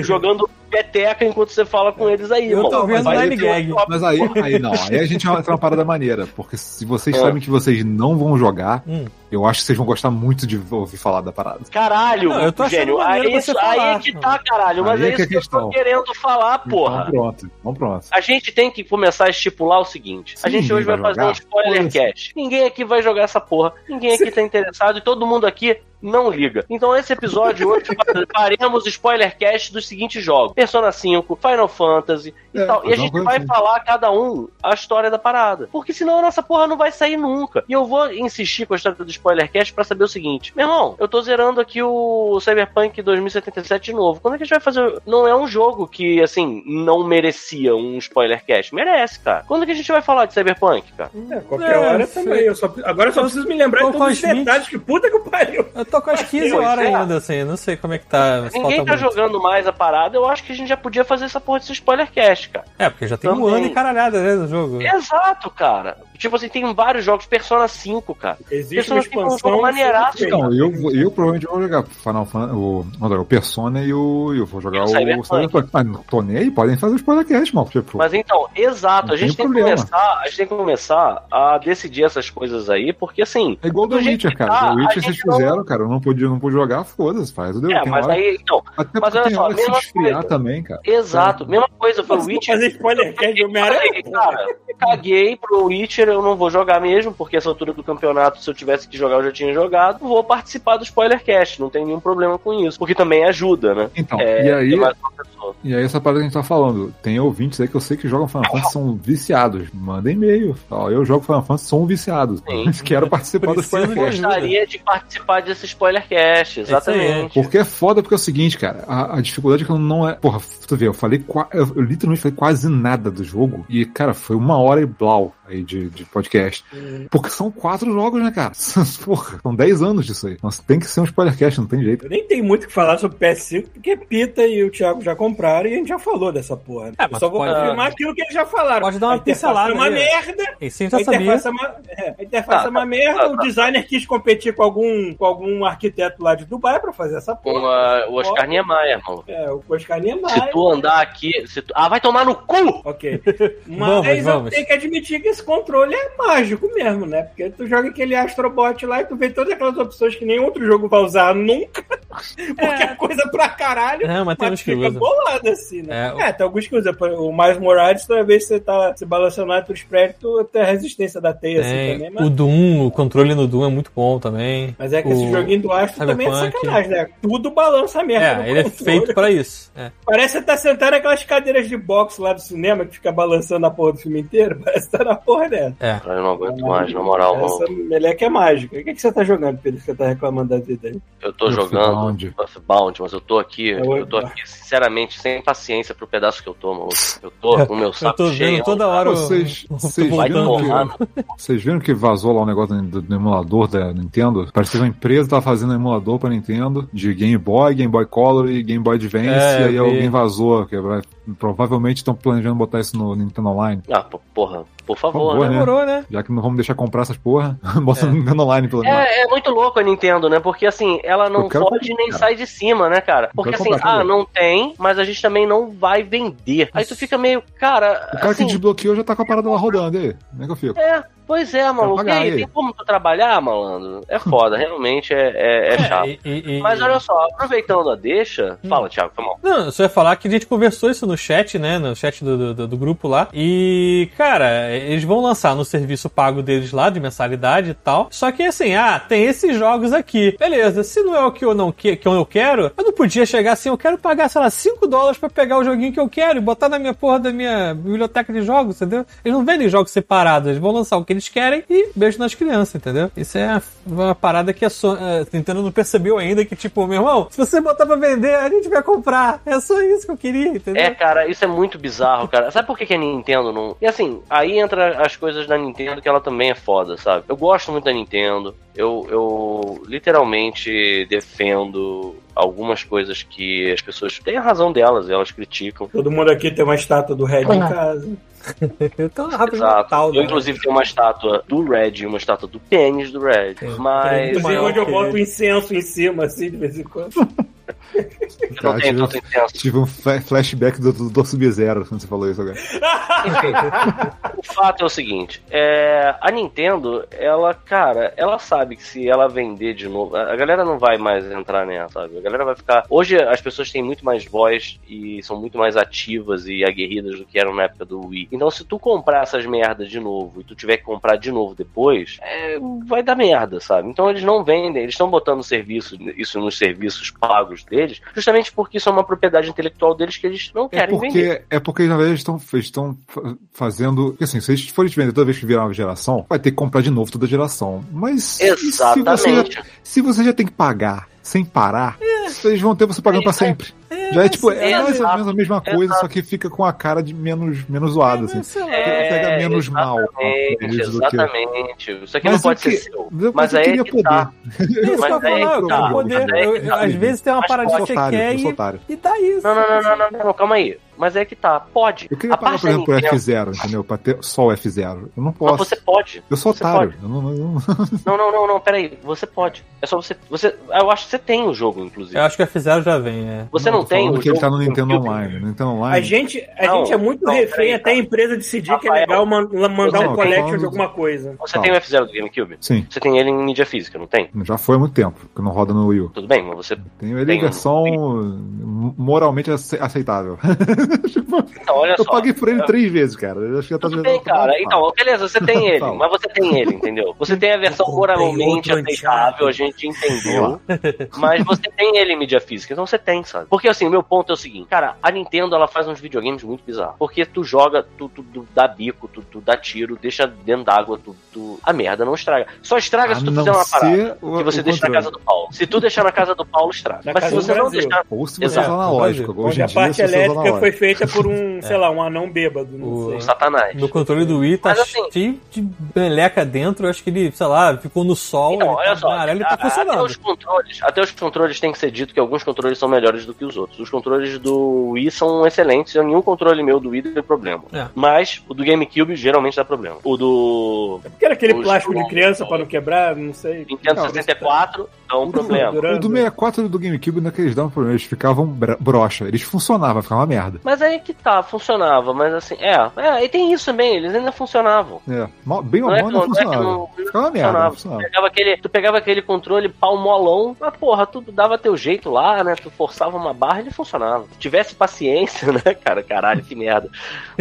jogando peteca enquanto você fala com eles aí,
Eu
irmão.
tô vendo
ter um
Gag.
Mas aí, aí não, aí a gente vai entrar uma parada maneira, porque se vocês
É.
sabem que vocês não vão jogar,
Hum.
eu acho que vocês vão gostar muito de ouvir falar da parada.
Caralho,
Não, eu tô achando
gênio. Aí, isso, aí
falar.
é que tá, caralho. Mas
Aí
é
é que
isso
é
que eu tô querendo falar, porra.
Então pronto, então pronto.
A gente tem que começar a estipular o seguinte: a
Se
gente hoje vai,
vai
fazer um spoiler cast. Ninguém aqui vai jogar essa porra. Ninguém aqui tá interessado e todo mundo aqui não liga. Então, esse episódio hoje (laughs) faremos spoiler cast dos seguintes jogos: Persona 5, Final Fantasy e
É,
tal. E a
uma
gente vai
assim.
falar cada um a história da parada. Porque senão a nossa porra não vai sair nunca. E eu vou insistir com a história do spoiler cast pra saber o seguinte: meu irmão, eu tô zerando aqui o Cyberpunk 2077 de novo. Quando é que a gente vai fazer? Não é um jogo que, assim, não merecia um spoiler cast. Merece, cara. Quando é que a gente vai falar de Cyberpunk, cara?
É, qualquer
É,
hora
sei.
também. Eu só, agora eu só preciso me lembrar de todos os
as 20.
detalhes. Que puta que o pariu.
Eu tô com as 15
Pois (laughs)
horas ainda, assim. Não sei como é que tá.
Ninguém tá
muito.
jogando mais a parada. Eu acho que a gente já podia fazer essa porra desse spoiler cast, cara.
É, porque já tem um
Também.
ano e caralhada, né, do jogo.
Exato, cara. Tipo assim, tem vários jogos. Persona 5, cara.
Existe uma
Persona 5 é um
expansão.
jogo maneiraço.
Então, eu, eu provavelmente vou jogar Final Fantasy, o, o Persona e o. Eu vou jogar
E o
o
Cyberpunk.
Cyberpunk. Mas não tô nem aí, podem fazer o spoilercast, mano. Tipo,
Mas então, exato,
Não
a gente
tem
tem, que começar, a gente tem que começar a decidir essas coisas aí, porque assim.
é igual o
do
Witcher,
que
cara.
tá, a
Witcher vocês
gente não-
fizeram, cara. Eu não podia, não pude jogar, foda-se, faz o The
É, mas
hora-
aí, então,
Até
mas
porque
olha
tem
só,
hora que se
mesma
esfriar
coisa.
Também, cara.
exato, mesma coisa foi o Witcher.
fazer spoiler cast de Homem-Aranha.
Cara, caguei pro Witcher, eu não vou jogar mesmo, porque essa altura do campeonato, se eu tivesse que jogar, eu já tinha jogado. Vou participar do spoiler cast, não tem nenhum problema com isso, porque também ajuda, né?
Então,
É,
e aí. E aí, essa parada que a gente tá falando, tem ouvintes aí que eu sei que jogam Final Fantasy são viciados. Manda e-mail. Ó, eu jogo Final Fantasy, sou um viciado.
Sim. (laughs)
Quero participar do
de
Spoilercast.
ajuda.
Gostaria de participar desse spoiler cast,
aí.
exatamente.
Porque é foda, porque é o seguinte, cara, a, a dificuldade é que não é. Porra, tu vê, eu falei. eu literalmente falei quase nada do jogo. E, cara, foi uma hora e blau aí de, de podcast. Porque são quatro jogos, né, cara? (laughs) Porra, são dez anos disso aí. Nossa, tem que ser um spoilercast, não tem jeito.
Eu nem tenho muito o que falar sobre PS5, porque Pita e o Thiago já compraram e a gente já falou dessa porra.
É,
Eu só vou
pode-
confirmar aquilo que eles já falaram.
Pode dar uma
A interface
pincelada
É uma merda.
Isso a já sabia.
interface, é uma, é, a interface
Tá,
é uma merda,
tá,
o
tá.
designer quis competir com algum, com algum arquiteto lá de Dubai pra fazer essa
Com
porra.
a- o Oscar Niemeyer, mano.
É, o Oscar Niemeyer.
Se tu andar aqui. Se tu... Ah, vai tomar no cu!
Ok. (laughs) Mas
Vamos, vamos.
eu tenho que admitir que esse controle é mágico mesmo, né? Porque tu joga aquele Astrobot lá e tu vê todas aquelas opções que nenhum outro jogo vai usar nunca. (laughs) Porque é coisa pra caralho.
Não, mas tem uns que
fica
usam.
bolado assim, né?
É,
É, tem alguns que usam. O Miles Morales, toda vez que você tá se balançando lá os prédios, tu tem a resistência da teia assim também. Mas,
O Doom, o controle no Doom é muito bom também.
mas é que
o...
esse joguinho do Astro também é sacanagem, né? Tudo balança mesmo.
É, ele é feito pra isso. É.
Parece que você tá sentado naquelas cadeiras de boxe lá do cinema que fica balançando a porra do filme inteiro. (laughs) Parece que tá na porra dessa.
É.
Eu não aguento mais, na moral.
Essa meleca é mágica. O que, que você tá jogando, Pedro? que Você tá reclamando da vida aí?
Eu tô
Earthbound.
Jogando Earthbound, mas eu tô aqui,
É o
eu tô aqui, sinceramente, sem paciência pro pedaço que eu tô, maluco. Eu tô (laughs) com o meu
Eu
saco
tô vendo
cheio.
toda hora o-
Vocês,
o-
vocês, viram que, vocês viram que vazou lá um negócio do, do emulador da Nintendo? Parece que uma empresa tava fazendo um emulador pra Nintendo de Game Boy, Game Boy Color e Game Boy Advance,
É,
e aí alguém vazou. Que vai- provavelmente estão planejando botar isso no Nintendo Online.
Ah, porra, por favor,
favor,
né?
Demorou, né?
Já que não vamos deixar comprar essas porra, (laughs) bota no Nintendo Online pelo menos.
É, é muito louco a Nintendo, né? Porque assim, ela não pode nem
comprar.
sai de cima, né, cara? Porque assim,
comprar
ah,
também.
não tem, mas a gente também não vai vender. Aí tu fica meio, cara.
O cara
assim,
que desbloqueou já tá com a parada lá rodando, e aí? Como é que eu fico?
É, pois é, maluco. E aí, tem como tu trabalhar, malandro? É foda, (laughs) realmente é, é, é chato.
e- e- e-
Mas olha só, aproveitando a deixa,
Hum.
fala, Thiago, foi mal.
Não, eu só ia falar que a gente conversou isso no chat, né? No chat do, do, do grupo lá. E, cara, eles vão lançar no serviço pago deles lá, de mensalidade e tal. Só que assim, ah, tem esses jogos aqui. Beleza, se não é o que eu não que, que eu quero, eu não podia chegar assim, eu quero pagar, sei lá, 5 dólares pra pegar o joguinho que eu quero e botar na minha porra da minha biblioteca de jogos, entendeu? Eles não vendem jogos separados, eles vão lançar o que eles querem e beijo nas crianças, entendeu? Isso é uma parada que a Sony, a Nintendo não percebeu ainda que, tipo, meu irmão, se você botar pra vender, a gente vai comprar. É só isso que eu queria, entendeu?
É, cara, isso é muito bizarro, cara. Sabe por que, que a Nintendo não. E assim, aí entra as coisas da Nintendo que ela também é foda, sabe? Eu gosto muito da Nintendo. Eu, eu literalmente defendo algumas coisas que as pessoas têm a razão delas, elas criticam.
Todo mundo aqui tem uma estátua do Red em casa. (laughs)
Então, rápido
Exato.
Natal,
Eu,
né?
inclusive, tenho uma estátua do Red e uma estátua do pênis do Red. Mas.
Inclusive, onde eu boto
ele.
incenso em cima, assim, de vez em quando. (laughs)
Eu não tenho tanto intenso.
Tive um fla- flashback do, do, do Sub-Zero quando você falou isso agora.
Enfim, o fato é o seguinte: é, a Nintendo, ela, cara, ela sabe que se ela vender de novo, a galera não vai mais entrar nessa, sabe? A galera vai ficar. Hoje as pessoas têm muito mais voz e são muito mais ativas e aguerridas do que eram na época do Wii. Então, se tu comprar essas merdas de novo e tu tiver que comprar de novo depois, é, vai dar merda, sabe? Então eles não vendem, eles estão botando serviço, isso nos serviços pagos deles, justamente porque isso é uma propriedade intelectual deles que eles não
É
querem vender.
porque, é porque, na verdade, eles estão estão fa- fazendo. Assim, se eles forem te vender toda vez que virar uma geração, vai ter que comprar de novo toda geração. Mas. e Se você, já,
Exatamente.
se você já tem que pagar sem parar, eles vão ter você pagando pra sempre. já é tipo, é
é,
mais ou menos a mesma coisa,
Exato.
só que fica com a cara de menos, menos zoada, assim.
lá.
É,
Pega menos mal
exatamente,
eles do que-
Exatamente. Isso aqui
Mas
não pode
eu
ser
que-
seu.
mas
Mas
eu
aí
queria
é que tá.
É isso que eu
Mas
falar, eu
que tá.
poder.
Mas
eu-
que tá.
às vezes tem uma
Mas
parada que
Eu
você
sou otário,
quer e, e tá isso.
Não, não, não, não, não, não, calma aí. Mas é que tá, pode.
Eu queria
a
pagar, por exemplo,
Nintendo-
F0, entendeu? Pra ter só o F0. Eu não
Não,
posso.
você pode.
Eu sou otário. (laughs) Não, não,
não, não, peraí. Você pode. É só você. você eu acho que você tem o jogo, inclusive.
Eu acho que a F0 já vem, é.
Você não,
tô
tem
falando
o
que ele tá no Nintendo? Online. Nintendo Online.
A gente, a
Não,
gente é muito
não,
refém até a
tá.
empresa decidir que é
Rafael,
legal man- mandar
não,
um
eu tô
collection de alguma coisa.
Você
Tá.
tem o F0 do GameCube?
Sim.
Você tem ele em mídia física, não tem?
Já foi há muito tempo, que não roda no Wii U.
Tudo bem, mas você.
Tenho ele
Tem
em
um-
versão moralmente ace- aceitável. (laughs)
Então, olha
Eu
só.
paguei por ele três vezes, cara. Eu acho que já tá
Tudo bem, cara. Então, beleza, você tem (laughs) ele, mas você tem ele, entendeu? Você tem a versão
Eu
moralmente aceitável, a gente entendeu. Mas você tem ele em mídia física, então você tem, sabe? Porque assim, o meu ponto é o seguinte, cara, a Nintendo ela faz uns videogames muito bizarros. Porque tu joga, tu, tu, tu dá bico, tu, tu dá tiro, deixa dentro d'água, tu, tu. A merda não estraga. Só estraga se tu fizer uma parada. Que você deixa na casa do Paulo. Se tu deixar na casa do Paulo, estraga.
Na
Mas se você não
Brasil.
deixar.
Ou se você
Exato.
usar analógico. Hoje
Onde a
dia,
parte elétrica foi feita por um, (laughs) sei lá, um anão bêbado, não
O-
sei.
O Satanás.
No controle do Wii tá
assim-
cheio de meleca dentro. Eu acho que ele, sei lá, ficou no sol.
Então,
ele
olha
tá
só,
amarelo
a-
tá
a- até
funcionando.
os controles, até os controles tem que ser dito que alguns controles são melhores do que os outros. Os controles do Wii são excelentes, e nenhum controle meu do Wii tem problema.
É.
Mas o do GameCube geralmente dá problema. O do
Porque era aquele
Os-
plástico de criança pra não quebrar, não sei.
Nintendo
Não,
64 dá um problema.
Durando.
O do 64 e do GameCube naqueles davam problema, eles ficavam broxa. Eles funcionavam, ficava uma merda.
Mas aí que tá, funcionava, mas assim, é, é, e tem isso também, eles ainda funcionavam.
É, bem ou
Não é
mal
que
não
não- não é que
funcionava.
não- não
Ficava uma merda, não
funcionava. Tu pegava, aquele, tu pegava aquele controle pau molão, mas porra, tu dava teu jeito lá, né? Tu forçava uma barra e ele funcionava. Se tivesse paciência, (laughs) né, cara? Caralho, que merda.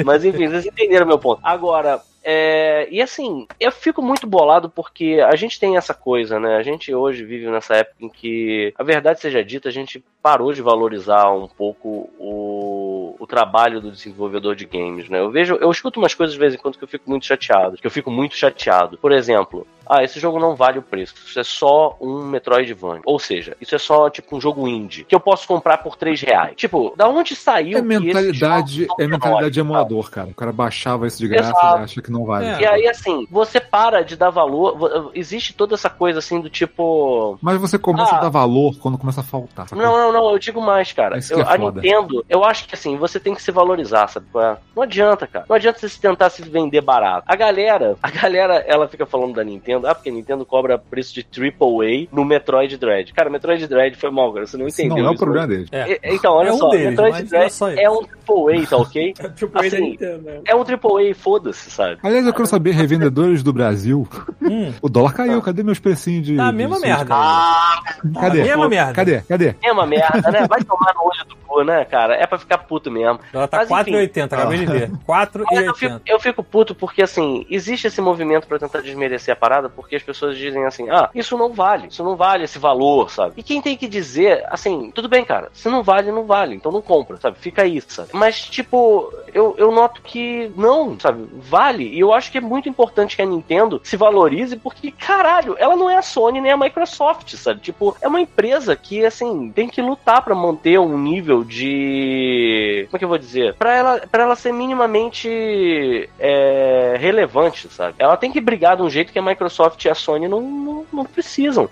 Mas enfim, vocês entenderam meu ponto. Agora. É, e assim, eu fico muito bolado porque a gente tem essa coisa, né? A gente hoje vive nessa época em que, a verdade seja dita, a gente parou de valorizar um pouco o, o trabalho do desenvolvedor de games, né? Eu vejo, eu escuto umas coisas de vez em quando que eu fico muito chateado, que eu fico muito chateado. Por exemplo, ah, esse jogo não vale o preço, isso é só um Metroidvania. Ou seja, isso é só tipo um jogo indie, que eu posso comprar por 3 reais. Tipo, da onde saiu
É mentalidade,
são
é mentalidade de emulador, cara. O cara baixava isso de graça
Exato.
e acha que não vale.
É.
E aí, assim, você para de dar valor. Existe toda essa coisa assim do tipo.
Mas você começa
Ah.
a dar valor quando começa a faltar.
Não, não, não, eu digo mais, cara.
Que
Eu-
é
a. Nintendo, eu acho que assim, você tem que se valorizar, sabe? é? Não adianta, cara. Não adianta você tentar se vender barato. A galera, a galera, ela fica falando da Nintendo, ah, porque a Nintendo cobra preço de AAA no Metroid Dread. Cara, Metroid Dread foi mal, cara. Você não entendeu.
não é o
isso,
problema dele.
É.
E- Então, olha
É um
só,
deles,
Metroid
não é
Dread
só isso. (laughs)
é um AAA, tá ok?
Tipo, ele da
Assim,
né?
É um AAA, foda-se, sabe?
Aliás, eu quero saber, revendedores do Brasil.
Hum. (laughs)
O dólar caiu, cadê meus precinhos de.
Tá mesma
de-
merda.
Ah,
Cadê?
Mesma merda.
Cadê? Cadê?
é uma merda, né? Vai tomar no olho do cu, né, cara? É pra ficar puto mesmo.
Ela tá
Mas, enfim.
4,80, acabei de ver.
Mas eu fico,
4,80.
eu fico puto porque, assim, existe esse movimento pra tentar desmerecer a parada porque as pessoas dizem assim, ah, isso não vale, isso não vale esse valor, sabe? E quem tem que dizer, assim, tudo bem, cara, se não vale, não vale, então não compra, sabe? Fica aí, sabe? Mas, tipo, eu, eu noto que não, sabe? Vale, e eu acho que é muito importante que a Nintendo se valorize porque, caralho, ela não é a Sony nem a Microsoft, sabe? Tipo, é uma empresa que, assim, tem que lutar pra manter um nível de. Como é que eu vou dizer? Pra ela, pra ela ser minimamente é, relevante, sabe? Ela tem que brigar de um jeito que a Microsoft e a Sony não, não, não precisam.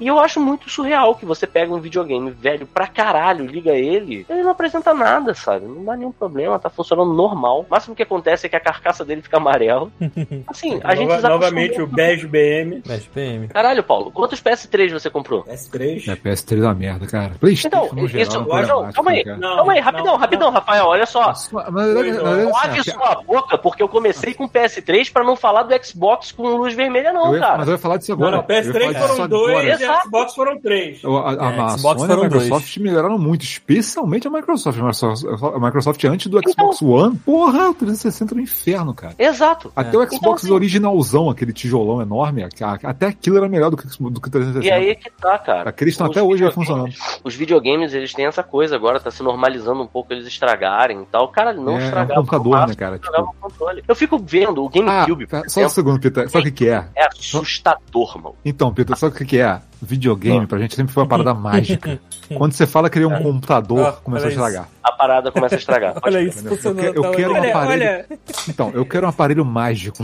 E eu acho muito surreal que você pega um videogame velho pra caralho, liga ele, ele não apresenta nada, sabe? Não dá nenhum problema, tá funcionando normal. O máximo que acontece é que a carcaça dele fica amarela. (laughs) Assim, a gente
Nova- novamente o. Bege BM.
10 PM.
Caralho, Paulo, quantos PS3 você comprou?
S3.
É, PS3 é uma merda, cara. PlayStation,
Então,
no geral,
isso,
é
não, calma aí.
Não,
calma aí, rapidão,
não,
rapidão,
não.
Rafael, olha só. Lave sua boca, porque eu comecei com PS3 pra não falar do Xbox com luz vermelha, não,
eu ia-
cara.
mas eu ia falar disso agora.
não,
Eu ia
PS3
falar disso
foram dois
Exato.
Xbox foram três.
A, a, a,
É,
a
Xbox
Sony e a Microsoft melhoraram muito, especialmente a Microsoft. A Microsoft, a Microsoft antes do Xbox One, porra, o 360 era um inferno, cara.
Exato.
Até o
Então,
Xbox
assim-
originalzão, aquele tijolão enorme, a- até aquilo era melhor do que, do que o 360.
E aí que tá, cara.
Aqueles estão até hoje funcionando.
Os videogames, eles têm essa coisa agora, tá se normalizando um pouco eles estragarem e tal. Cara, não
É, é um
estragava
computador,
o máximo,
né, cara?
estragava
Tipo-
o controle. Eu fico vendo o
Ah,
GameCube,
tá, só um segundo, Peter. Sabe o que, que é?
é assustador, mano.
Então, Peter, sabe o que, que é? Videogame, pra gente sempre foi uma parada (laughs) mágica. Quando você fala que ele é um computador,
Ah,
começou a
olha isso.
estragar.
A parada começa a estragar. Pode
Olha isso,
Eu
funcionando.
quero- eu
tá
quero uma-
Olha,
aparelho.
olha,
Então, eu quero um aparelho mágico.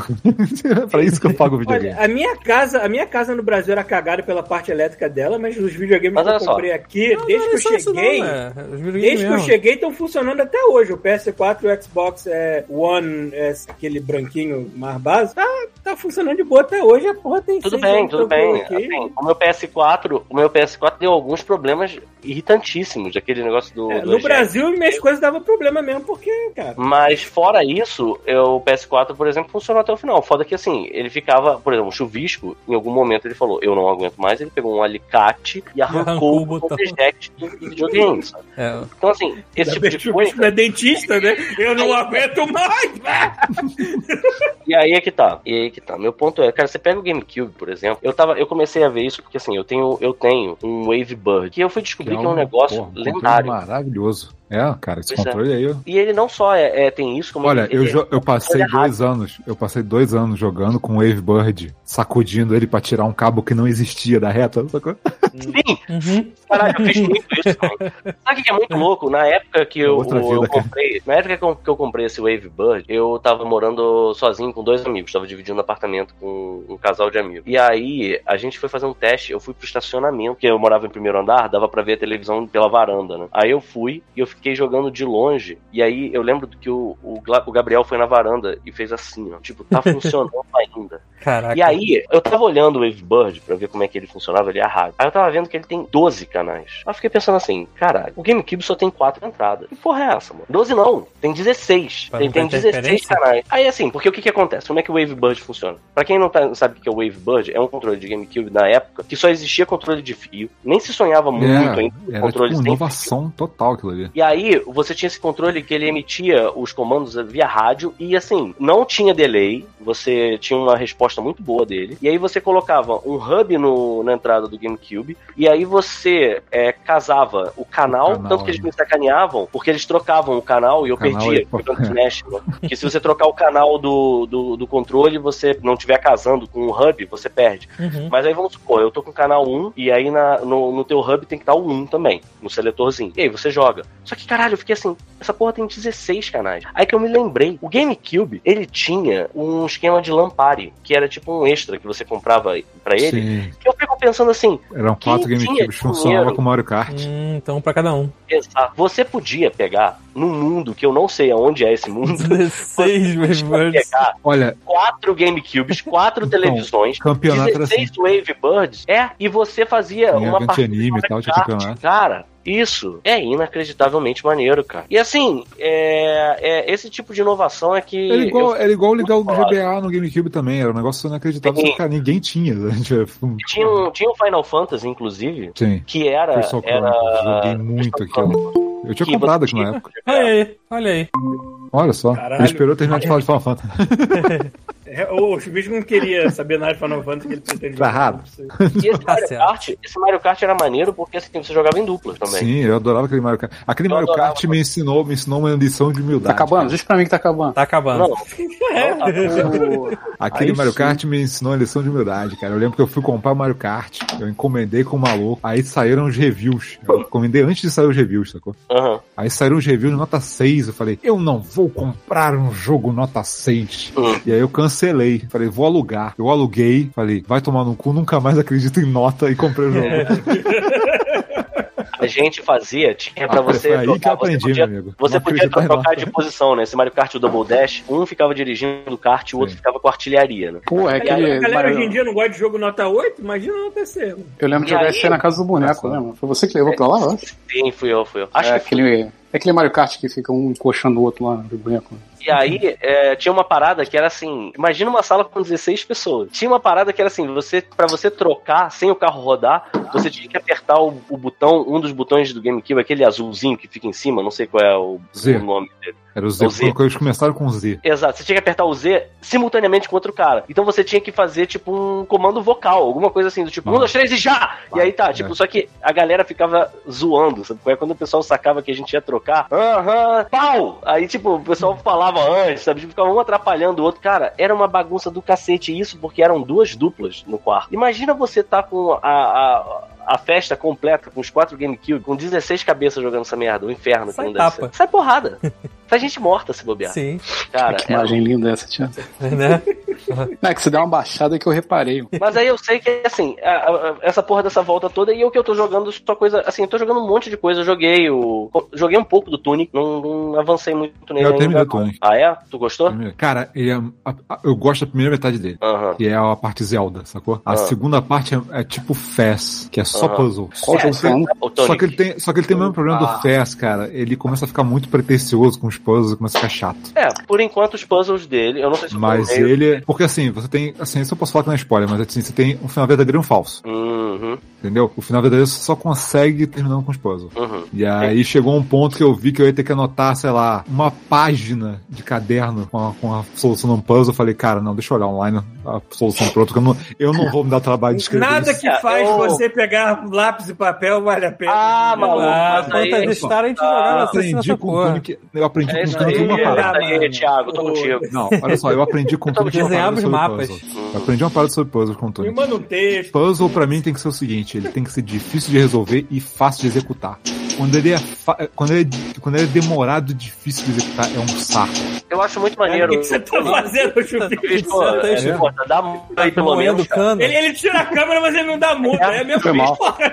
é (laughs) pra isso que eu pago o videogame.
olha, a minha casa, a minha casa no Brasil era cagada pela parte elétrica dela, mas os videogames
Mas
que eu
olha só.
comprei aqui,
Não,
desde
não
que eu
não,
cheguei,
videogames
Desde que eu
mesmo.
cheguei, estão funcionando até hoje. O PS4 e o Xbox é, One, é, aquele branquinho mais básico, tá, tá funcionando de boa até hoje. A porra tem
Tudo bem, tudo bem. Assim, o meu PS4, o meu PS4 deu alguns problemas irritantíssimos, daquele negócio do.
É,
do
no. Brasil, minhas coisas davam problema mesmo, porque, cara.
Mas fora isso, eu, o PS4, por exemplo, funcionou até o final. Foda que assim, ele ficava, por exemplo, um chuvisco, em algum momento ele falou, eu não aguento mais, ele pegou um alicate e (laughs) arrancou,
arrancou o botão.
eject do videogame?
É,
Então assim, esse tipo de
Chuvisco
coisa.
é dentista, né? Eu não aguento mais!
E aí é que tá. E aí é que tá. Meu ponto é, cara, você pega o GameCube, por exemplo. Eu tava, eu comecei a ver isso porque assim, eu tenho, eu tenho um Wavebird que eu fui descobrir que é um, negócio
porra,
lendário.
maravilhoso. É, cara, esse
Pois é.
controle aí. ó.
E ele não só é, é- tem isso, como
Olha,
ele,
eu,
ele-
jo- eu passei
Olha
dois anos, eu passei dois anos jogando com o Wavebird, sacudindo ele pra tirar um cabo que não existia da reta, sacou?
Sim,
Uhum.
Caralho, eu fiz muito isso (laughs) também. Sabe o que é muito louco? Na época que eu,
Outra
eu
vida, cara.
comprei. Na época que eu, que eu comprei esse Wavebird, eu tava morando sozinho com dois amigos. Tava dividindo um apartamento com um casal de amigos. E aí, a gente foi fazer um teste. Eu fui pro estacionamento, porque eu morava em primeiro andar, dava pra ver a televisão pela varanda, né? Aí eu fui e eu fiquei jogando de longe. E aí eu lembro que o, o, o Gabriel foi na varanda e fez assim, ó. Tipo, tá (laughs) funcionando ainda.
Caraca.
E aí, eu tava olhando o Wavebird pra ver como é que ele funcionava, ele é a rádio. Aí eu tava vendo que ele tem 12 canais. Aí eu fiquei pensando assim, caralho, o GameCube só tem 4 entradas. Que porra é essa, mano? 12 não, tem 16.
Pra
Tem,
não
tem
ter
16
interferência?
canais. Aí assim, porque o que que acontece? Como é que o Wavebird funciona? Pra quem não, tá- não sabe o que é o Wavebird, é um controle de GameCube na época que só existia controle de fio, nem se sonhava muito
É,
ainda com
era tipo
controle sem
inovação total aquilo ali.
e aí, você tinha esse controle que ele emitia os comandos via rádio e assim, não tinha delay, você tinha uma resposta muito boa dele. E aí você colocava um hub no, na entrada do GameCube e aí você é, casava o canal,
O canal,
tanto que eles
né?
me sacaneavam, porque eles trocavam o canal e eu
Canal
perdia jogando Smash, né? Porque se você trocar o canal do, do, do controle, você não estiver casando com o hub, você perde.
Uhum.
Mas aí vamos supor, eu tô com o canal 1 e aí na, no, no teu hub tem que estar o 1 também, no seletorzinho. E aí você joga. Só que caralho, eu fiquei assim, essa porra tem 16 canais. Aí que eu me lembrei, o GameCube, ele tinha um esquema de Lampari, que era tipo um extra que você comprava pra ele.
Sim,
Que eu fico pensando assim,
eram quatro GameCubes, funcionava com Mario Kart.
Hum, então, pra cada um.
pensar, você podia pegar num mundo que eu não sei aonde é esse mundo. (laughs)
16 Wavebirds.
pegar
Olha,
quatro GameCubes, quatro
Então,
televisões,
campeonato era
16 Wavebirds. É, e você fazia
Tinha
uma partida
anime e
de
tal, tinha campeonato.
Cara, isso é inacreditavelmente maneiro, cara. E assim, é, é- esse tipo de inovação é que.
era igual,
eu-
era igual ligar o. GBA no GameCube também, era um negócio inacreditável,
Sim.
cara, ninguém tinha. né? (laughs)
Tinha, um, tinha um Final Fantasy, inclusive,
Sim.
que era.
Crystal
era
joguei muito aquilo. Eu tinha
que
comprado aqui na época.
Olha aí, olha aí.
Olha só.
Caralho.
Ele esperou terminar de falar de Final Fantasy. (laughs)
É, O Chuvisco não queria saber nada de Final Fantasy que ele pretende.
Tá errado.
E esse
Tá
Mario,
certo.
Kart, esse Mario Kart era maneiro porque assim, você jogava em duplas também.
Sim, eu adorava aquele Mario Kart. Aquele
Eu
Mario
adorava.
Kart me ensinou, me ensinou uma lição de
Tá
humildade.
acabando?
cara.
Diz pra mim que tá acabando.
Tá acabando.
Não, (laughs) não tá
Aquele
Aí
Mario
sim.
Kart me ensinou uma lição de humildade, cara. Eu lembro que eu fui comprar o Mario Kart, eu encomendei com o maluco, aí saíram os reviews. Eu encomendei antes de sair os reviews, sacou?
Aham.
Aí saíram os reviews nota 6. Eu falei, eu não vou comprar um jogo nota 6.
Hum.
E aí eu cancelei. Falei, vou alugar. Eu aluguei. Falei, vai tomar no cu, nunca mais acredito em nota e comprei o jogo. (laughs)
A gente fazia, tinha pra
Ah,
você.
aí que eu
trocar,
aprendi,
você podia,
meu amigo.
Você
Não
podia trocar de posição, né? Esse Mario Kart e o Double Dash, um ficava dirigindo o kart e o outro
Sim.
ficava com artilharia, né?
Pô, é
A galera,
aquele.
a galera hoje em
Mario-
dia não gosta de jogo nota 8, imagina nota C. mano.
Eu lembro de jogar
aí-
esse aí na casa do boneco, lembra? Foi você que levou pra lá, eu acho?
Sim, fui eu, fui eu. Acho
É
que foi.
aquele, é aquele Mario Kart que fica um encoxando o outro lá no boneco.
E aí, é, tinha uma parada que era assim: imagina uma sala com 16 pessoas. Tinha uma parada que era assim: você para você trocar sem o carro rodar, você tinha que apertar o, o botão, um dos botões do GameCube, aquele azulzinho que fica em cima, não sei qual é o,
Z.
o nome dele.
Era o Z,
O Z.
eles começaram com Z.
Exato, você tinha que apertar o Z simultaneamente com outro cara. Então você tinha que fazer, tipo, um comando vocal, alguma coisa assim, do tipo, um,
Ah.
dois, três e já! E aí tá, tipo,
É.
só que a galera ficava zoando, sabe? Quando o pessoal sacava que a gente ia trocar, aham, pau! Aí, tipo, o pessoal falava antes, sabe? Tipo, ficava um atrapalhando o outro. Cara, era uma bagunça do cacete isso, porque eram duas duplas no quarto. Imagina você tá com a. a a festa completa com os quatro GameCube, com 16 cabeças jogando essa merda, o inferno que
Sai
deve
tapa.
ser. Sai porrada. (laughs) Sai gente morta se bobear.
Sim,
Cara,
que
era
imagem linda essa, tia.
né? (laughs)
Não, é que você deu uma baixada que eu reparei.
Mas aí eu sei que, assim, a- a- essa porra dessa volta toda, e o que eu tô jogando só coisa. Assim, eu tô jogando um monte de coisa. Eu joguei o. Joguei um pouco do Tunic, não, não avancei muito nele.
Eu
ainda.
terminei o Tunic.
Ah, é? Tu gostou?
Cara, ele é- a- a- eu gosto da primeira metade dele.
Aham.
Que é a parte Zelda, sacou? A
Ah.
segunda parte é, é tipo Fast, que é só
Aham.
puzzle.
Qual falando?
O Tonic.
Só que, ele tem, só que ele tem o mesmo problema
Ah.
do Fast, cara. Ele começa a ficar muito pretencioso com os puzzles e começa a ficar chato.
É, por enquanto os puzzles dele, eu não sei se
Mas
meio.
ele. Porque assim, você tem. Assim, isso eu posso falar que não é spoiler, mas assim, você tem um final verdadeiro e um falso.
Uhum,
Entendeu? O final verdadeiro você só consegue terminando com os puzzles.
uhum.
E aí chegou um ponto que eu vi que eu ia ter que anotar, sei lá, uma página de caderno com a, com a solução de um puzzle. Eu falei, cara, não, deixa eu olhar online a solução pronta, que eu não, eu não vou me dar trabalho de escrever
Nada
isso.
que faz
Eu-
você pegar lápis e papel vale a pena.
Ah, maluco.
Ah, quantas Star a gente
Ah,
Eu
jogava assim
aprendi
nessa
com o
porra.
Tunic. Eu aprendi
É
com o
aí,
uma parada.
é aí, Thiago, tô contigo.
Não, olha só, eu aprendi com o uma
Desenhava
parada
os mapas.
Eu aprendi uma parada sobre puzzle com o
Me
Tunic.
manda um texto.
Puzzle pra mim tem que ser o seguinte, ele tem que ser difícil de resolver e fácil de executar. Quando ele é, fa- quando ele é, quando ele é demorado e difícil de executar, é um saco.
Eu acho muito
O
maneiro.
que você tá fazendo?
Bicho, pô,
Tá
é, pô, dá pelo
Moendo
menos.
cano.
Ele, ele tira a câmera, mas ele não dá multa. É, mesmo
Foi mal.
porra,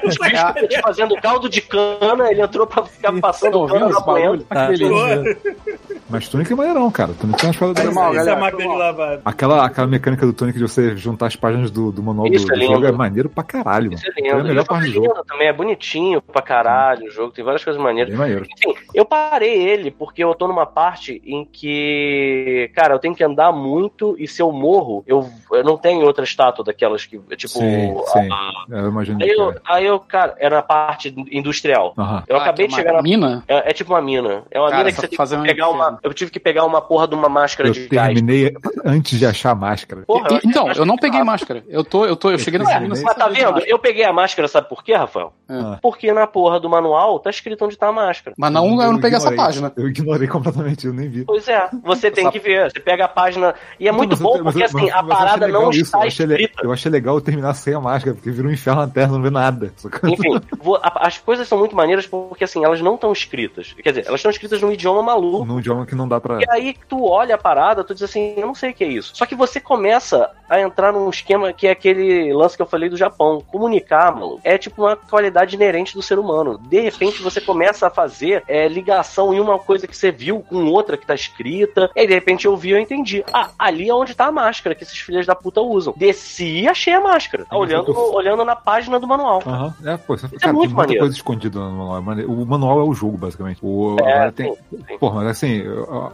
te fazendo caldo de cana, ele entrou pra ficar passando cana na.
Tá,
Que beleza.
Pô,
Mas Tunic é maneirão, cara. Tunic tem uma espada
Foi
dessa.
mal,
Essa é
galera,
máquina de lavar.
Aquela, aquela mecânica do Tunic de você juntar as páginas do, do manual do,
Isso é
do jogo
lindo.
é maneiro pra caralho, mano.
Isso é
É a
lindo.
melhor
o
parte do
jogo é
jogo.
lindo também, é bonitinho pra caralho o jogo, tem várias coisas maneiras. Enfim, eu parei ele porque eu tô numa parte em que, cara, eu tenho que andar muito e se eu morro, eu, eu não tenho outra estátua daquelas que, tipo.
Sim,
a-
sim.
a-
É, Eu imagino
Aí
que
eu,
é.
aí eu, cara, era na parte industrial.
Aham.
Eu
Ah,
acabei de
é uma
chegar na.
mina?
É, é tipo uma mina. É uma
Cara,
mina que você tem que pegar uma. Eu tive que pegar uma porra de uma máscara
Eu
de gás.
terminei antes de achar a máscara.
Porra, eu
E- Então, eu não peguei máscara. Eu tô, eu tô, eu cheguei nessa mina
Mas tá
de
vendo? Eu peguei a máscara, sabe por quê, Rafael?
Ah.
Porque na porra do manual tá escrito onde tá a máscara.
Mas não, eu não peguei essa página.
Eu ignorei completamente, eu nem vi.
Pois é, você tem que ver. Você pega a página. E é muito
Mas eu-
bom
mas
porque
eu-
assim,
mas-
a
eu
parada não
isso,
está
eu achei,
escrita.
eu achei legal eu terminar sem a máscara, porque vira um inferno na terra, não vê nada.
Enfim, vo- a- as coisas são muito maneiras porque assim, elas não estão escritas. Quer dizer, elas estão escritas num idioma maluco.
Num idioma que não dá pra.
E aí tu olha a parada, tu diz assim, eu não sei o que é isso. Só que você começa a entrar num esquema que é aquele lance que eu falei do Japão. Comunicar, maluco, é tipo uma qualidade inerente do ser humano. De repente você começa a fazer é, ligação em uma coisa que você viu com outra que tá escrita. E aí, de repente eu vi e eu entendi. Ah, ali é onde tá a máscara que esses filhos da puta usam. Desci e achei a máscara.
Tem
Olhando,
eu-
olhando na página do manual.
Aham. É, pô, você,
Isso é
cara,
muito
tem muita
maneiro.
coisa escondida no manual. é. O manual é o jogo, basicamente. O,
É,
agora tem.
sim, sim.
Porra, mas assim,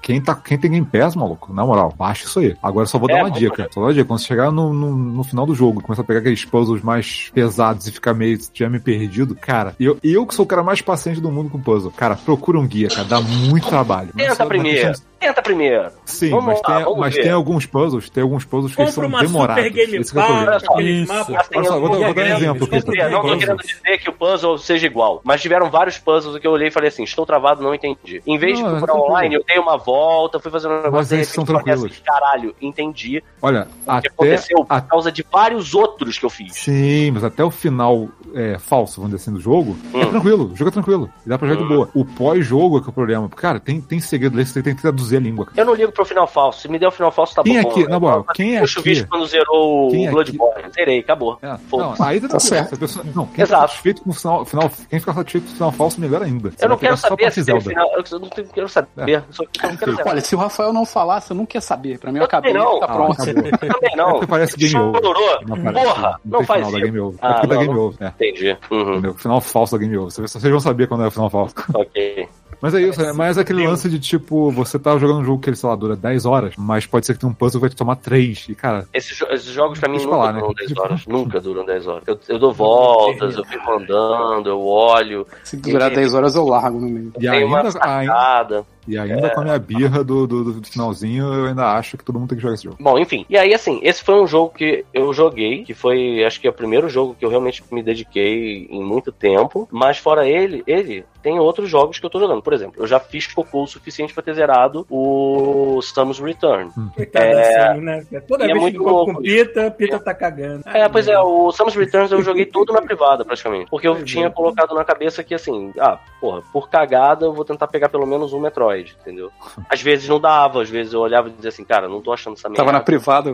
quem, tá, quem tem Game Pass, maluco, na moral, baixa isso aí. Agora eu só vou
É,
dar uma dica. Só dar uma dica. Quando você chegar no, no, no final do jogo, começar a pegar aqueles puzzles mais pesados e ficar meio já me perdido, cara, eu, eu que sou o cara mais paciente do mundo com puzzle, cara, procura um guia, cara, dá muito trabalho. É
Tenta
na
primeiro.
questão-
Tenta primeiro.
Sim,
Vamos
mas,
lá,
tem,
vamos
mas
ver.
tem alguns puzzles, tem alguns puzzles que são
uma
demorados.
Super Game
Esse que é o problema.
Power, aqueles
Isso.
mapas.
Assim,
Olha só, vou vou dar um
querendo-
exemplo aqui,
Não, não tô
puzzles.
querendo dizer que o puzzle seja igual, mas tiveram vários puzzles que eu olhei e falei assim, estou travado, não entendi. Em vez
Não,
de
é
procurar
tranquilo.
online, eu dei uma volta, fui fazer um negócio
Mas
de
esses são
repente, falei
tranquilos.
assim, caralho, entendi
Olha,
o que
até,
aconteceu por
a-
causa de vários outros que eu fiz.
Sim, mas até o final é, falso, vamos dizer assim, do jogo, é
Hum.
tranquilo, o jogo é tranquilo. Dá pra jogar de
Hum.
boa. O pós-jogo é que é o problema. Cara, tem, tem segredo você tem que traduzir a língua. cara.
Eu não ligo pro final falso. Se me der o final falso, tá
Quem
bom.
aqui,
Eu
na moral,
faço
quem é
o chuvisco
aqui?
quando zerou
Quem
o
é
Bloodborne. Zerei, acabou.
É, não, aí tá,
Tá certo.
Pessoa- não, quem
Exato.
tá satisfeito com o final, final, quem fica satisfeito com o final falso, melhor ainda. Você
Eu não quero saber se final. Eu não tenho- quero saber. Eu só eu não quero saber.
Olha, se o Rafael não falasse, eu não quer saber. Pra mim, eu acabei.
não.
Tá
Ah,
pronto.
Eu também não.
É parece game over.
Porra, não faz
final da
isso.
Game Over.
Ah,
é porque da
não,
Game
não.
Over. É.
Entendi. Uhum.
Final falso da Game Over. Vocês vão saber quando é o final falso.
Ok.
Mas é isso, é mais aquele lance de tipo, você tá jogando um jogo que ele, sei lá, dura 10 horas, mas pode ser que tenha um puzzle que vai te tomar 3. E, cara,
Esses, jo- esses jogos pra mim nunca
falar, né?
duram 10 horas. Nunca (laughs) duram 10 horas. Eu, eu dou voltas, eu fico andando, eu olho,
Se durar 10 horas, eu largo no meio.
e
tem uma
ainda, ainda,
sacada.
E ainda com a minha birra do, do, do finalzinho, eu ainda acho que todo mundo tem que jogar esse jogo.
Bom, enfim. E aí, assim, esse foi um jogo que eu joguei, que foi, acho que é o primeiro jogo que eu realmente me dediquei em muito tempo. Mas fora ele, ele tem outros jogos que eu tô jogando. Por exemplo, eu já fiz cocô o suficiente pra ter zerado o Samus Return.
Coitado
É.
Sam, né? Toda
E é
vez que
muito louco
com Pita, Pita tá cagando.
É, pois é, o Samus Returns eu joguei tudo na privada, praticamente. Porque eu
Pois
tinha
é.
colocado na cabeça que, assim, ah, porra, por cagada eu vou tentar pegar pelo menos um Metroid, entendeu? Às vezes não dava, às vezes eu olhava e dizia assim, cara, não tô achando essa merda.
Tava na privada.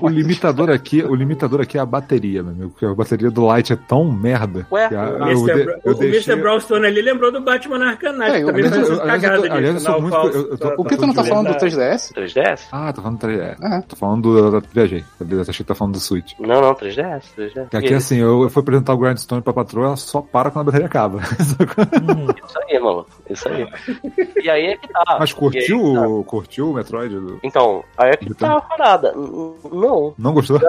O limitador aqui, o limitador aqui é a bateria, meu amigo. Porque a bateria do Light é tão merda.
Ué,
que a-
O
eu
Mr.
de- eu
o
deixei-
Mr. Brownstone ali lembrou do Batman Arcanite,
É, eu-
também
aliás,
faz
eu-
essas
aliás, eu tô-
cagadas
aliás, eu
de
sou
final
muito-
falso.
eu- eu tô-
O Pita não tá falando do
É.
3DS?
3DS?
Ah, tô falando do 3DS.
É.
Tô falando do. Viajei. Beleza, achei que tá falando do Switch.
Não, não, 3DS, 3DS.
Que aqui, assim, eu, eu fui apresentar o Grindstone pra patroa, ela só para quando a bateria acaba. (laughs)
Isso aí, mano. Isso aí. E aí é que tá.
Mas
aí
curtiu,
que tá.
o- curtiu o Metroid? do-
Então, aí é que tá a parada. Não.
Não gostou?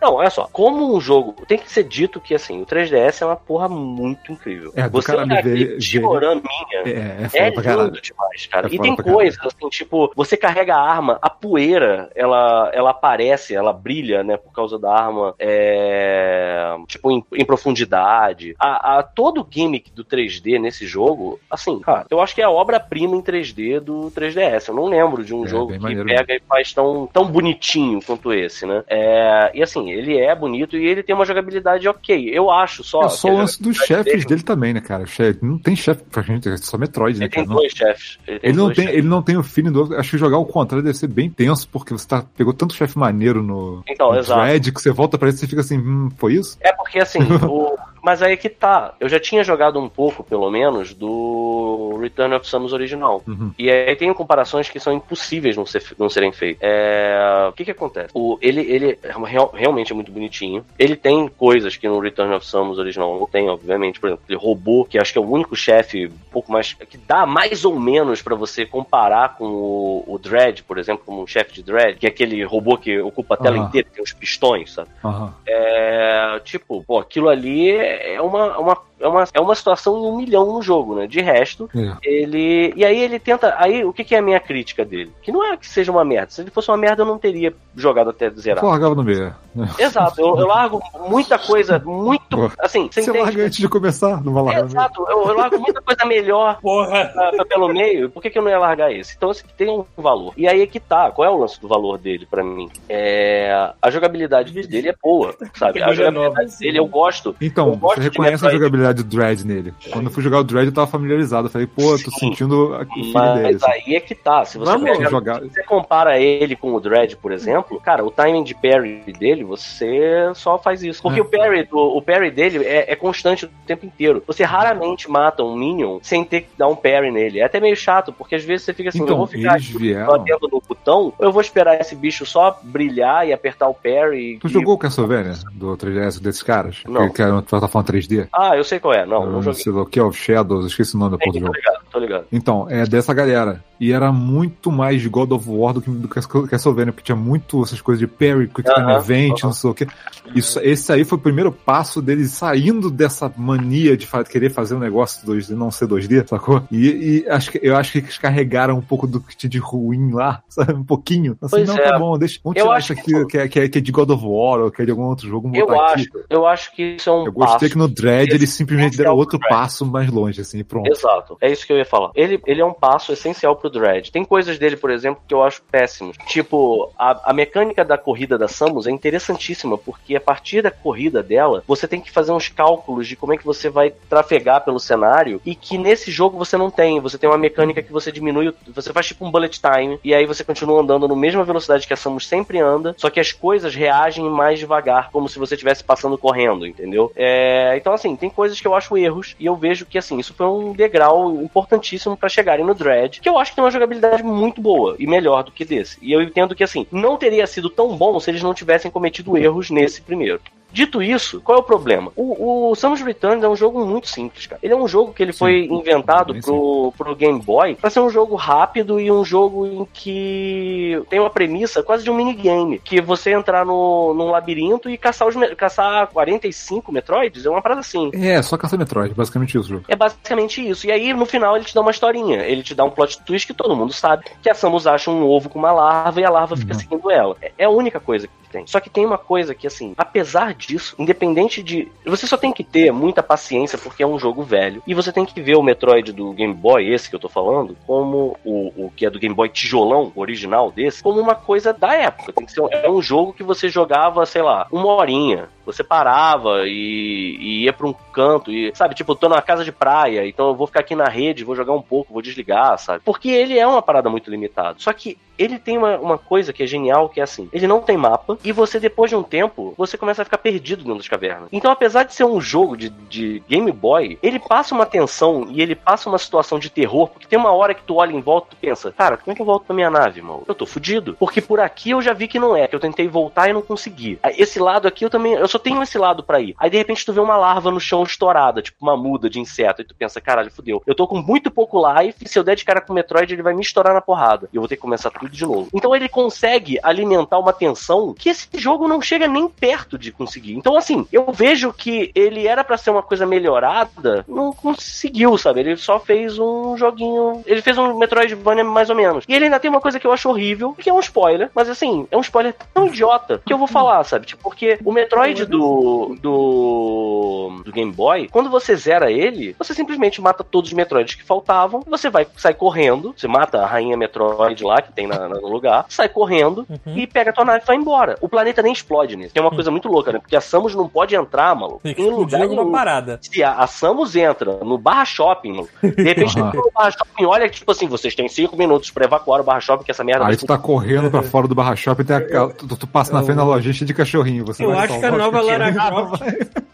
Não, olha só. Como um jogo. Tem que ser dito que, assim, o 3DS é uma porra muito incrível.
É,
Você
caralho
olhar aquele dioraminha.
É, é
É
caralho.
lindo demais, cara.
É
e tem coisas assim, tipo, você carrega a arma, a poeira, ela, ela aparece, ela brilha, né, por causa da arma, é, tipo, em, em profundidade. A, a- todo o gimmick do 3D nesse jogo, assim, cara, eu acho que é a obra-prima em 3D do 3DS. Eu não lembro de um
É,
jogo que
maneiro
pega e faz tão, tão bonitinho quanto esse, né? É, e assim, ele é bonito e ele tem uma jogabilidade ok. Eu acho só.
É só o
a
lance dos chefes dele também, né, cara? Chefe- Não tem chefe pra gente, é só Metroid, né,
Ele tem
cara? Não-
dois chefes. Ele, tem
Ele não,
dois
tem,
chefes.
ele não tem o feeling do. Acho que jogar o contrário deve ser bem tenso, porque você tá, pegou tanto chefe maneiro no,
Então,
no
exato.
Dread que você volta pra ele e fica assim, hum, foi isso?
É porque, assim, (laughs) o, Mas aí que tá. Eu já tinha jogado um pouco, pelo menos, do Return of Samus original.
Uhum.
E aí tem comparações que são impossíveis não, ser- não serem feitas. É, O que que acontece? O, ele ele é real- realmente é muito bonitinho. Ele tem coisas que no Return of Samus original não tem, obviamente. Por exemplo, aquele robô, que acho que é o único chefe um pouco mais... que dá mais ou menos pra você comparar com o, o Dread, por exemplo, como um chefe de Dread, que é aquele robô que ocupa a tela
Aham.
inteira, que tem os pistões, sabe?
Aham.
É, tipo, pô, aquilo ali é uma, uma, é uma, é uma situação em um milhão no jogo, né? De resto,
É.
ele. E aí ele tenta. Aí o que, que é a minha crítica dele? Que não é que seja uma merda. Se ele fosse uma merda, eu não teria jogado até zerar.
Só largava no meio.
Exato, eu, eu largo muita coisa, muito.
Pô.
Assim, você
Você
entende?
larga antes de começar, não vai largar.
Exato, eu, eu largo muita coisa melhor (laughs)
Porra.
ah, pelo meio, por que, que eu não ia largar esse? Então esse aqui tem um valor. E aí é que tá, qual é o lance do valor dele pra mim? É, a jogabilidade dele é boa, sabe? A jogabilidade dele eu gosto.
Então,
Eu gosto
você
de
reconhece a
Metroid.
Jogabilidade do Dread nele. Quando eu fui jogar o Dread, eu tava familiarizado. Eu falei, pô, eu tô
Sim.
sentindo a- o filho
Mas
dele. assim.
aí é que tá. Se você,
Vamos jogar.
se você compara ele com o Dread, por exemplo, cara, o timing de parry dele, você só faz isso. Porque
É.
o parry, do, o parry dele é, é constante o tempo inteiro. Você raramente mata um minion sem ter que dar um parry nele. É até meio chato, porque às vezes você fica assim, eu
Então,
vou ficar batendo no botão, ou eu vou esperar esse bicho só brilhar e apertar o parry.
Tu
e-
jogou o Castlevania do 3DS desses caras?
Não.
Que era uma plataforma 3D?
Ah, eu sei qual é. Não, não joguei.
sei lá o que é o Shadows, esqueci o nome da porra do
Tô
jogo.
ligado, tô ligado.
Então, é dessa galera. E era muito mais God of War do que do que Castlevania, porque tinha muito essas coisas de parry, quick time
Aham,
event, não sei o que. Isso, esse aí foi o primeiro passo deles saindo dessa mania de querer fazer um negócio 2D, não ser 2D, sacou? E, e acho que, eu acho que eles carregaram um pouco do que tinha de ruim lá, (laughs) sabe? Um pouquinho. Assim,
Pois
não,
é.
tá bom, deixa, vamos
Eu
tirar isso
que-
aqui que é, que, é, que é de God of War ou que é de algum outro jogo,
Eu acho,
aqui.
eu acho que isso é um
Eu gostei
passo.
que no Dread eles simplesmente deram outro passo mais longe, assim, pronto.
Exato, é isso que eu ia falar. Ele, ele é um passo essencial pro Dread. Tem coisas dele, por exemplo, que eu acho péssimos. Tipo, a, a mecânica da corrida da Samus é interessantíssima, porque a partir da corrida dela, você tem que fazer uns cálculos de como é que você vai trafegar pelo cenário, e que nesse jogo você não tem. Você tem uma mecânica que você diminui, você faz tipo um bullet time, e aí você continua andando na mesma velocidade que a Samus sempre anda, só que as coisas reagem mais devagar, como se você estivesse passando correndo, entendeu? É, então, assim, tem coisas que eu acho erros, e eu vejo que, assim, isso foi um degrau importantíssimo pra chegarem no Dread, que eu acho que tem uma jogabilidade muito boa e melhor do que desse. E eu entendo que, assim, não teria sido tão bom se eles não tivessem cometido erros nesse primeiro. Dito isso, qual é o problema? O, o Samus Returns é um jogo muito simples, cara. Ele é um jogo que ele
Sim,
foi inventado pro, pro Game Boy pra ser um jogo rápido e um jogo em que tem uma premissa quase de um minigame. Que você entrar no, num labirinto e caçar, os, caçar 45 Metroids, é uma parada assim.
É, só caça Metroid, basicamente isso, o jogo.
É basicamente isso. E aí, no final, ele te dá uma historinha. Ele te dá um plot twist que todo mundo sabe. Que a Samus acha um ovo com uma larva e a larva fica
Uhum.
seguindo ela. É- É a única coisa que tem. Só que tem uma coisa que, assim, apesar disso, independente de. Você só tem que ter muita paciência porque é um jogo velho. E você tem que ver o Metroid do Game Boy, esse que eu tô falando, como o, o que é do Game Boy tijolão, original desse, como uma coisa da época. Tem que ser é um jogo que você jogava, sei lá, uma horinha. Você parava e, e ia pra um canto e, sabe, tipo, tô numa casa de praia, então eu vou ficar aqui na rede, vou jogar um pouco, vou desligar, sabe? Porque ele é uma parada muito limitada. Só que ele tem uma, uma coisa que é genial, que é assim, ele não tem mapa, e você, depois de um tempo, você começa a ficar perdido dentro das cavernas. Então, apesar de ser um jogo de, de Game Boy, ele passa uma tensão e ele passa uma situação de terror, porque tem uma hora que tu olha em volta e pensa, cara, como é que eu volto pra minha nave, mano? Eu tô fudido. Porque por aqui eu já vi que não é, que eu tentei voltar e não consegui. Esse lado aqui eu também, eu só tenho esse lado pra ir. Aí de repente tu vê uma larva no chão estourada, tipo uma muda de inseto, e tu pensa, caralho, fudeu. Eu tô com muito pouco life, se eu der de cara com o Metroid, ele vai me estourar na porrada. E eu vou ter que começar tudo de novo. Então ele consegue alimentar uma tensão que esse jogo não chega nem perto de conseguir. Então, assim, eu vejo que ele era pra ser uma coisa melhorada, não conseguiu, sabe? Ele só fez um joguinho. Ele fez um Metroidvania mais ou menos. E ele ainda tem uma coisa que eu acho horrível, que é um spoiler, mas assim, é um spoiler tão idiota que eu vou falar, sabe? Tipo, porque o Metroid do, do, do Game Boy, quando você zera ele, você simplesmente mata todos os Metroids que faltavam, você vai sai correndo, você mata a rainha Metroid lá, que tem na- na- no lugar, sai correndo e pega a tua nave e vai embora. O planeta nem explode nisso. Que é uma coisa muito louca, né? Porque a Samus não pode entrar, maluco,
Tem que
em
explodir
lugar
alguma
nenhum.
parada.
Se a, a Samus entra no Barra Shopping, mano, de repente
Aham.
no Barra Shopping olha, tipo assim, vocês têm cinco minutos pra evacuar o Barra Shopping, que essa merda
Aí tu tá correndo pra (laughs) fora do barra shopping, tem a- tu, tu passa na frente da lojinha de cachorrinho. Você
Eu acho que a nova nova Lara Croft,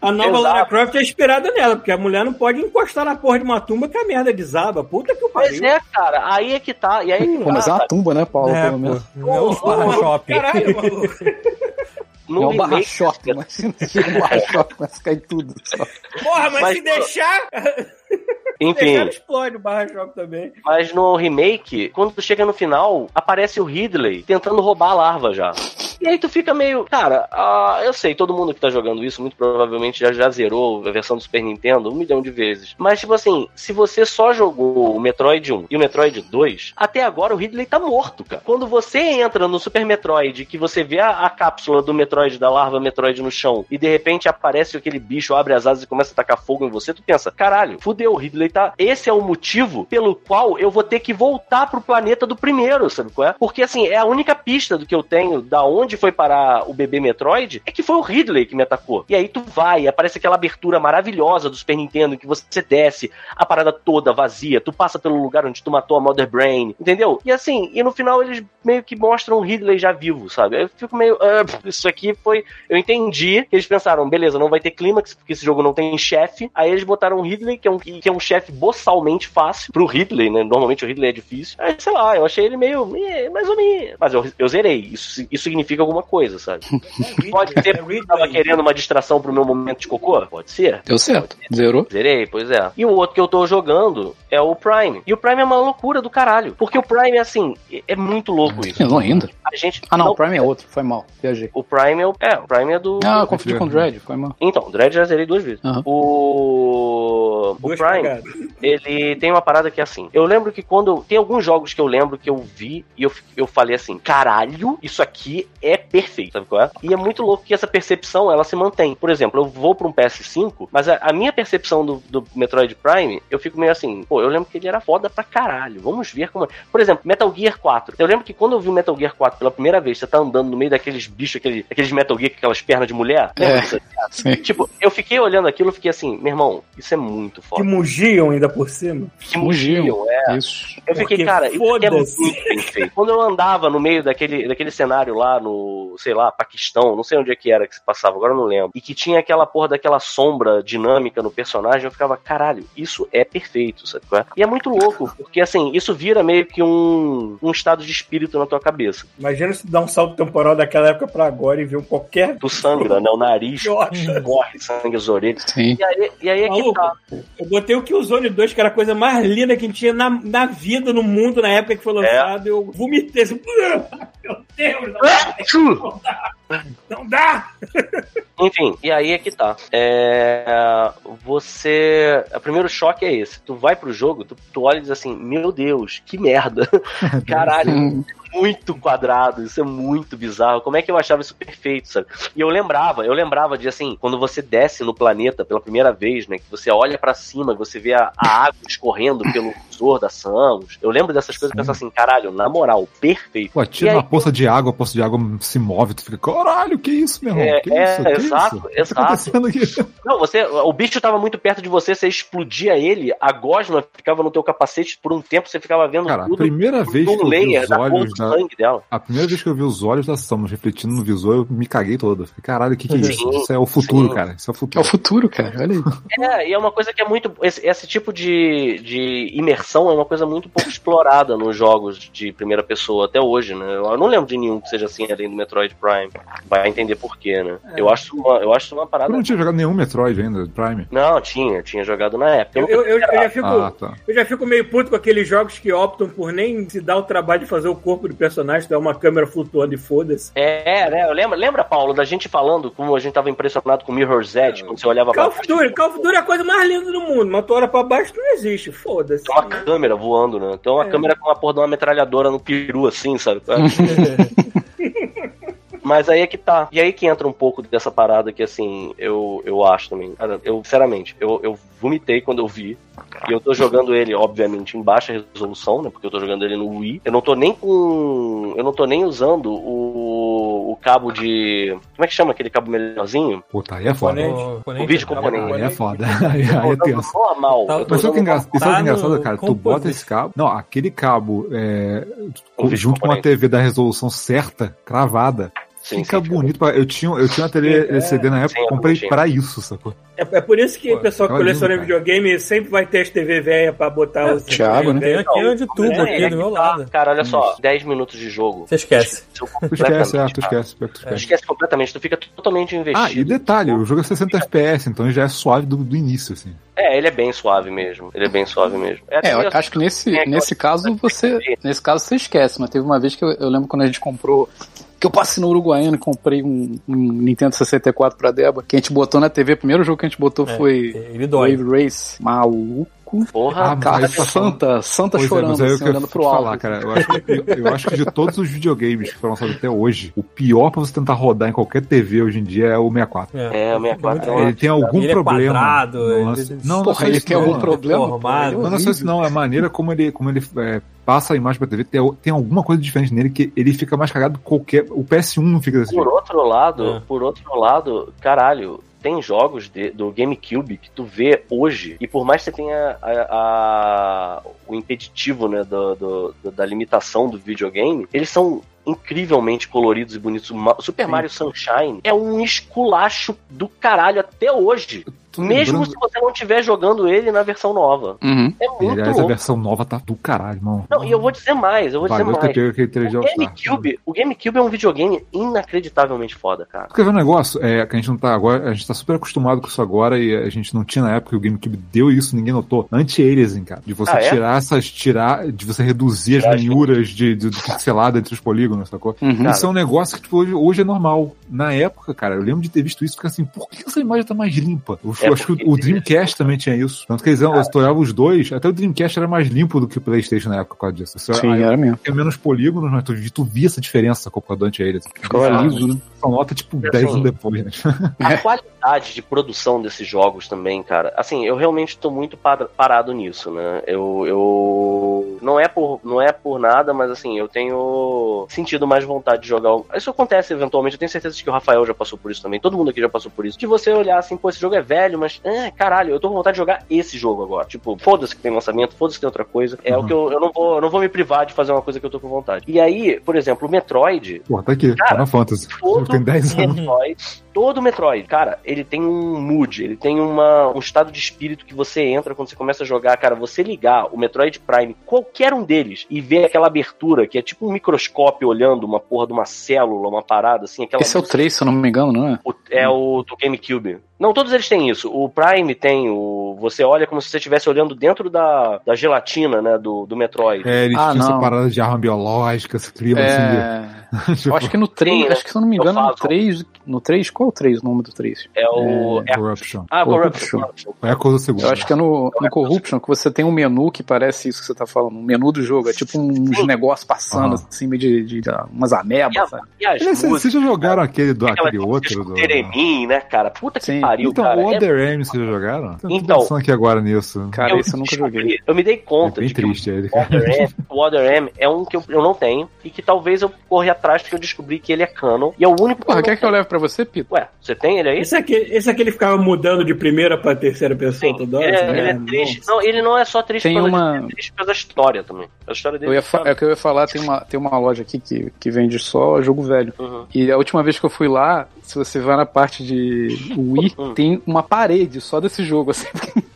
a nova
Exato.
Lara Croft é inspirada nela, porque a mulher não pode encostar na porra de uma tumba que a merda desaba. Puta que o
Pois
pariu.
é, cara, aí é que tá. E aí,
Pô, mas é uma tumba, né, Paulo?
É,
pelo menos.
não é os barra shopping.
Caralho, (laughs) maluco.
no
é um barra shopping, imagina se um barra shopping, a cair tudo. Só.
Porra, mas,
Mas,
se deixar,
Enfim,
explode o barra também.
mas no remake, quando tu chega no final, aparece o Ridley tentando roubar a larva já. E aí tu fica meio. Cara, ah, eu sei, todo mundo que tá jogando isso muito provavelmente já, já zerou a versão do Super Nintendo um milhão de vezes. Mas, tipo assim, se você só jogou o Metroid 1 e o Metroid 2, até agora o Ridley tá morto, cara. Quando você entra no Super Metroid, que você vê a, a cápsula do Metroid, da larva Metroid no chão, e de repente aparece aquele bicho, abre as asas e começa a tacar fogo em você, tu pensa, caralho, fudeu, o Ridley tá. Esse é o motivo pelo qual eu vou ter que voltar pro planeta do primeiro, sabe qual é? Porque assim, é a única pista do que eu tenho da onde foi parar o bebê Metroid é que foi o Ridley que me atacou. E aí tu vai, aparece aquela abertura maravilhosa do Super Nintendo que você desce a parada toda vazia, tu passa pelo lugar onde tu matou a Mother Brain, entendeu? E assim, e no final eles meio que mostram o Ridley já vivo, sabe? Eu fico meio, ah, isso aqui foi, eu entendi que eles pensaram, beleza, não vai ter clímax porque esse jogo não tem chefe. Aí eles botaram o Ridley, que é um, que é um chefe boçalmente fácil pro Ridley, né? Normalmente o Ridley é difícil. Aí, sei lá, eu achei ele meio, mais ou menos. Mas eu, eu zerei. Isso, isso significa alguma coisa, sabe? (laughs) Pode ser porque eu tava querendo uma distração pro meu momento de cocô? Pode ser.
Deu certo. Zerou.
Zerei, pois é. E o outro que eu tô jogando é o Prime. E o Prime é uma loucura do caralho. Porque o Prime, assim, é- é muito louco isso.
Não ainda.
A gente.
Ah, não, o Prime é outro. Foi mal. Viajei.
O Prime é o. É, o Prime é do.
Ah, eu confundi com o Dread. Foi mal.
Então, o Dread já zerei duas vezes.
Aham.
O. O Prime, ele tem uma parada que é assim. Eu lembro que quando. Tem alguns jogos que eu lembro que eu vi e eu, eu falei assim: caralho, isso aqui é perfeito, sabe qual é? E é muito louco que essa percepção ela se mantém. Por exemplo, eu vou pra um PS5, mas a, a minha percepção do, do Metroid Prime, eu fico meio assim: pô, eu lembro que ele era foda pra caralho. Vamos ver como. é. Por exemplo, Metal Gear 4. Eu lembro que quando eu vi o Metal Gear 4 pela primeira vez, você tá andando no meio daqueles bichos, aquele, aqueles Metal Gear com aquelas pernas de mulher.
É.
Tipo, eu fiquei olhando aquilo e fiquei assim, meu irmão, isso é muito foda.
Mugiam ainda por cima.
Que mugiam, é.
Isso.
Eu fiquei,
Porque
cara, isso é muito. Quando eu andava no meio daquele, daquele cenário lá no, sei lá, Paquistão, não sei onde é que era que se passava, agora eu não lembro. E que tinha aquela porra daquela sombra dinâmica no personagem, eu ficava, caralho, isso é perfeito, sabe qual é? E é muito louco, porque assim, isso vira meio que um, um estado de espírito na tua cabeça.
Imagina se dá um salto temporal daquela época pra agora e ver um qualquer.
Tu sangra, né? O nariz (laughs) corre sangue as orelhas.
Sim.
E aí, e aí é que
Maluco,
tá.
Eu botei o Killzone 2, que era a coisa mais linda que tinha na, na vida, no mundo, na época que foi lançado. Eu vomitei assim. (laughs) Meu Deus, não dá, não dá. Não dá.
Enfim, e aí é que tá. É, você. O primeiro choque é esse. Tu vai pro jogo, tu, tu olha e diz assim: Meu Deus, que merda. (laughs) Caralho, muito quadrado, isso é muito bizarro. Como é que eu achava isso perfeito, sabe? E eu lembrava, eu lembrava de assim, quando você desce no planeta pela primeira vez, né? Que você olha pra cima, que você vê a, a água escorrendo pelo (laughs) visor da Samus. Eu lembro dessas coisas e penso assim, caralho, na moral, perfeito.
Pô,
E
tira
aí-
uma poça de água, a poça de água se move, tu fica, caralho, que isso, meu irmão?
É,
que
é,
isso? Que
exato,
isso?
Exato.
tá? (laughs)
Não, você, o bicho tava muito perto de você, você explodia ele, a gosma ficava no teu capacete por um tempo, você ficava vendo
Cara, a
tudo
primeira vez que eu vi os olhos da.
Sangue dela.
A primeira vez que eu vi os olhos da Samus refletindo no visor, eu me caguei toda. Fiquei, caralho, o que, que é isso?
Sim,
Isso é o futuro,
sim.
cara. Isso é o
É
futuro.
o futuro, cara. Olha aí.
É, e é uma coisa que é muito. Esse, esse tipo de, de imersão é uma coisa muito pouco explorada nos jogos de primeira pessoa até hoje, né? Eu não lembro de nenhum que seja assim além do Metroid Prime. Vai entender por quê, né? Eu, acho uma, eu acho uma parada.
Eu não tinha jogado nenhum Metroid ainda, Prime.
Não, tinha, tinha jogado na época.
Eu, eu, eu- eu já fico,
Ah, tá.
eu já fico meio puto com aqueles jogos que optam por nem se dar o trabalho de fazer o corpo do personagem, dar uma câmera flutuando e foda-se.
É, né? Eu lembro, lembra, Paulo, da gente falando como a gente tava impressionado com Mirror's Edge, quando você olhava pra
Call of Duty, Call of Duty é a coisa mais linda do mundo, mas tu olha pra baixo não existe, foda-se.
Tem uma câmera voando, né? Tem uma
É.
câmera com uma porra de uma metralhadora no peru, assim, sabe? (laughs) (laughs) Mas aí é que tá. E aí que entra um pouco dessa parada que, assim, eu, eu acho também. Cara, eu, sinceramente, eu, eu vomitei quando eu vi. E eu tô jogando ele, obviamente, em baixa resolução, né? Porque eu tô jogando ele no Wii. Eu não tô nem com. Eu não tô nem usando o, o cabo de. Como é que chama aquele cabo melhorzinho?
Puta, aí é foda.
Componente.
O vídeo componente.
Aí é foda. (laughs) Aí, é tenso.
Mal.
Tá-
Mas sabe o que é o é
Tá
engraçado, cara? Tu bota esse cabo. Não, aquele cabo é,
O
junto com a. TV da resolução certa, cravada,
Sim,
Fica
sim,
bonito. Eu tinha, eu tinha uma TV
É,
LCD na época,
sim, eu
comprei
tinha.
pra isso, sacou?
É, é por isso que o pessoal que coleciona
lindo, cara.
videogame sempre vai ter as TV velha pra botar os.
Thiago, né?
Tem aqui onde tudo,
é,
aqui
é
do meu
Tá,
lado.
Cara, olha só, 10 minutos de jogo.
Você esquece.
Tu esquece, é, tu esquece, tu esquece.
esquece completamente, tu fica totalmente investido.
Ah, e detalhe, o jogo é 60 FPS, então já é suave do, do início, assim.
É, ele é bem suave mesmo. Ele é bem suave mesmo.
É, eu acho que nesse, nesse caso você. Nesse caso você esquece, mas teve uma vez que eu, eu lembro quando a gente comprou. Que eu passei no Uruguaiano e comprei um, um Nintendo 64 pra Débora, que a gente botou na TV. O primeiro jogo que a gente botou
É,
foi. Wave Race. Maluco.
Porra,
Ah,
Cara, Santa, Santa
Pois é,
chorando,
eu
assim,
quero
olhando pro alto.
falar, cara. Eu acho, que, eu, eu acho que de todos os videogames que foram lançados até hoje, o pior pra você tentar rodar em qualquer TV hoje em dia é o 64.
É, o 64
Muito
é
Ele tem algum
Ele é
problema.
quadrado,
no
ele-
lance-
ele-
Não, não
Porra,
só
ele
isso,
tem
não.
algum problema?
Formado.
Não, não só isso não, é a maneira como ele, como ele é, passa a imagem pra TV, tem, tem alguma coisa diferente nele que ele fica mais cagado que qualquer. O PS1 não fica desse
Por
jeito.
outro lado,
É.
por outro lado, caralho, tem jogos de- do GameCube que tu vê hoje, e por mais que você tenha a- a- o impeditivo né, do- do- do- da limitação do videogame, eles são incrivelmente coloridos e bonitos. Super Mario Sunshine é um esculacho do caralho até hoje. Mesmo
lembrando-
se você não estiver jogando ele na versão nova.
Uhum.
É muito
Aliás, a versão nova tá do caralho, mano.
Não, e eu vou dizer mais, eu vou dizer
Valeu ter
mais.
pego aquele 3D
O
All-Star.
GameCube, o GameCube é um videogame inacreditavelmente foda, cara.
Quer ver um negócio? É, que a gente não tá agora, a gente tá super acostumado com isso agora e a gente não tinha na época, o GameCube deu isso, ninguém notou. Anti-aliasing, cara. De você
Ah, é?
tirar essas, tirar, de você reduzir as ranhuras de, de, do pixelado entre os polígonos, sacou?
Uhum.
Isso é um negócio que tipo, hoje, hoje é normal. Na época, cara, eu lembro de ter visto isso, porque assim, por que essa imagem tá mais limpa? Eu,
É,
acho que o Dreamcast também tinha isso. Tanto que eles estouravam os dois, até o Dreamcast era mais limpo do que o Playstation na época por causa disso. Isso
Sim,
aí
era mesmo.
tinha menos polígonos, mas tu, tu via essa diferença, do anti-aliasing.
Ficava liso, né?
Só nota, tipo,
Assim,
10 anos depois, né?
A qualidade (laughs) de produção desses jogos também, cara. Assim, eu realmente tô muito par- parado nisso, né? Eu, eu não é por não é por nada, mas assim, eu tenho sentido mais vontade de jogar. o- Isso acontece eventualmente, eu tenho certeza de que o Rafael já passou por isso também. Todo mundo aqui já passou por isso. De você olhar assim, pô, esse jogo é velho, mas é, caralho, eu tô com vontade de jogar esse jogo agora. Tipo, foda-se que tem lançamento, foda-se que tem outra coisa. É o
Uhum.
que eu, eu não vou, eu não vou me privar de fazer uma coisa que eu tô com vontade. E aí, por exemplo, o Metroid,
Pô, tá aqui,
Cara,
Final Fantasy.
todo
Tem 10 anos.
Metroid, todo Metroid, cara, ele tem um mood, ele tem uma, um estado de espírito que você entra quando você começa a jogar, cara, você ligar o Metroid Prime, qualquer um deles, e ver aquela abertura que é tipo um microscópio olhando uma porra de uma célula, uma parada assim, aquela
Esse é o 3, se eu não me engano, não é?
o- é o do GameCube. Não, todos eles têm isso. O Prime tem o. Você olha como se você estivesse olhando dentro da, da gelatina, né? Do, do Metroid.
É, eles
Ah,
tinham essa
não.
parada de arma biológica, esse clima
É...
assim. de-
Eu acho que no 3,
Sim, né?
acho que se eu não me engano, no
faço.
3, no 3, qual é o 3, o nome do 3?
É o. É,
Corruption.
ah,
Corruption.
Corruption.
É a coisa segunda.
Eu acho que é no, no Corruption que você tem um menu que parece isso que você tá falando, um menu do jogo, é tipo uns
Sim.
negócios passando
Aham.
assim, meio de, de, de umas
E,
amebas,
a-
sabe?
e
Aliás, Vocês já jogaram aquele, do, aquele outro?
com
Do...
Teremin, né, cara? Puta que
Sim.
pariu,
Então,
cara.
o
É-
Other M, vocês já jogaram? Tô
Então.
pensando aqui agora nisso.
Cara,
eu
esse eu nunca joguei.
Eu me dei
É
conta
bem
de que
triste ele.
o Other M, o é um que eu, eu não tenho e que talvez eu corri atrás porque eu descobri que ele é canon e é o único
Porra,
eu
quer que eu leve pra você, Pito?
Ué, você tem ele aí?
Esse aqui, esse aqui ele ficava mudando de primeira pra terceira pessoa
Sim,
toda hora.
ele, é,
né?
ele é triste. Não, ele não é só triste
Tem
causa
uma-
é triste da história também. A história dele
Eu ia é o que eu ia falar, tem uma, tem uma loja aqui que, que vende só jogo velho.
uhum.
E a última vez que eu fui lá, se você vai na parte de Wii,
Hum.
tem uma parede só desse jogo, assim,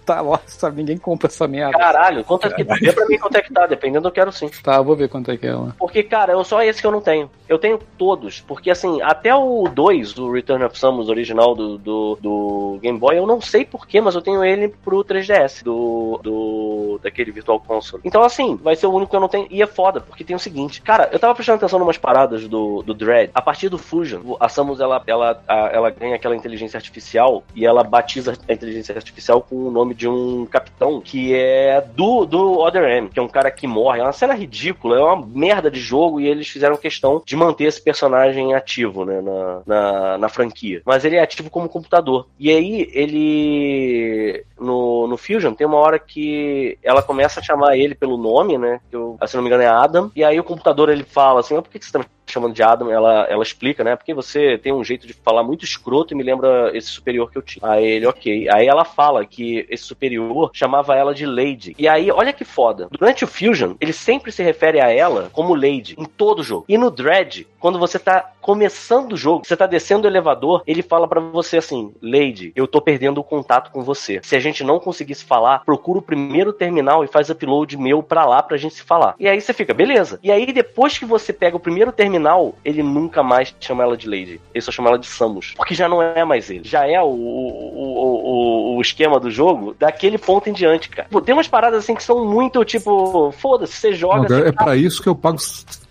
tá lá, sabe? Ninguém compra essa merda.
Caralho, quanto é que vê pra mim quanto é que tá, dependendo eu quero sim.
Tá, vou ver quanto é que é lá.
Porque, cara, eu só esse que eu não tenho. Eu tenho todos. Porque, assim, até o 2, o Return of Samus original do, do, do Game Boy, eu não sei porquê, mas eu tenho ele pro 3DS, do, do daquele Virtual Console. Então, assim, vai ser o único que eu não tenho. E é foda, porque tem o seguinte. Cara, eu tava prestando atenção em umas paradas do, do Dread. A partir do Fusion, a Samus, ela, ela, ela ganha aquela inteligência artificial e ela batiza a inteligência artificial com o nome de um capitão que é do, do Other M, que é um cara que morre. É uma cena ridícula, é uma merda de jogo e eles fizeram questão de manter esse personagem ativo, né, na, na, na franquia. Mas ele é ativo como computador. E aí, ele. No, no Fusion, tem uma hora que ela começa a chamar ele pelo nome, né? Que eu, se não me engano, é Adam. E aí o computador ele fala assim: "Ah, por que você tá chamando de Adam? Ela, ela explica, né? Porque você tem um jeito de falar muito escroto e me lembra esse superior que eu tinha. Aí ele, ok. Aí ela fala que esse superior chamava ela de Lady. E aí, olha que foda. Durante o Fusion, ele sempre se refere a ela como Lady, em todo jogo. E no Dread, quando você tá começando o jogo, você tá descendo o elevador, ele fala pra você assim: Lady, eu tô perdendo o contato com você. Se a gente não conseguir se falar, procura o primeiro terminal e faz upload meu pra lá pra gente se falar. E aí você fica, beleza. E aí depois que você pega o primeiro terminal, ele nunca mais chama ela de Lady. Ele só chama ela de Samus. Porque já não é mais ele. Já é o, o, o, o esquema do jogo daquele ponto em diante, cara. Pô, tem umas paradas assim que são muito tipo, foda-se, você joga.
Não,
você
é pra isso que eu pago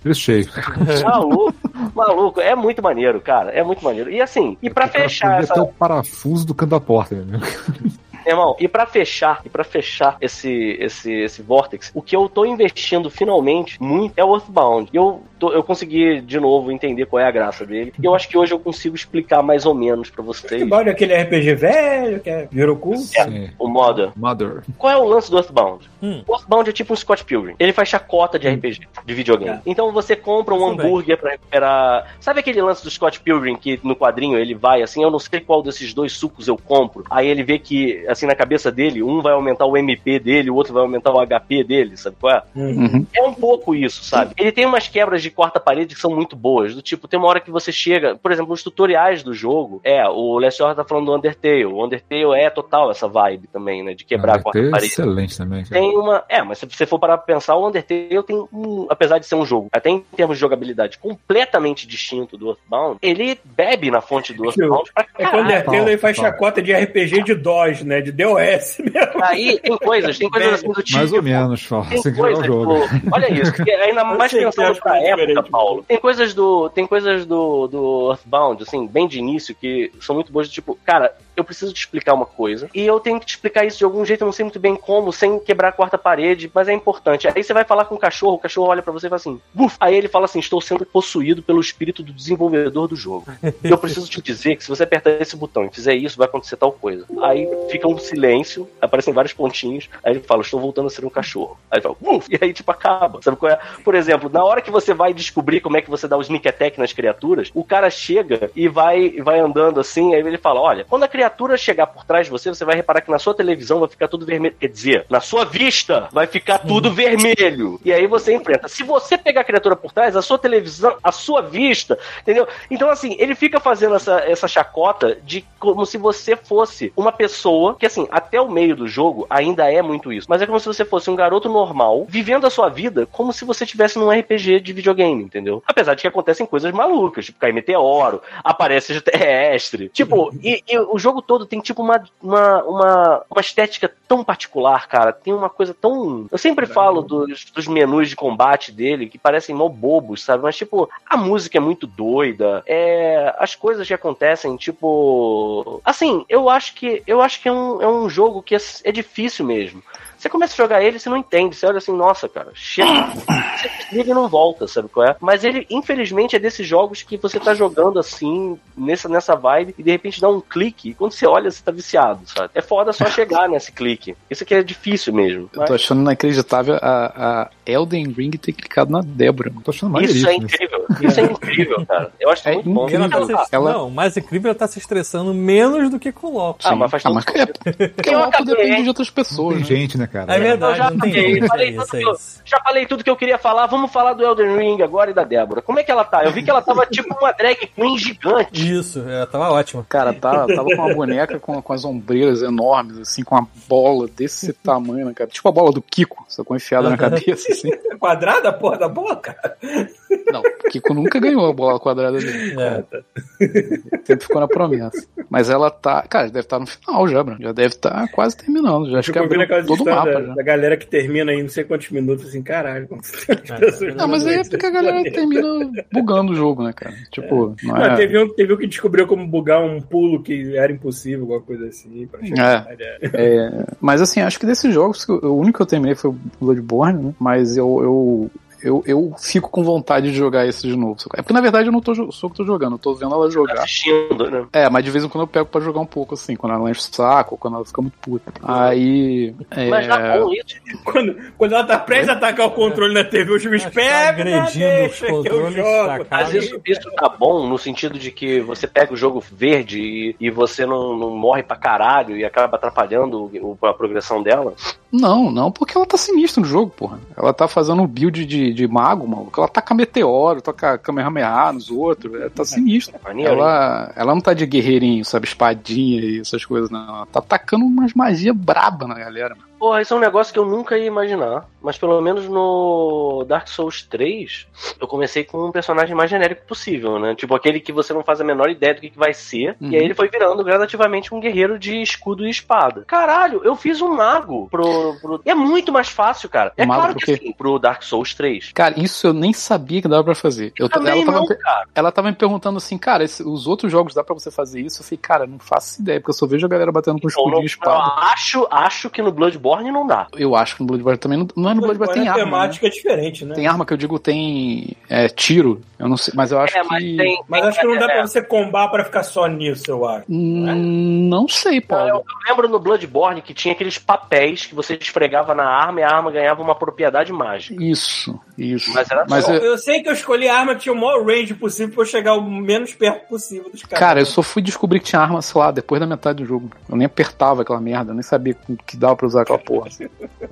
preço cheio. (laughs)
Maluco, maluco, é muito maneiro, cara. É muito maneiro. E assim, e pra fechar essa.
até o parafuso do canto da porta, né? (laughs)
Irmão, e para fechar, e para fechar esse, esse, esse Vortex, o que eu tô investindo finalmente muito é o Earthbound. Eu, tô, eu consegui de novo entender qual é a graça dele. E eu acho que hoje eu consigo explicar mais ou menos para vocês.
Earthbound é aquele RPG velho, que é virou culto?
É, o Modern.
Mother.
Qual é o lance do Earthbound?
Hum.
O Earthbound é tipo um Scott Pilgrim. Ele faz chacota de RPG, de videogame.
É.
Então você compra um
Isso
hambúrguer pra recuperar. Sabe aquele lance do Scott Pilgrim que no quadrinho ele vai assim, eu não sei qual desses dois sucos eu compro. Aí ele vê que, assim, na cabeça dele, um vai aumentar o MP dele, o outro vai aumentar o HP dele, sabe qual é?
Uhum.
É um pouco isso, sabe? Ele tem umas quebras de quarta-parede que são muito boas. Do tipo, tem uma hora que você chega, por exemplo, nos tutoriais do jogo. É, o Lester tá falando do Undertale. O Undertale é total essa vibe também, né? De quebrar a
Ah,
quarta
é
parede.
excelente também. cara.
Tem uma. É, mas se você for parar pra pensar, o Undertale tem um. Apesar de ser um jogo, até em termos de jogabilidade, completamente distinto do Earthbound, ele bebe na fonte do Earthbound pra
É que o. Undertale faz chacota de RPG de DOS, né? De DOS (laughs) mesmo.
Aí tem coisas, tem coisas assim do tipo.
Mais ou menos, Fala.
Tem (laughs)
o jogo.
tipo, olha isso, ainda mais pensando pra
coisas
época. Paulo. Tem coisas do. Tem coisas do, do Earthbound, assim, bem de início, que são muito boas, tipo, cara, eu preciso te explicar uma coisa. E eu tenho que te explicar isso de algum jeito, eu não sei muito bem como, sem quebrar a quarta parede, mas é importante. Aí você vai falar com o cachorro, o cachorro olha pra você e fala assim, buf! Aí ele fala assim: estou sendo possuído pelo espírito do desenvolvedor do jogo. E eu preciso te dizer que se você apertar esse botão e fizer isso, vai acontecer tal coisa. Aí fica um silêncio, aparecem vários pontinhos, aí ele fala, estou voltando a ser um cachorro. Aí ele fala, buf! E aí, tipo, acaba. Sabe qual é? Por exemplo, na hora que você vai descobrir como é que você dá o sneak attack nas criaturas, o cara chega e vai, vai andando assim, aí ele fala: olha, quando a criatura chegar por trás de você, você vai reparar que na sua televisão vai ficar tudo vermelho. Quer dizer, na sua vista vai ficar tudo vermelho. E aí você enfrenta. Se você pegar a criatura por trás, a sua televisão, a sua vista, entendeu? Então, assim, ele fica fazendo essa, essa chacota de como se você fosse uma pessoa que, assim, até o meio do jogo ainda é muito isso. Mas é como se você fosse um garoto normal, vivendo a sua vida como se você estivesse num RPG de videogame, entendeu? Apesar de que acontecem coisas malucas, tipo, cai meteoro, aparece (laughs) extraterrestre. Tipo, e, e o jogo todo tem, tipo, uma, uma, uma, uma estética tão particular, cara. Tem uma coisa tão. Eu sempre falo dos, dos menus de combate dele que parecem mó bobos, sabe? Mas, tipo, a música é muito doida. É, as coisas que acontecem, tipo. Assim, eu acho que eu acho que é um, é um jogo que é, é difícil mesmo. Você começa a jogar ele, você não entende. Você olha assim, nossa, cara, chega. Você desliga e não volta, sabe qual é? Mas ele, infelizmente, é desses jogos que você tá jogando assim, nessa, nessa vibe, e de repente dá um clique, e quando você olha, você tá viciado, sabe? É foda só chegar (laughs) nesse clique. Isso aqui é difícil mesmo.
Eu tô achando inacreditável a, a Elden Ring ter clicado na Débora.
Tô achando
Isso é incrível. Isso é incrível, cara. Eu acho
É
muito bom.
incrível.
Ela tá se-
Ela-
Não, o mais incrível é ela tá se estressando menos do que com o.
Ah, mas faz
ah, mas é, porque o
acabei.
depende de outras pessoas,
Tem
né?
gente, né, cara?
É verdade,
Eu já
não tem
falei, falei
É isso,
tudo
é
que eu-. Já falei tudo que eu queria falar, vamos falar do Elden Ring agora e da Débora. Como é que ela tá? Eu vi que ela tava tipo uma drag queen gigante.
Isso, ela tava ótima.
Cara, tá, tava com uma boneca com, com as ombreiras enormes, assim, com uma bola desse tamanho, né, cara? Tipo a bola do Kiko, só com enfiada na cabeça, assim.
É (laughs) quadrada a porra da bola, cara?
Não, o Kiko nunca ganhou a bola quadrada dele.
É.
Sempre ficou na promessa. Mas ela tá. Cara, deve estar no final já, Bruno. Já deve estar quase terminando. Já acho que abriu todo o mapa
da,
já.
da galera que termina aí não sei quantos minutos, assim, caralho. como as pessoas
Não, mas aí é porque a galera termina bugando o jogo, né, cara? Tipo, não
Não,
é.
teve, um, teve um que descobriu como bugar um pulo que era impossível, alguma coisa assim. Área.
É, mas assim, acho que desses jogos, o único que eu terminei foi o Bloodborne, né? Mas eu, eu, eu, eu fico com vontade de jogar esse de novo. É porque na verdade eu não tô, sou que tô jogando, eu tô vendo ela jogar.
Assistindo, né?
É, mas de vez em quando eu pego pra jogar um pouco, assim, quando ela enche o saco, quando ela fica muito puta. Aí. É,
Mas tá bom isso.
Quando, quando ela tá prestes a atacar o controle na TV, o juiz pega, deixa que eu
controles
jogo.
Mas isso, isso tá bom no sentido de que você pega o jogo verde e, e você não, não morre pra caralho e acaba atrapalhando o- a progressão dela.
Não, não, porque ela tá sinistra no jogo, porra. Ela tá fazendo um build de de, de mago, maluco. Ela taca meteoro, toca Kamehameha nos outros. É, tá sinistro.
Hein?
Ela, ela não tá de guerreirinho, sabe? Espadinha e essas coisas, não. Ela tá tacando umas magias braba na galera, mano.
Porra, isso é um negócio que eu nunca ia imaginar. Mas pelo menos no Dark Souls 3, eu comecei com um personagem mais genérico possível, né? Tipo aquele que você não faz a menor ideia do que, que vai ser.
Uhum.
E aí ele foi virando gradativamente um guerreiro de escudo e espada. Caralho, eu fiz um mago pro. pro... É muito mais fácil, cara. É
mago
claro que sim, pro Dark Souls 3.
Cara, isso eu nem sabia que dava pra fazer. Eu,
Também
ela, tava,
não,
me-
cara.
ela tava me perguntando assim, cara, esse- os outros jogos dá pra você fazer isso? Eu falei, cara, não faço ideia, porque eu só vejo a galera batendo com
Então,
escudinho
não,
e espada.
eu acho, acho que no Bloodborne não dá.
Eu acho que no Bloodborne também não, não é no Bloodborne, tem
a
arma. né?
temática é diferente, né?
Tem arma que eu digo tem é, tiro. Eu não sei, mas eu acho
é,
que.
mas tem.
Mas
tem-
acho que não dá
é,
pra você combar pra ficar só nisso, eu acho.
Hum, não sei,
Eu,
Paulo.
eu lembro no Bloodborne que tinha aqueles papéis que você esfregava na arma e a arma ganhava uma propriedade mágica.
Isso, isso.
Mas era
Mas
só-
eu-
Eu sei que eu escolhi a arma que tinha o maior range possível pra eu chegar o menos perto possível dos caras.
Cara, eu só fui descobrir que tinha arma, sei lá, depois da metade do jogo. Eu nem apertava aquela merda, eu nem sabia que dava pra usar aquela porra.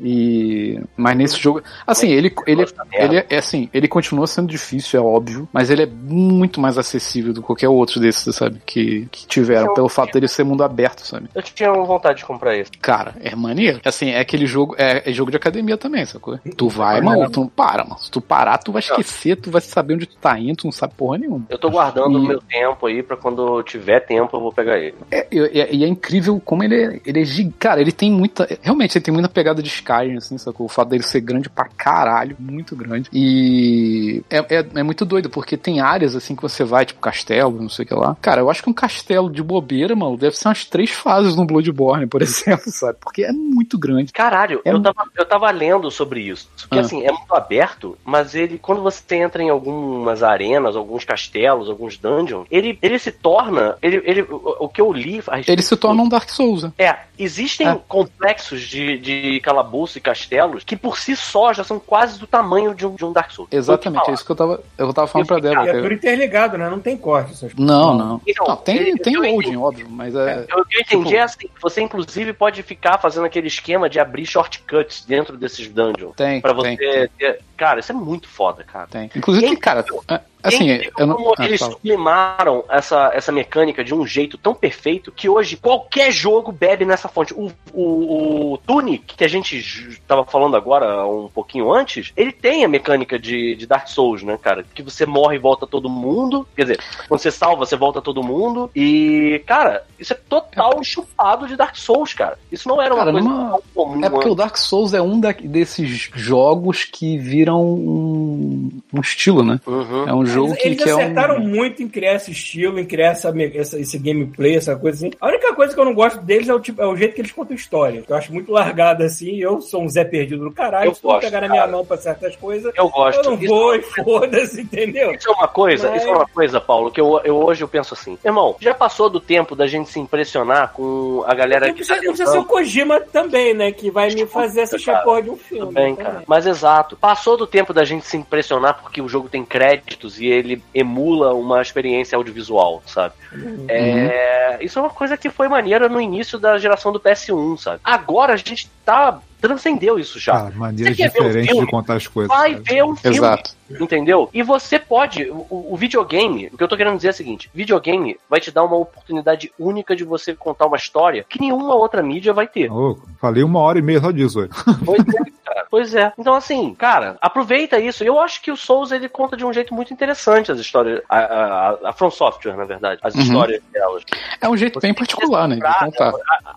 E. Mas nesse jogo. Assim, ele, ele, ele é assim, ele continua sendo difícil, é óbvio, mas ele é muito mais acessível do que qualquer outro desses, sabe? Que, que tiveram, pelo fato dele ser mundo aberto, sabe?
Eu tinha vontade de comprar esse.
Cara, é maneiro. Assim, é aquele jogo, é, é jogo de academia também, sacou? Tu vai, mano, tu não para, mano. Se tu parar, tu vai esquecer, tu vai saber onde tu tá indo, tu não sabe porra nenhuma.
Eu tô guardando o meu tempo aí pra quando eu tiver tempo eu vou pegar ele.
É, e é, e é incrível como ele é, ele é gigante. Cara, ele tem muita. Realmente, ele tem muita pegada de Skyrim, assim, sacou? O fato dele ser grande pra caralho, muito grande. E é, é, é muito doido, porque tem áreas assim que você vai, tipo castelo, não sei o que lá. Cara, eu acho que um castelo de bobeira, mano, deve ser umas três fases no Bloodborne, por (laughs) exemplo, sabe? Porque é muito grande.
Caralho,
É
eu, tava, eu tava lendo sobre isso. Que
Ah.
assim, é muito aberto, mas ele, quando você entra em algumas arenas, alguns castelos, alguns dungeons, ele, ele se torna. Ele, ele, o, que eu li.
Ele se torna um Dark Souls. né?
É, existem
É.
complexos de, de calabouço e castelos que por si só já são quase do tamanho de um, de um Dark Souls.
Exatamente, é isso que eu tava, eu tava falando pra
Eu fiquei-
Débora.
É
eu-
tudo interligado, né? Não tem corte. Essas coisas.
Não, não.
Então,
Não, tem,
ele-
tem
eu
loading,
entendi.
óbvio, mas é.
Eu, o que eu entendi
Tipo-
é assim, que você inclusive pode ficar fazendo aquele esquema de abrir shortcuts dentro desses dungeons.
Tem,
Pra
tem,
você ter... Cara, isso é muito foda, cara.
tem. Inclusive, cara, é- assim, não.
como
ah,
eles
fala.
sublimaram essa, essa mecânica de um jeito tão perfeito que hoje qualquer jogo bebe nessa fonte. O, o, o Tunic, que a gente j- tava falando agora um pouquinho antes, ele tem a mecânica de, de Dark Souls, né, cara? Que você morre e volta todo mundo. Quer dizer, quando você salva, você volta todo mundo. E, cara, isso é total chupado de Dark Souls, cara. Isso não era uma
Cara,
coisa
numa-
tão comum.
É porque o. Dark Souls é um da- desses jogos que viram um, um estilo, né?
Uhum.
É um jogo
Eles,
que,
eles
que é
acertaram
um.
muito em criar esse estilo, em criar essa, essa- esse gameplay, essa coisa assim. A única coisa que eu não gosto deles é o, tipo, é o jeito que eles contam história. que Eu acho muito largado assim. Eu sou um Zé perdido do caralho.
Eu
se
gosto,
pegar na
cara.
minha mão pra certas coisas,
Eu gosto.
eu não
Isso-
vou e foda-se, entendeu?
Isso é uma coisa,
Mas-
isso é uma coisa, Paulo, que eu, eu hoje eu penso assim, irmão, já passou do tempo da gente se impressionar com a galera
Não
que
precisa,
tá
não precisa ser o Kojima também, né? Que vai me fazer assistir a
cara.
porra de um filme.
Tudo bem,
também.
cara. Mas exato. Passou do tempo da gente se impressionar porque o jogo tem créditos e ele emula uma experiência audiovisual, sabe? É, Isso é uma coisa que foi maneira no início da geração do PS1, sabe? Agora a gente tá. transcendeu isso já.
Cara, maneiras
um
diferentes
filme?
de contar as coisas.
Vai
cara.
ver um filme.
Exato.
Entendeu? E você pode, o, o videogame, o que eu tô querendo dizer é o seguinte: videogame vai te dar uma oportunidade única de você contar uma história que nenhuma outra mídia vai ter.
Ô, falei uma hora e meia só disso hoje.
Pois é, (laughs) cara. Pois é. Então, assim, cara, aproveita isso. Eu acho que o Souls ele conta de um jeito muito interessante as histórias. A, a, a From Software, na verdade. As
Uhum.
histórias delas.
É um jeito bem particular, né? De
Pra-
contar.
a-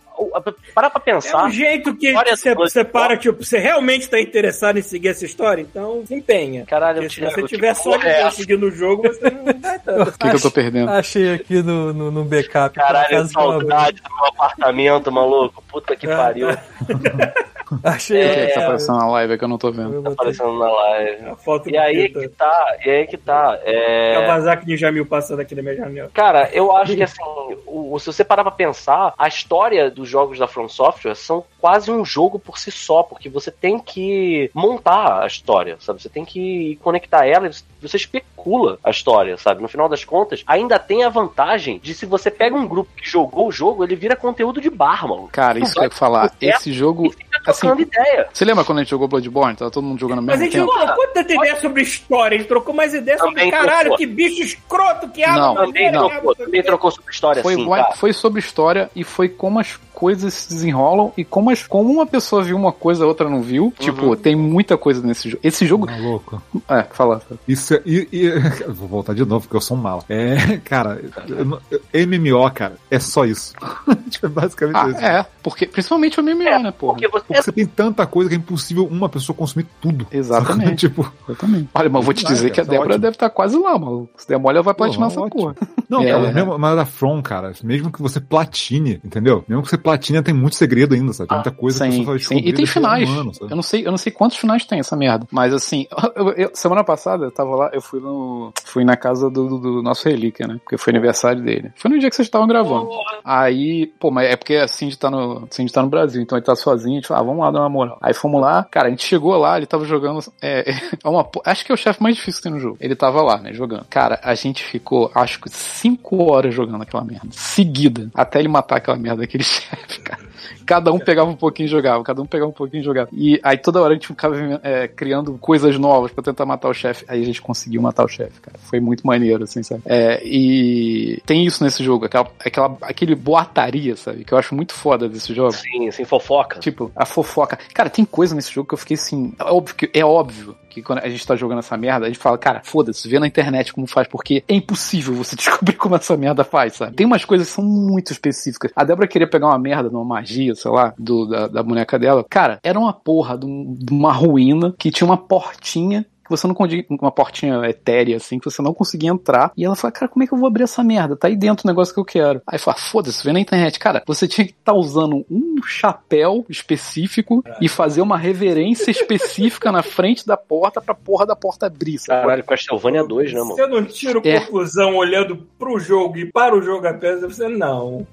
Para pra
É
pensar.
um jeito que você, você para, tipo, você realmente tá interessado em seguir essa história, então se empenha.
Caralho, eu
Porque se você tiver só de
é.
seguindo o jogo, você não vai (laughs) tanto.
O que, que eu tô perdendo?
Achei aqui no, no, no backup. por
Caralho, saudade do meu apartamento, maluco. Puta que
É,
pariu. (laughs) (laughs)
Achei.
O que é que tá
é,
aparecendo na live que eu não tô vendo?
Tá aparecendo na live.
A foto
E aí que tá, e aí que tá. É...
Kawasaki Ninja Mil passando aqui na minha janela.
Cara, eu acho que assim, o, se você parar pra pensar, a história dos jogos da From Software são quase um jogo por si só, porque você tem que montar a história, sabe? Você tem que conectar ela e você especula a história, sabe? No final das contas, ainda tem a vantagem de se você pega um grupo que jogou o jogo, ele vira conteúdo de bar, mano.
Cara, isso que eu ia falar. Esse jogo.
Fica
Assim,
ideia.
você lembra quando a gente jogou Bloodborne? Tava todo mundo jogando ao
Mas a
mesmo
gente
tempo?
trocou tanta ideia sobre história, a gente trocou mais ideia sobre
Também
caralho,
trocou.
que bicho escroto que abre
Não,
a bandeira,
Também
que abre
trocou,
não sei o
também
quê.
trocou sobre história,
Foi,
assim, cara.
foi sobre história e foi como as coisas se desenrolam e como, as, como uma pessoa viu uma coisa, a outra não viu. Tipo, tem muita coisa nesse jogo. Esse jogo.
Maluco.
É, fala.
Isso é. E, e- (laughs) vou voltar de novo, porque eu sou um mala. É, cara, MMO, cara, é só isso. (laughs) tipo, é basicamente
Ah,
isso.
é. Porque, principalmente o MMO,
É,
né, porra?
Porque você
Porque você tem tanta coisa que é impossível uma pessoa consumir tudo. (laughs)
Exatamente. (laughs)
tipo,
Exatamente. Olha, mas eu vou te dizer
cara,
que a
é
Débora
ótimo.
deve estar quase lá, mano. Se der mole, ela vai platinar essa
ótimo.
porra.
Não,
É.
cara, mesmo, mas da From, cara, mesmo que você platine, entendeu? Mesmo que você platine, tem muito segredo ainda, sabe? Tem muita coisa que
Sim,
você vai
sim.
descobrir
E tem
a
finais.
ano, sabe?
eu não sei, eu não sei quantos finais tem essa merda. Mas assim, (laughs) eu- eu- semana passada eu tava lá, eu fui no. Fui na casa do, do- do nosso relíquia, né? Porque foi aniversário dele. Foi no dia que vocês estavam gravando. Aí, pô, mas é porque a Cindy tá no. Cindy tá no Brasil, então ele tá sozinho, ah, vamos lá dar uma moral. Aí fomos lá, cara, a gente chegou lá, ele tava jogando. É, (laughs) é uma, acho que é o chefe mais difícil que tem no jogo. Ele tava lá, né, jogando. Cara, a gente ficou, acho que 5 horas jogando aquela merda. Seguida. Até ele matar aquela merda daquele (laughs) chefe, cara. Cada um pegava um pouquinho e jogava, cada um pegava um pouquinho e jogava. E aí toda hora a gente ficava é, criando coisas novas pra tentar matar o chefe. Aí a gente conseguiu matar o chefe, cara. Foi muito maneiro, assim, sabe? É, e tem isso nesse jogo, aquela, aquela, aquele boataria, sabe? Que eu acho muito foda desse jogo.
Sim, assim, fofoca.
Tipo, a fofoca. Cara, tem coisa nesse jogo que eu fiquei assim. É óbvio que, é óbvio que quando a gente tá jogando essa merda, a gente fala, cara, foda-se, vê na internet como faz, porque é impossível você (laughs) descobrir como essa merda faz, sabe? Tem umas coisas que são muito específicas. A Débora queria pegar uma merda numa magia, sei lá, do, da, da boneca dela. Cara, era uma porra de, de uma ruína que tinha uma portinha que você não conseguia, uma portinha etérea, assim, que você não conseguia entrar. E ela fala, cara, como é que eu vou abrir essa merda? Tá aí dentro o negócio que eu quero. Aí fala, foda-se, vê na internet. Cara, você tinha que estar usando um chapéu específico e fazer uma reverência específica na frente da porta pra porra da porta abrir, sabe?
Caralho, Castlevania 2, né, mano?
Eu não tiro
É.
conclusão olhando pro jogo e para o jogo apenas, você não.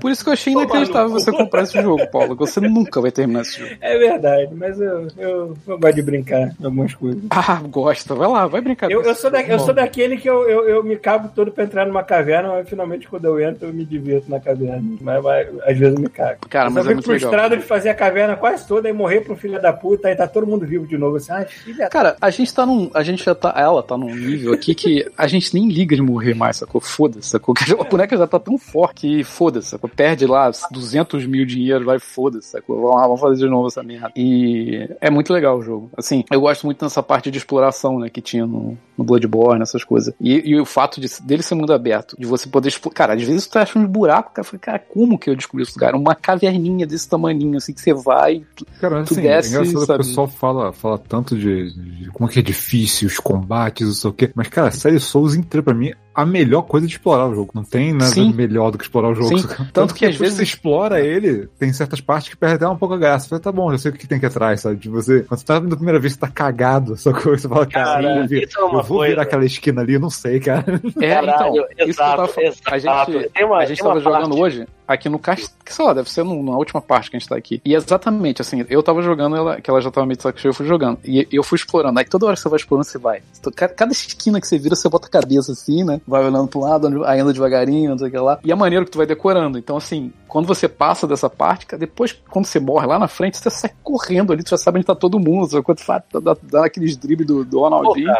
Por isso que eu achei inacreditável você comprar esse jogo, Paulo. que Você nunca vai terminar esse jogo.
É verdade, mas eu, eu, eu gosto de brincar em algumas coisas.
Ah, (laughs) gosta. Vai lá, vai brincar.
Eu, eu, sou da, eu sou daquele que eu, eu, eu me cabo todo pra entrar numa caverna, mas finalmente quando eu entro eu me divirto na caverna. Mas, mas às vezes eu me cago.
Cara,
eu
mas
só
é
fico
legal.
frustrado de fazer a caverna quase toda e morrer pro filho da puta, aí tá todo mundo vivo de novo. Assim, ai, filha
Cara, a gente tá num. A gente já tá. Ela tá num nível aqui que a gente nem liga de morrer mais, sacou? Foda-se, sacou? A (laughs) boneca já tá tão forte que foda-se, sacou? Perde lá 200 mil dinheiro, vai foda-se, sacou? Vamos lá, vamos fazer de novo essa merda. E é muito legal o jogo. Assim, eu gosto muito dessa parte de exploração, né, que tinha no, no Bloodborne, essas coisas. E, e o fato de, dele ser mundo aberto, de você poder explorar. Cara, às vezes tu acha uns buracos, cara, cara, como que eu descobri esse lugar? Uma caverninha desse tamaninho, assim, que você vai.
Cara,
Tu
assim,
desce,
é engraçado
sabe?
o pessoal fala, fala tanto de, de como é que é difícil, os combates, não sei o quê. Mas, cara, a série Souls inteira, pra mim, a melhor coisa de explorar o jogo. Não tem nada
Sim.
melhor do que explorar o jogo.
Sim, (laughs)
Tanto,
tanto que às
depois
vezes-
você explora ele, tem certas partes que perdem até um pouco a graça. Você fala, tá bom, eu sei o que tem que ir atrás, sabe? De você, quando você tá vindo a primeira vez, você tá cagado, (laughs) só que você fala, cara,
Cara,
eu
é uma
eu vou
coisa.
virar aquela esquina ali, eu não sei, cara.
É,
Caralho,
então, isso que eu tava
exato,
falando. A
exato.
gente,
Tem uma-
a gente tava jogando
parte-
hoje aqui no cast, que sei lá, deve ser no- na última parte que a gente tá aqui. E exatamente, assim, eu tava jogando, ela, que ela já tava meio de saco cheio, eu fui jogando. E eu fui explorando. Aí toda hora que você vai explorando, você vai. Cada, cada esquina que você vira, você bota a cabeça assim, né? Vai olhando pro lado, aí anda devagarinho, não sei o que lá. E é maneiro que tu vai decorando. Então, assim, quando você passa dessa parte, depois, quando você morre lá na frente, você sai correndo ali, tu já sabe onde tá todo mundo. Sabe? Quando faz, dá, dá aqueles dribles do, do Ronaldinho.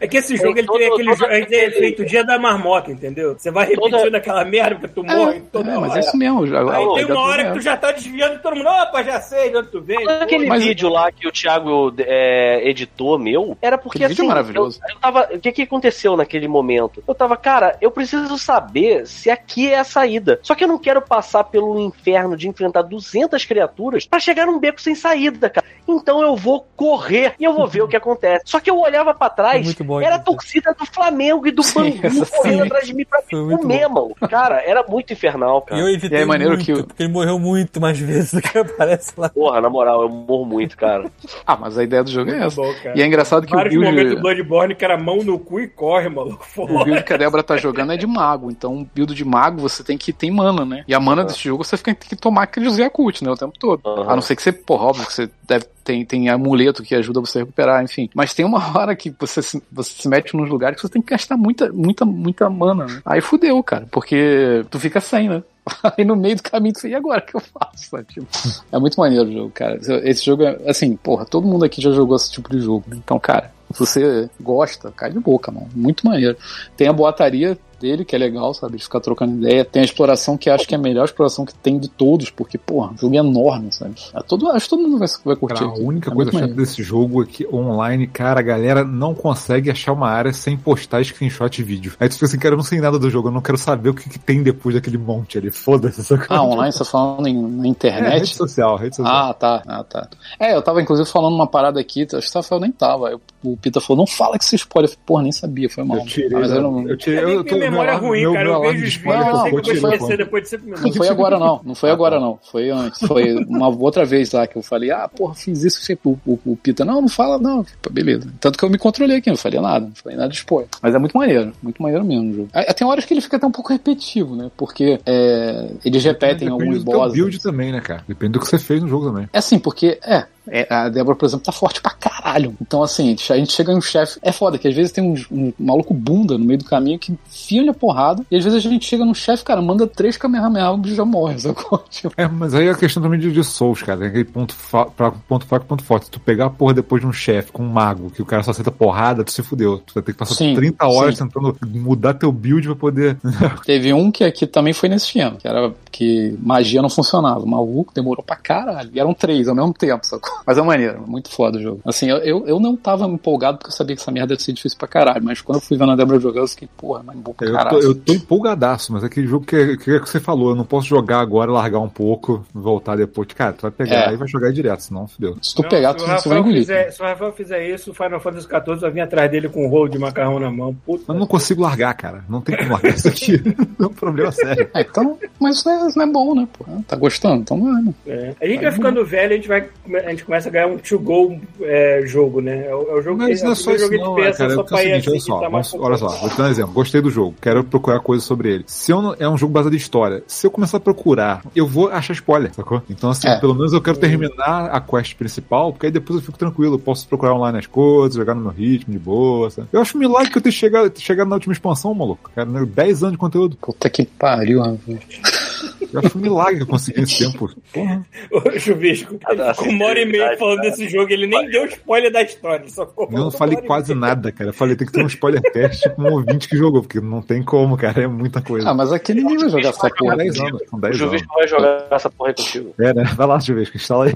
É que esse jogo ele
todo-
tem aquele
todo
jo- ele tem
aquele-
efeito dia da marmota, entendeu? Você vai repetindo
Toda-
aquela merda porque tu morre toda
É, mas
hora.
é isso mesmo. Já,
Aí
a
tem uma hora que
jogo
tu já tá desviando e todo mundo, opa, já sei de onde tu veio.
Aquele
Mas-
vídeo lá que o Thiago é, editou meu, era porque
vídeo
assim.
é maravilhoso.
Eu, eu tava. O que que aconteceu naquele momento? Eu tava, cara, eu preciso saber se aqui é a saída. Só que eu não quero passar pelo inferno de enfrentar 200 criaturas pra chegar num beco sem saída, cara. Então eu vou correr e eu vou ver o que acontece. Só que eu olhava pra trás,
bom
era a torcida do Flamengo e do
Sim,
Bangu
essa
correndo
sim.
atrás de mim pra me comer, mano. Cara, era muito infernal,
E
cara.
eu evitei
E aí, maneiro
muito,
que o-
porque ele morreu muito mais vezes do que aparece lá.
Porra, na moral, eu morro muito, cara. (laughs)
Ah, mas a ideia do jogo é essa.
Bom, cara.
E é engraçado que o
Vários momentos do
build,
Bloodborne que era mão no cu e corre, maluco.
o build que a Débora tá jogando é de mago. Então, o build de mago você tem que tem mana, né? E a mana desse jogo você fica, tem que tomar aquele Yakult, né? O tempo todo.
Aham.
A não ser que você, porra, óbvio que você deve tem, tem amuleto que ajuda você a recuperar, enfim. Mas tem uma (laughs) hora que você se, você se mete nos lugares que você tem que gastar muita, muita, muita mana, né? Aí fudeu, cara, porque tu fica sem, né? (laughs) Aí no meio do caminho tu e agora que eu faço? (laughs) Tipo, é muito maneiro o jogo, cara. Esse jogo é, assim, porra, todo mundo aqui já jogou esse tipo de jogo. Então, cara, se você gosta, cai de boca, mano. Muito maneiro. Tem a boataria dele, que é legal, sabe? De ficar trocando ideia. Tem a exploração, que acho que é a melhor exploração que tem de todos, porque, porra, o jogo é enorme, sabe? É todo, acho que todo mundo vai, vai curtir.
Cara, a
aqui.
única
É
coisa chata desse jogo é que online, cara, a galera não consegue achar uma área sem postar screenshot e vídeo. Aí tu fica assim, cara, eu não sei nada do jogo, eu não quero saber o que, que tem depois daquele monte ali. (laughs) Foda-se essa coisa.
Ah, online, você tá falando em, na
É,
internet?
rede social, rede social.
Ah, tá. Ah, tá. É, eu tava inclusive falando uma parada aqui, acho que o Rafael nem tava. Aí O Pita falou, não fala que você spoiler. Eu falei, Porra, nem sabia, foi mal.
eu tirei,
Ah, mas eu não,
eu tirei,
Eu
eu, tô,
memória
meu,
ruim,
meu,
cara.
meu
Eu vejo os vídeos, eu
não,
sei que eu vou esquecer depois de 5
não foi agora não, não foi agora não, foi antes, foi uma outra vez lá que eu falei, ah, porra, fiz isso, o, o, o Pita, não, não fala, não, beleza. Tanto que eu me controlei aqui, não falei nada, não falei nada de spoiler. Mas é muito maneiro, muito maneiro mesmo o jogo. Tem horas que ele fica até um pouco repetitivo, né, porque é, eles repetem
Depende
alguns
do teu
bosses.
build também, né, cara? Depende do que você fez no jogo também.
É assim, porque, é, é, a Débora, por exemplo, tá forte pra caralho. Então, assim, a gente chega em um chefe. É foda, que às vezes tem um, um maluco bunda no meio do caminho que enfia a porrada. E às vezes a gente chega num chefe, cara, manda três Kamehameha, o bicho já morre, (laughs) sacou? Tipo,
É, mas aí é a questão também de, de Souls, cara. Tem aquele ponto, pra- ponto fraco e ponto forte. Se tu pegar a porra depois de um chefe com um mago, que o cara só aceita porrada, tu se fudeu. Tu vai ter que passar
Sim,
30 horas
sim.
tentando mudar teu build pra poder. (laughs)
Teve um que aqui também foi nesse esquema, que era que magia não funcionava. O maluco demorou pra caralho. E eram três ao mesmo tempo, sacou? Mas é maneiro, muito foda o jogo. Assim, eu, eu, não tava empolgado porque eu sabia que essa merda ia ser difícil pra caralho. Mas quando eu fui vendo a Débora jogar, eu fiquei, porra, mas bom pra
Eu tô,
caralho.
eu tô empolgadaço, mas é aquele jogo que, que, é que você falou, eu não posso jogar agora, largar um pouco, voltar depois. Cara, tu vai pegar
É.
e vai jogar direto, senão fudeu.
Se tu
Não,
pegar,
se
tu,
o
você vai
Rafael
engolir.
fizer- se o Rafael fizer isso, o Final Fantasy XIV vai vir atrás dele com um rolo de macarrão na mão. Puta.
Eu não consigo largar, cara. Não tem como largar isso aqui. (laughs) (laughs) é um problema sério.
É, então, mas isso não é, isso não é bom, né? Pô? Ah, Tá gostando? Então não é, né?
É. A gente vai ficando velho, a gente, vai, a gente começa a ganhar um to-go é, jogo, né? É o, é o jogo
Mas
que
não é só isso,
jogo
não,
de
é, cara. É
só
é o
pra ir
seguinte, olha
assim,
só,
tá
olha só, vou te dar um exemplo. Gostei do jogo, quero procurar coisas sobre ele. Se eu não, é um jogo baseado em história, se eu começar a procurar, eu vou achar spoiler, sacou? Então, assim,
É.
pelo menos eu quero terminar a quest principal, porque aí depois eu fico tranquilo, eu posso procurar online as coisas, jogar no meu ritmo, de boa. Sabe? Eu acho um milagre que eu ter chegado, chegado na última expansão, maluco. Cara, né? 10 anos de conteúdo.
Puta que pariu, rapaz.
Eu acho um milagre que eu consegui nesse tempo. Porra.
O Chuvisco, com uma hora e meia falando
cara.
desse jogo, ele nem deu spoiler da história, só ficou
Eu não falei quase nada, cara. Eu falei, tem que ter um spoiler teste com um ouvinte que jogou, porque não tem como, cara. É muita coisa.
Ah, mas aqui ninguém vai jogar essa porra.
10 anos,
O
10 anos.
Juvisco vai jogar essa porra aí contigo.
É, né? Vai lá, Chuvisco, instala aí.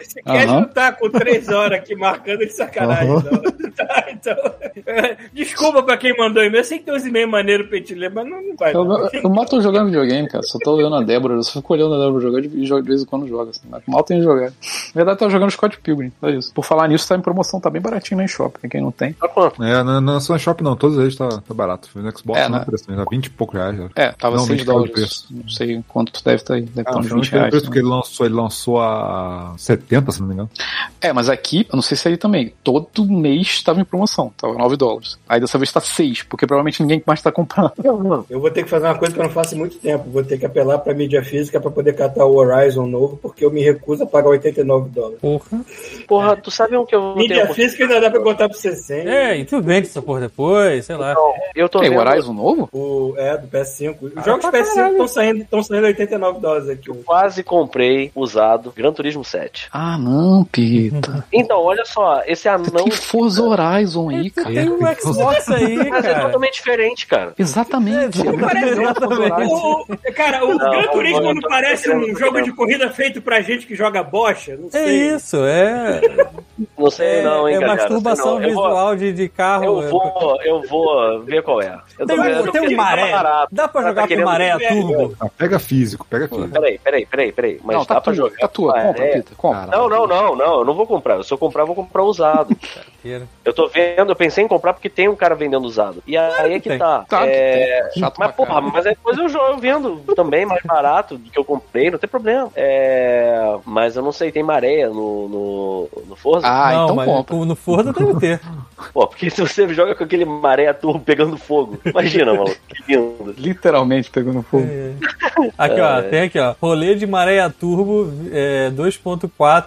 Você quer
Aham.
juntar com três horas aqui marcando de sacanagem, não. (laughs) Tá, então. é, Desculpa pra quem mandou e-mail. Eu sei que tem uns e-mails maneiros pra gente ler, mas não, não vai.
Eu,
não.
eu mal tô jogando videogame, cara. Só tô olhando a Débora. Eu só fico olhando a Débora jogar e de vez em quando joga. Assim, mal tem jogar. Na verdade, tá jogando Scott Pilgrim. Só isso. Por falar nisso, tá em promoção. Tá bem baratinho na eShop. Pra quem não tem.
Tá quanto?
É, não, não é só na Shop não, todos eles tá, tá barato. No Xbox
É,
não
né?
preço, tá 20 e poucos reais. já.
É, tava
Não,
6
20 caiu de
dólares. Não sei quanto deve estar aí. Deve estar
Ah,
uns
não
20
foi o
reais.
preço
né?
que ele lançou, ele lançou a 70, se não me engano.
É, mas aqui, eu não sei se aí também. Todo mês tava em promoção. Tava 9 dólares. Aí dessa vez tá 6, porque provavelmente ninguém mais tá comprando.
Eu vou ter que fazer uma coisa que eu não faço há muito tempo. Vou ter que apelar pra mídia física pra poder catar o Horizon novo, porque eu me recuso a pagar 89 dólares.
Porra.
Porra, tu sabe um que eu
Mídia
tenho...
física ainda dá pra botar pro 60.
É, e tu vende essa porra depois, sei lá.
Eu tô
Tem o. Horizon novo?
O, é, do PS5. Os
Ah,
jogos
pra
PS5
caralho.
estão saindo, tão saindo 89 dólares aqui.
Quase comprei usado Gran Turismo 7.
Ah, não, Pita.
Então, olha só, esse anão...
Tem Forza Horizon aí, cara.
Tem um Xbox aí,
Mas é
cara.
totalmente diferente, cara.
Exatamente.
É,
Parece-
Exatamente.
O- o- cara, o
Não,
Gran
não,
Turismo
não,
não parece um
que
jogo
não.
de corrida feito pra gente que joga bocha? Não
É
sei.
isso, é.
Não sei não, hein,
é
galera.
masturbação
Sei não. Eu vou-
visual de, de carro.
Eu vou, eu vou ver qual é. Eu
Tem, um-
vendo,
tem um
que
maré.
barato.
Dá pra
Tá
jogar com
querendo-
maré a turbo?
Ah, pega físico, pega físico.
Peraí, peraí, peraí, peraí. Mas
não,
dá
tá
pra
tua,
jogar.
tá tua.
com
Compra? Peter, compra.
Não, não, não, não. Eu não vou comprar. Se eu comprar, eu vou comprar usado. (laughs) Eu tô vendo, eu pensei em comprar porque tem um cara vendendo usado. E aí é que
tem.
tá.
Tá,
É,
tem. Chato
Mas, porra, mas aí depois eu, vendo também mais barato do que eu comprei, não tem problema. É, mas eu não sei, tem maré no, no, no Forza?
Ah,
não,
então
mas
compra.
no Forza deve ter. (laughs)
Pô, porque se você joga com aquele maré turbo pegando fogo, imagina, mano, que lindo.
Literalmente pegando fogo.
É. Aqui, ó, tem aqui, ó. Rolê de maré a turbo é, 2.4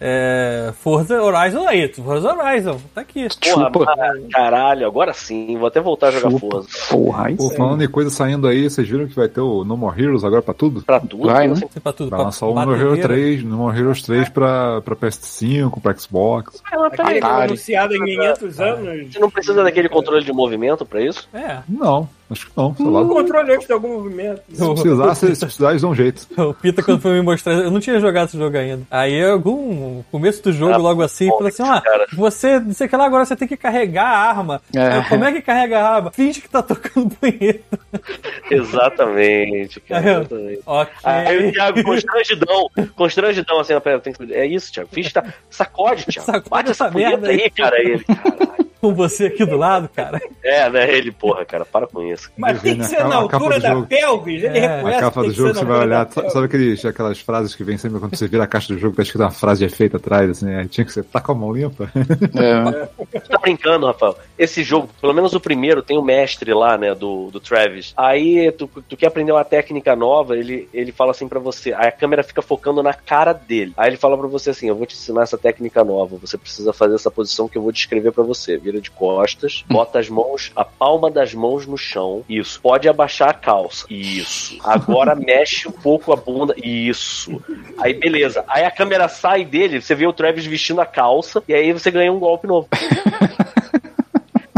é, Forza Horizon aí. Forza Horizon, tá aqui.
Porra, mas, caralho, agora sim, vou até voltar a jogar
Chupa.
Forza.
Porra,
Pô, falando em coisa saindo aí, vocês viram que vai ter o No More Heroes agora pra tudo?
Pra tudo,
Vai, né?
pra tudo.
Vai
pra
lançar o No More Heroes
batedeira.
3, No More Heroes 3 pra, pra PS5, pra Xbox.
Aquele
Atari.
anunciado em 500 anos.
você não precisa daquele controle de movimento pra isso?
É.
Não, acho que não, sei lá.
O controle antes de algum movimento.
Se precisar, se, se precisar, eles dão um jeito. (laughs)
O Pita, quando foi me mostrar, eu não tinha jogado esse jogo ainda. Aí, algum no começo do jogo,
Ah,
logo assim, falou assim:
cara.
você, não sei o que lá, agora você tem que carregar a arma.
É.
Aí, Como é que carrega a arma? Finge que tá tocando punheta. (laughs)
Exatamente, (laughs) cara.
Aí, ó.
Exatamente.
Ok.
Aí o Thiago, constrangidão, constrangidão, assim, pera, tem que- é isso, Thiago, fiz, tá, sacode, Thiago,
Sacode
bate essa
essa merda
aí,
aí.
cara, ele, caralho.
Com você aqui do lado, cara.
É, né, ele, porra, cara, para com isso.
Mas tem que
né?
ser na altura da
jogo.
pelvis. Ele
É.
reconhece
A capa do jogo você vai olhar, sabe, aqueles, aquelas frases que vem sempre quando você vira a caixa do jogo, tá escrito uma frase de efeito atrás, assim, aí tinha que ser, tá com a mão limpa?
É.
Tu (laughs) tá brincando, Rafael? Esse jogo, pelo menos o primeiro, tem o mestre lá, né, do, do Travis. Aí tu, tu quer aprender uma técnica nova, ele, ele fala assim pra você, aí a câmera fica focando na cara dele. Aí ele fala pra você assim, eu vou te ensinar essa técnica nova, você precisa fazer essa posição que eu vou descrever pra você. Vira de costas, bota as mãos, a palma das mãos no chão. Isso. Pode abaixar a calça. Isso. Agora (laughs) mexe um pouco a bunda. Isso. Aí beleza. Aí a câmera sai dele, você vê o Travis vestindo a calça, e aí você ganha um golpe novo. (laughs)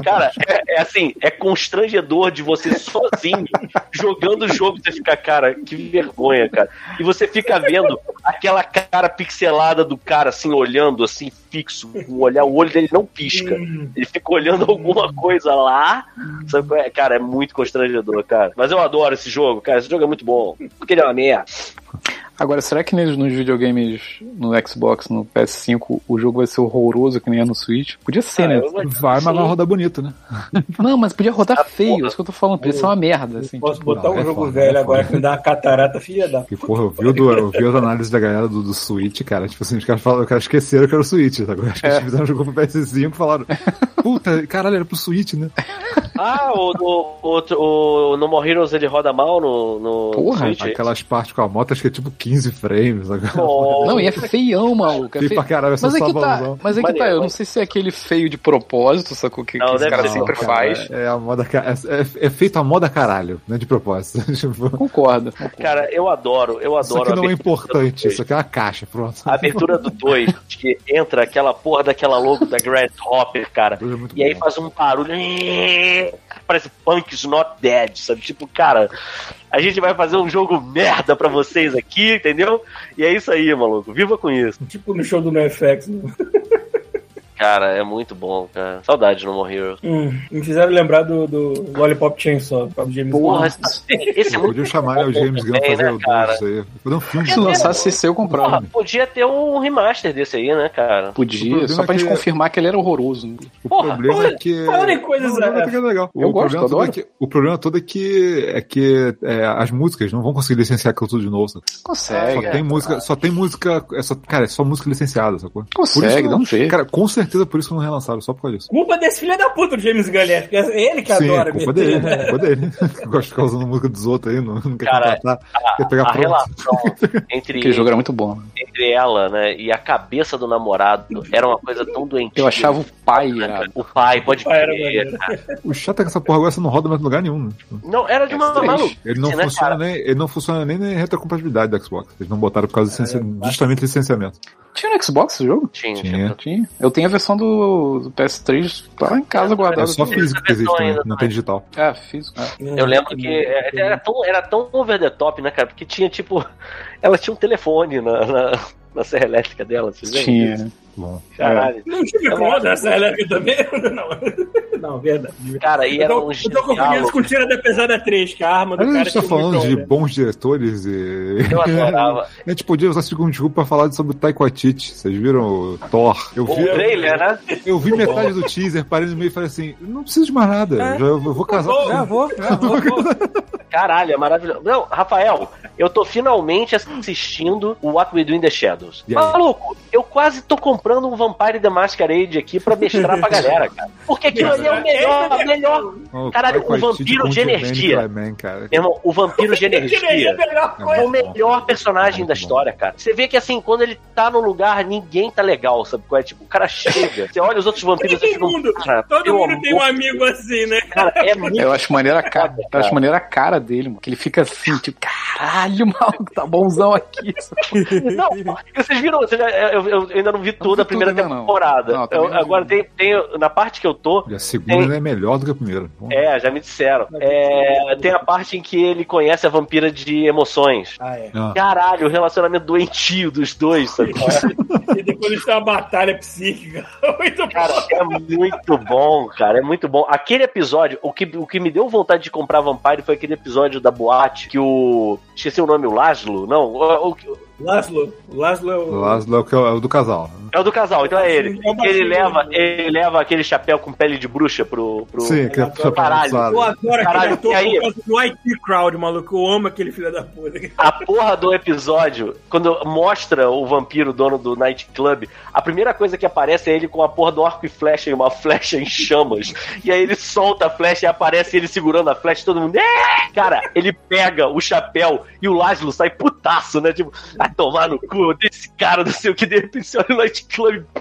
Cara, é, é assim, é constrangedor de você sozinho jogando o jogo, você fica, cara, que vergonha, cara. E você fica vendo aquela cara pixelada do cara, assim, olhando, assim, fixo, com o olhar, o olho dele não pisca. Ele fica olhando alguma coisa lá. Sabe é? Cara, é muito constrangedor, cara. Mas eu adoro esse jogo, cara. Esse jogo é muito bom. Porque ele é uma merda.
Agora, será que nos, nos videogames, no Xbox, no PS5, o jogo vai ser horroroso que nem é no Switch? Podia ser, né?
Ah, eu-
Vai, mas vai rodar bonito, né? (laughs)
Não, mas podia rodar
Ah,
feio,
porra.
isso que eu tô falando, podia ser uma merda, assim.
Posso botar
Não,
um
é
jogo
foda,
velho
é
agora que me dá uma catarata, filha da.
Que porra, eu vi, o do, eu vi as análises da galera do, do Switch, cara. Tipo assim, os caras falaram, os caras esqueceram que era o Switch, agora Acho que eles fizeram um jogo pro PS5 e falaram, puta, caralho, era pro Switch, né? (laughs)
Ah, o, o, o, o No More Heroes ele roda mal no, no
Porra,
Switch?
Aquelas partes com a moto, acho que é tipo 15 frames agora.
Oh,
Não, e é feião, maluco. É
Feio pra caralho, essa
Mas é que tá, mas é que tá, eu não sei se é aquele feio de propósito, sacou? Que,
Não,
que esse cara
ser,
sempre
cara,
faz.
É a moda, é, é, é feito a moda caralho, né? De propósito. (laughs) tipo,
Concordo.
Cara, eu adoro, eu
isso
adoro
aqui
a
não é importante, isso aqui é uma caixa, pronto.
A abertura do 2, que entra aquela porra daquela logo da Grand Hopper, cara.
É
E aí
bom.
faz um barulho. Parece Punk's Not Dead, sabe? Tipo, cara, a gente vai fazer um jogo merda pra vocês aqui, entendeu? E é isso aí, maluco. Viva com isso.
Tipo no show do NoFX. Né? (laughs)
Cara, é muito bom, cara. Saudade no More Heroes.
Hum, me fizeram lembrar do, do Lollipop Chainsaw, do James
Porra,
Bond.
esse, (laughs) esse é muito
Podiam chamar né, o James Gunn fazer
né,
o
cara?
2 aí. Fazer um filme.
Se lançasse esse, eu
Porra,
comprava.
podia ter um remaster desse aí, né, cara?
Podia, só pra
é
gente
que-
confirmar que ele era horroroso.
O
Porra,
problema
olha,
é que.
falando em coisas,
Não, não,
é-
é legal.
Eu
o,
gosto,
problema é que, o problema todo é que, é que é, as músicas não vão conseguir licenciar aquilo tudo de novo. Sabe?
Consegue.
Só tem música, só tem música. É só, cara, é só música licenciada, sacou? Por
Consegue,
isso
dá um
não-
jeito.
Cara, com certeza por isso que não relançaram, só por causa disso.
Culpa desse filho da puta do James Gunn? Porque é ele que
Sim,
adora
é culpa
meter-
dele, é culpa dele. (laughs) Gosta de ficar usando música dos outros aí, não, não quer
Cara,
contratar,
A,
quer pegar
a
pronto.
relação (laughs) entre,
Aquele jogo era muito bom. né?
entre ela, né, e a cabeça do namorado era uma coisa tão doentia.
Eu achava o pai
cara? O pai, pode
O pai
crer.
O chato é que essa porra agora você não roda mais em lugar nenhum. Né? Tipo,
Não, era de uma
Excelente.
maluquice,
ele, não
né,
funciona
cara?
nem, ele não funciona nem na retrocompatibilidade do Xbox. Eles não botaram por causa do licencia- justamente licenciamento.
Tinha no Xbox esse jogo?
Tinha,
Tinha.
tinha.
Tinha. Eu tenho a versão do, do PS3 lá em casa guardada.
É só físico que existe
versão
também,
ainda
não tem digital.
É, físico. É.
Eu lembro que é, era tão, era tão over the top, né, cara? Porque tinha, tipo, (laughs) ela tinha um telefone na, na, na serra elétrica dela, vocês lembram?
Tinha.
Bom.
Caralho.
Não tive conta essa elétrica também? (laughs) Não, não verdade.
Cara, e
Eu
era
tô,
um
eu tô confundindo
diálogo.
com Tira da Pesada 3, que a arma do
a
cara
gente tá falando de bons diretores e.
Eu adorava. (laughs)
A gente podia usar esse desculpa pra falar sobre o Taiko Waititi. Vocês viram o Thor? Eu
O
vi,
trailer, né?
eu vi metade do teaser, parei no meio e falei assim: não preciso de mais nada.
É.
Já, eu vou casar
Já vou, já vou.
Caralho, é maravilhoso. Não, Rafael, eu tô finalmente assistindo o What We Do in the Shadows. Maluco, eu quase tô comprando um Vampire the Masquerade aqui pra mestrar pra galera, cara. Porque aquilo ali é o melhor, melhor.
Oh,
Caralho, o vampiro de energia.
Cara.
Irmão, o vampiro de (laughs)
é
energia.
É
É o melhor personagem da história, cara. Você vê que assim, quando ele tá no lugar, ninguém tá legal, sabe? qual é? Tipo, o cara chega. Você olha os outros vampiros e
Todo mundo,
cara,
todo mundo tem um amigo assim, né?
Cara, é (laughs) muito
Eu acho maneira a cara.
Foda,
Eu acho
cara.
maneira a cara dele, mano. Que ele fica assim, tipo, caralho, maluco, tá bonzão aqui.
Não, vocês viram? já- eu, eu ainda não vi toda a
vi
primeira
tudo ainda não.
temporada.
Não,
Eu-
não vi.
agora tem, tem. Na parte que eu tô.
E a segunda
Tem-
é melhor do que a primeira. Bom,
É, já me disseram. É, tem a parte em que ele conhece a vampira de emoções.
Ah, é.
ah,
Caralho, o relacionamento doentio dos dois, sabe? é? (laughs)
E depois eles têm uma batalha psíquica. (laughs) Muito
Cara, é muito bom, cara. É muito bom. Aquele episódio, o que, o que me deu vontade de comprar Vampire foi aquele episódio da boate que o. Esqueci o nome, o Laszlo? Não, o, o-
Laszlo. Laszlo é o...
Laszlo é o, que é o do casal.
é o do casal, então é ele.
É.
Ele leva, ele leva aquele chapéu com pele de bruxa pro. pro
Sim, que é pra
caralho.
Eu adoro
Caralho,
aquele ator
aí?
por causa do IT Crowd, maluco. Eu amo aquele filho da puta.
A porra do episódio, quando mostra o vampiro, dono do nightclub, a primeira coisa que aparece é ele com a porra do arco e flecha e uma flecha em chamas. E aí ele solta a flecha e aparece ele segurando a flecha, todo mundo. "É!" Cara, ele pega o chapéu e o Laszlo sai putaço, né? Tipo, vai tomar no cu desse cara, não sei o que, de repente você olha o nightclub. (laughs)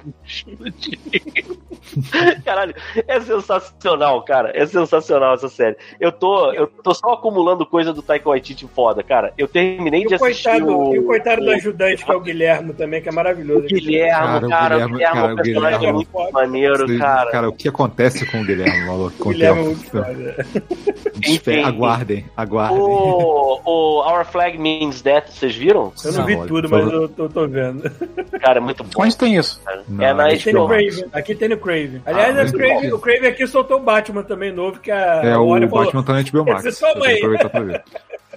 Caralho, é sensacional, cara. É sensacional essa série. Eu tô, eu tô só acumulando coisa do Taika Waititi foda, cara. Eu terminei
E
de
o
assistir
coitado,
o,
e o coitado do
o-
ajudante, que é o (laughs) Guilherme também, que é maravilhoso.
o Guilherme,
Cara,
cara,
o
o
Guilherme-
Guilherme é
cara,
um
o
personagem
Guilherme-
muito maneiro,
Vocês-
cara.
o que acontece com o Guilherme, maluco? Com
O
o
Guilherme é muito foda.
Aguardem, aguardem.
O, o Our Flag Means Death, vocês viram?
Eu não
Não,
vi
olha,
tudo, mas eu tô, tô vendo.
Cara, é muito bom.
Onde tem isso?
Não,
é na
Aqui tem. Crave. Aqui tem no Crave. Aliás,
Ah,
é o, Crave,
bom.
o Crave aqui soltou o Batman também novo, que a
É,
a
o
falou,
Batman tá na HBO Max.
Esse é sua
Eu tenho que
mãe.
aproveitar pra ver.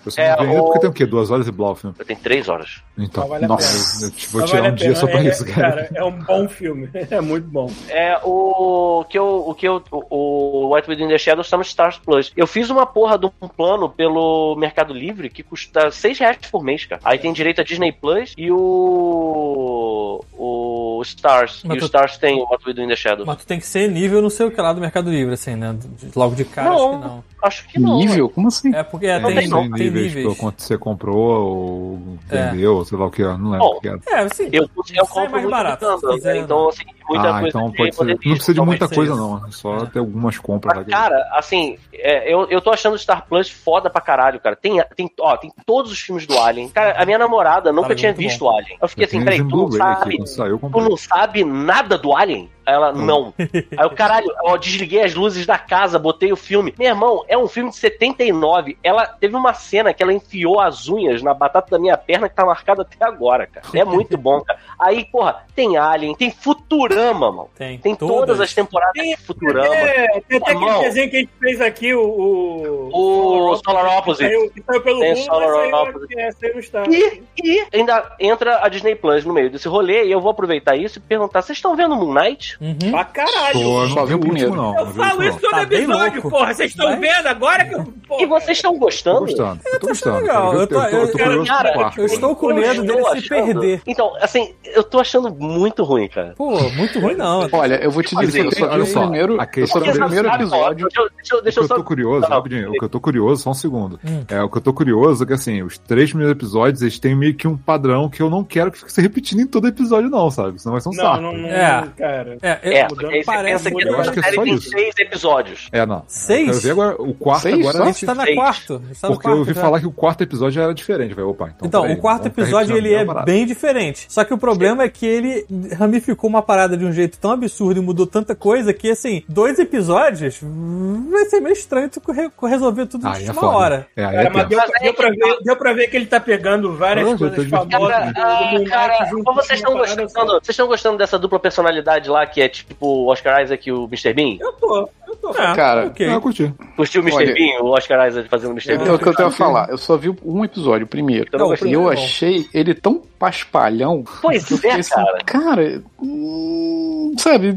Eu só (laughs)
É, o-
porque tem o quê? Duas horas e blá o filme.
Tem três horas.
Então,
vale
nossa, eu te- vou tirar
vale
um dia só pra
É-
isso, cara.
É um bom filme. (laughs) É muito bom.
É, o que eu, o que eu, o White Within the Shadows está no Stars Plus. Eu fiz uma porra de um plano pelo Mercado Livre que custa 6 reais por mês, cara. Aí tem direito a Disney Plus e o o Stars.
Mas
e
tu-
o Stars tem o What We Do in the Shadows.
Mas tu tem que ser nível não sei o que lá do Mercado Livre, assim, né? Logo de cara,
Não.
acho que não.
Acho que não.
Nível? Como assim?
É porque é,
Não
tem,
tem
tem,
Tem níveis, pelo quanto você comprou ou
É.
vendeu, sei lá o que, não lembro
Bom,
o que era.
É, assim.
Eu, eu compro
mais
muito
barato, quiser,
então assim, muita
ah,
coisa
então pode ser.
poder
Não precisa de muita coisa,
isso.
não. É só
É.
ter algumas compras.
Mas, cara, assim, é, eu, eu tô achando o Star Plus foda pra caralho, cara. Tem, tem, ó, tem todos os filmes do Alien. Cara, a minha namorada nunca
Cara,
tinha visto o Alien. Eu fiquei assim, peraí, tu não
aqui,
sabe?
eu
Tu não sabe nada do Alien? (laughs) Aí ela, não. Aí o caralho, eu desliguei as luzes da casa, botei o filme. Meu irmão, é um filme de 79. Ela teve uma cena que ela enfiou as unhas na batata da minha perna que tá marcada até agora, cara. É muito bom, cara. Aí, porra, tem Alien, tem Futurama, mano.
Tem,
Tem todas, as temporadas de Futurama.
É, tem até aquele desenho que a gente fez aqui, o. O,
O Solar Opposite.
Saiu, que saiu pelo
Tem
Hulu,
Solar
saiu,
Opposite.
é, saiu.
E, e ainda entra a Disney Plus no meio desse rolê, e eu vou aproveitar isso e perguntar: vocês estão vendo Moon Knight?
Uhum.
Pra caralho.
Pô, eu
Só
não vi
vi
o
primeiro.
último, não.
Eu
não
falo isso todo
Tá
episódio, porra. Vocês estão vendo agora que eu. porra,
E vocês estão
Tô
gostando?
gostando, eu tô gostando.
eu tô- eu-
cara,
pro quarto.
eu estou com medo dele
estou
se perder.
Então, assim, eu tô achando muito ruim, cara.
Pô, muito ruim não.
Olha, eu vou te dizer, eu
tem-
só vi
olha
o
só,
primeiro, eu só vi o primeiro episódio.
Deixa, eu- deixa, eu- eu
eu
só.
tô curioso, rapidinho, o que eu tô curioso, só um segundo. É, o que eu tô curioso é que, assim, os três primeiros episódios, eles têm meio que um padrão que eu não quero que fique se repetindo em todo episódio, não, sabe? Senão vai ser um
Não,
saco.
não, não,
É.
cara.
É,
É,
é,
porque aí você
parece
pensa que
eu acho que
a
é
série
só
tem
isso.
seis episódios.
É, não.
Seis?
Eu ver agora o quarto
Seis
agora. se-
tá na
Seis.
quarto. Tá no
Porque eu ouvi
quarto já.
falar que o quarto episódio era diferente, vai. Opa, então.
Então,
peraí,
o quarto episódio ele é bem diferente. Só que o problema é que ele ramificou uma parada de um jeito tão absurdo e mudou tanta coisa que, assim, dois episódios hum, vai ser meio estranho tu resolver tudo
Aí
isso
é
uma
foda.
hora.
É, aí
Cara,
é
mas deu,
Mas
deu, pra
que
ver, deu pra ver que ele tá pegando várias
Nossa, eu
coisas famosas
Cara,
do,
ah, cara, vocês
uma
estão gostando,
só.
vocês estão gostando dessa dupla personalidade lá que é tipo o Oscar Isaac e o Mr. Bean?
Eu tô, eu tô.
Ah,
Cara.
Ah, eu curti.
Curtiu o Mr.
Olha-
Bean, o Oscar Isaac fazendo o Mr.
Então,
Bean?
o que eu tenho a falar, eu só vi um episódio, o primeiro.
Eu não
Não.
E eu
é
achei ele tão paspalhão.
Pois é,
assim,
cara.
cara, hum, sabe?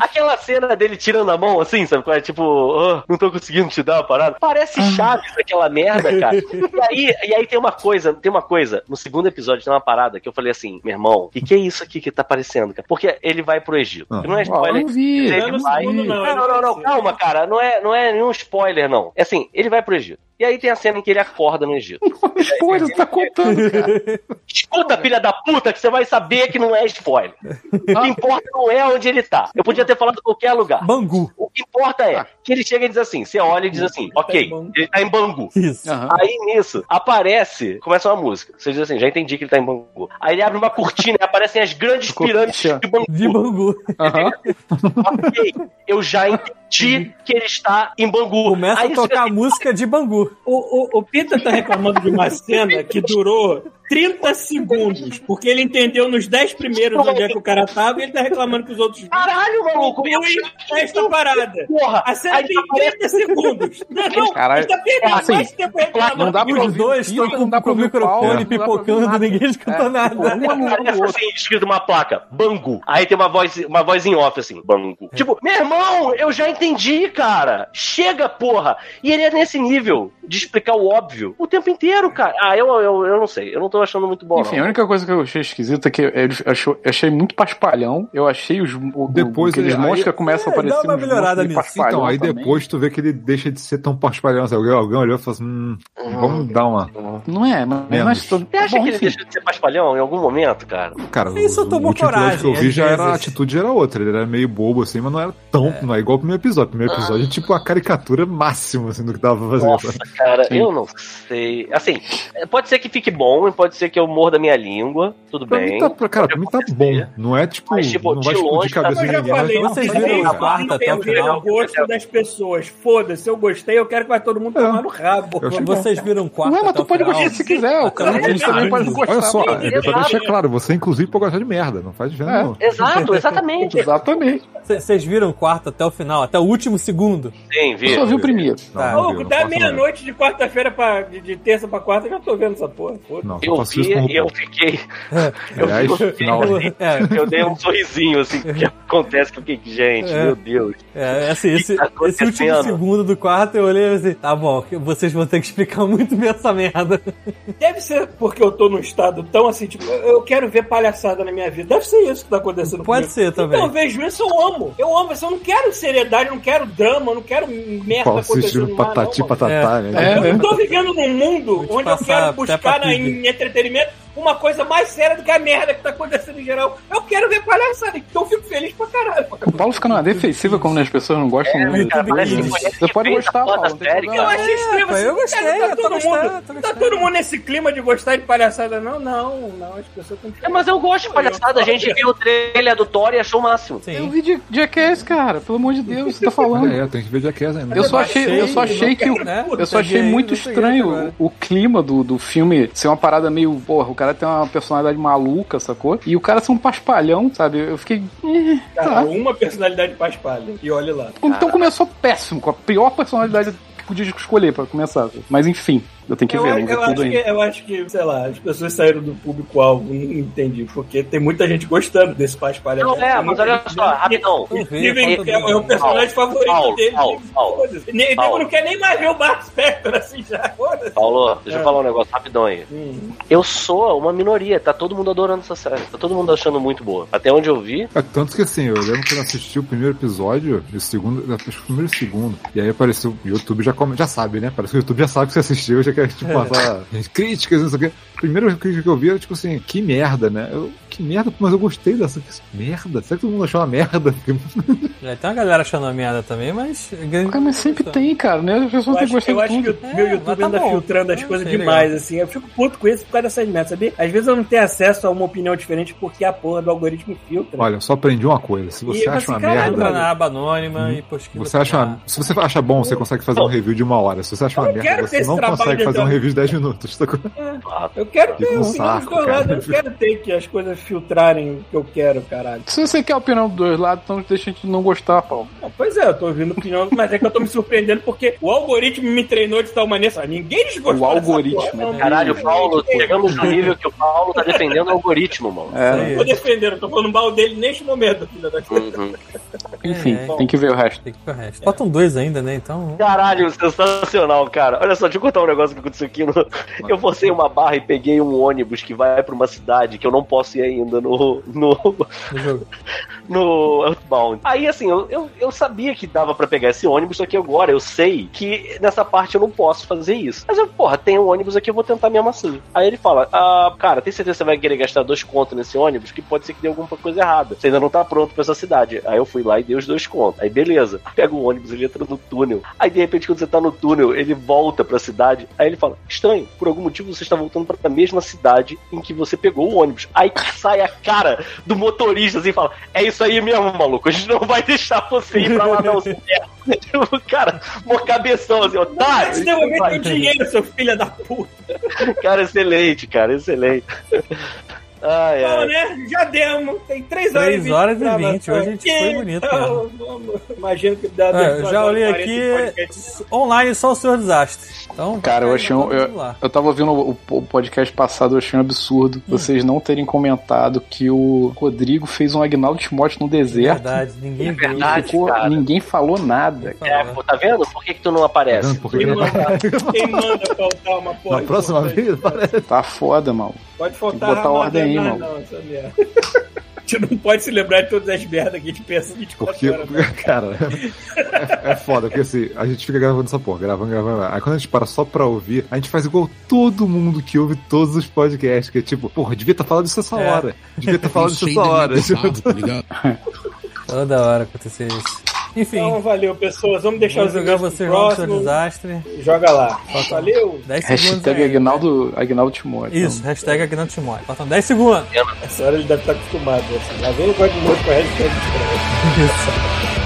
Aquela cena dele tirando a mão assim, sabe? é? Tipo, "Ah, não tô conseguindo te dar a parada. Parece Chaves aquela merda, cara. (laughs) E aí, e aí tem uma coisa, tem uma coisa. No segundo episódio tem uma parada que eu falei assim, meu irmão, o que, que é isso aqui que tá aparecendo, cara? Porque ele vai pro Egito.
Ah.
Não é spoiler.
não vi.
Ele
não
vai-
vi.
não,
Não, não, não, não, calma, cara. Não é, não é nenhum spoiler, não. É assim, ele vai pro Egito. E aí tem a cena em que ele acorda no Egito.
Spoiler, você tá contando, (laughs) cara.
Escuta, filha da puta, que você vai saber que não é spoiler. O que importa não é onde ele tá. Eu podia ter falado em qualquer lugar.
Bangu.
O que importa é que ele chega e diz assim: você olha e diz assim, ok, ele tá em Bangu.
Isso.
Aham.
Aí nisso, aparece, começa uma música. Você diz assim, já entendi que ele tá em Bangu. Aí ele abre uma cortina e aparecem as grandes pirâmides de Bangu.
De Bangu.
Aham.
Ok, eu já entendi que ele está em Bangu.
Começa
Aí
a tocar a música de Bangu.
O, o, o Pita tá reclamando de uma cena que durou 30 segundos, porque ele entendeu nos 10 primeiros onde é que o cara tava e ele tá reclamando que os outros
Caralho, maluco! eu-
esta parada.
Porra!
A cena
aí
tem
aparece-
30 segundos. (laughs) Não, não,
Caralho.
ele tá perdendo
Assim,
mais tempo reclamando.
não dá pra
Os dois estão
não dá
com, o microfone pipocando, ninguém escuta
É,
nada.
um anulando o
Aparece
outro.
assim, escrito uma placa, Bangu. Aí tem uma voz, uma voz em off, assim, Bangu. Tipo, meu irmão, eu já entendi, cara. Chega, porra. E ele é nesse nível de explicar o óbvio o tempo inteiro, cara. Ah, eu, eu, eu não sei. Eu não tô achando muito bom,
Enfim, a
não.
única coisa que eu achei esquisita é que eu achei muito paspalhão. Eu achei os o,
Depois
aqueles
ele-
monstros
aí-
que começam a
É,
aparecer.
dá uma melhorada nisso.
Então, aí
também.
depois tu vê que ele deixa de ser tão paspalhão. Sabe? Alguém olhou e falou assim: hum, vamos dar uma.
Não é, mas, tô-
Você acha
bom,
que ele
enfim.
deixa de ser paspalhão em algum momento, cara?
Cara,
Isso
o,
tomou
o último episódio que eu
coragem,
vi já era, a atitude era outra. Ele era meio bobo assim, mas não era tão. Não é igual o primeiro episódio. O primeiro episódio é tipo a caricatura máxima assim, do que tava fazendo.
Nossa, cara,
Sim.
eu não sei. Assim, pode ser que fique bom, e pode ser que eu morda minha língua, tudo
Pra
bem.
mim tá, cara, pra mim tá bom. Não é tipo.
Mas, tipo,
não vai
de longe,
explodir cabeça
Mas
de
eu já
ninguém.
falei,
Vocês
tá
viram a quarta até o final?
o gosto das pessoas. Foda-se, eu gostei, eu quero que vai todo mundo tomar no rabo.
Vocês viram quarto
Não, mas tu pode gostar se quiser. O cara também pode gostar.
Olha só, é pra deixar claro, você inclusive pode gostar de merda, não faz diferença
É.
não.
Exato, (laughs) exatamente.
Exatamente.
Vocês viram o quarto até o final, até o último segundo?
Sim,
Eu
vi.
só vi o primeiro.
Não,
Tá.
não vi, não
da
não.
meia-noite de quarta-feira pra. De, de terça pra quarta, eu já tô vendo essa porra. Foda-se.
Não,
Eu vi e eu fiquei.
Aliás,
eu fiquei
final.
assim, (laughs)
É,
Eu dei um sorrisinho assim, o que acontece com o que, gente,
É.
meu Deus.
é assim, esse,
tá
esse último segundo do quarto eu olhei assim, tá bom, vocês vão ter que explicar (laughs) muito bem essa merda.
Deve ser porque eu tô num estado tão assim, tipo, eu eu quero ver palhaçada na minha vida. Deve ser isso que tá acontecendo
Pode
comigo.
ser também.
Então eu vejo isso, eu amo. Eu amo isso, eu não quero seriedade, eu não quero drama, eu não quero merda
Qual
acontecendo no mar,
patati
não, mano.
patatá, né?
É,
Eu tô vivendo num mundo onde eu quero buscar na, em entretenimento uma coisa mais séria do que a merda que tá acontecendo em geral. Eu quero ver palhaçada, então eu fico feliz pra caralho.
O Paulo fica numa defensiva como as pessoas não gostam
no
muito.
Esse
Você pode gostar, Paulo.
série.
Eu achei extremo.
pô,
assim,
eu gostei,
cara,
eu
tá todo
gostando,
mundo, Tá todo mundo nesse clima de gostar de palhaçada. Não, não, não. As pessoas estão
É, mas eu gosto de palhaçada, a gente viu o trailer do Thor e achou o máximo.
Eu
Sim.
vi de Jackass, cara. Pelo amor de Deus, você tá falando.
É, tem que ver Jackass ainda.
Eu só achei, eu só achei que
né?
eu só achei muito estranho o clima do, do filme ser uma parada meio, porra, o cara tem uma personalidade maluca, sacou? E o cara ser um paspalhão, sabe? Eu fiquei, eh,
Cara,
tá.
uma personalidade pra espalha. E olha lá.
Então começou péssimo, com a pior personalidade que podia escolher pra começar. Mas enfim, eu tenho que
Eu,
ver, não
eu acho que, eu acho que, sei lá, as pessoas saíram do público-alvo, não entendi. Porque tem muita gente gostando desse pai espalha.
Não, é, mas olha só, rapidão.
É,
do-
é o personagem favorito
Paulo,
dele.
Paulo.
não quer nem mais ver o Mark Spector assim já. Foda-se.
Paulo, deixa
É.
eu falar um negócio rapidão aí.
Hum.
Eu sou uma minoria, tá todo mundo adorando essa série. Tá todo mundo achando muito boa. Até onde eu vi,
É, tanto que assim, eu lembro que eu assisti o primeiro episódio, e o segundo, acho que o primeiro e o segundo, e aí apareceu, o YouTube já, come, já sabe, né? Parece que o YouTube já sabe que você assistiu, já quer tipo, passar (laughs) críticas, não sei o quê. Primeira crítica que eu vi era tipo assim, que merda, né? Eu, que merda, mas eu gostei dessa. Que merda? Será que todo mundo achou uma merda?
É, tem uma galera achando uma merda também, mas.
Cara, mas sempre tem, cara, né? As pessoas
Eu
têm
acho,
gostado
eu acho que o meu
É,
YouTube
mas tá
anda
bom.
filtrando as
É,
coisas
achei
demais,
legal.
assim. Eu fico puto com isso por causa dessas merdas, sabia? Às vezes eu não tenho acesso a uma opinião diferente porque a porra do algoritmo filtra.
Olha, eu só aprendi uma coisa. Se você
E
acha
você,
uma
Entra
merda.
na aba anônima e pesquisa.
Você acha uma-
lá.
se você acha bom, você consegue fazer um review de uma hora. Se você acha uma
Eu
merda, você não consegue fazer um review de 10 minutos. sacou?
Eu quero ter
um
opinião dos
saco,
dois lados, eu não (laughs) quero ter que as coisas filtrarem o que eu quero, caralho.
Se você quer a opinião dos dois lados, então deixa a gente não gostar, Paulo.
Não, pois é, eu tô ouvindo opinião, mas é que eu tô me surpreendendo porque o algoritmo me treinou de tal maneira, sabe? ninguém desgostou
O algoritmo,
porra, não.
é
Caralho, o Paulo, chegamos no nível que o Paulo tá defendendo o algoritmo, mano.
É,
aí.
Tô defendendo, eu tô falando mal dele neste momento, filha da puta.
Uhum.
enfim,
É, é.
tem que ver o resto.
Tem que ver o resto. Faltam dois ainda, né? Então.
Caralho, sensacional, cara. Olha só, deixa eu contar um negócio que aconteceu aqui. No... Eu forcei uma barra e peguei um ônibus que vai pra uma cidade que eu não posso ir ainda no, no, (laughs)
No
Earthbound. Aí, assim, eu, eu, eu sabia que dava pra pegar esse ônibus, só que agora eu sei que nessa parte eu não posso fazer isso. Mas eu, porra, tem um ônibus aqui, eu vou tentar mesmo assim. Aí ele fala, ah, cara, tem certeza que você vai querer gastar dois contos nesse ônibus? Que pode ser que dê alguma coisa errada. Você ainda não tá pronto pra essa cidade. Aí eu fui lá e dei os dois contos. Aí beleza. Pega o ônibus, ele entra no túnel. Aí de repente, quando você tá no túnel, ele volta pra cidade. Aí ele fala, estranho, por algum motivo você está voltando pra mesma cidade em que você pegou o ônibus. Aí sai a cara do motorista assim e fala, é isso aí mesmo, maluco. A gente não vai deixar você ir pra lá não. (laughs) Tipo, cara, mó cabeção assim, ó. Tá,
Mas devolver teu dinheiro, seu filho da puta.
cara, excelente, cara, excelente. Ai,
Bom,
ai.
né? Já demos. Tem 3 horas
Três
e 20
horas e
de
20.
gravação.
Hoje a gente foi bonito,
Então, vamos- Imagino que dá
É, já olhei
40 de
aqui. Online só o Senhor Desastre. Então,
Cara, eu
vai
achei um, eu,
lá.
eu tava ouvindo o, o podcast passado, eu achei um absurdo vocês não terem comentado que o Rodrigo fez um Agnaldo Timóteo no deserto.
Verdade, ninguém viu.
verdade.
Ficou- ninguém falou nada.
É, pô, tá vendo? Por que, que tu não aparece?
Que
Quem
que não
manda, quem manda faltar uma porra?
Na próxima vez.
Tá foda, mano.
Pode faltar
botar ordem aí, mano.
Não, essa merda. (laughs) A gente não pode se lembrar de todas as merdas que a gente pensa 24
Porque,
horas. né? (laughs)
cara, é, é foda, porque assim, a gente fica gravando essa porra, gravando, gravando. Aí quando a gente para só pra ouvir, a gente faz igual todo mundo que ouve todos os podcasts, que é tipo, porra, devia estar falando isso essa
É.
hora. Devia estar (laughs) falando isso essa hora.
minha tá ligado?
Toda hora acontecer isso. Enfim,
Então, valeu, pessoas. Vamos deixar
vou
os
jogar vocês no seu desastre.
Joga lá. Valeu.
10 segundos.
Hashtag. Agnaldo, Agnaldo Timóteo.
Isso, hashtag Agnaldo Timóteo. Faltam 10 segundos.
Essa hora ele deve estar acostumado. Assim. Lá vem o Godmode com a hashtag de (laughs)
Isso.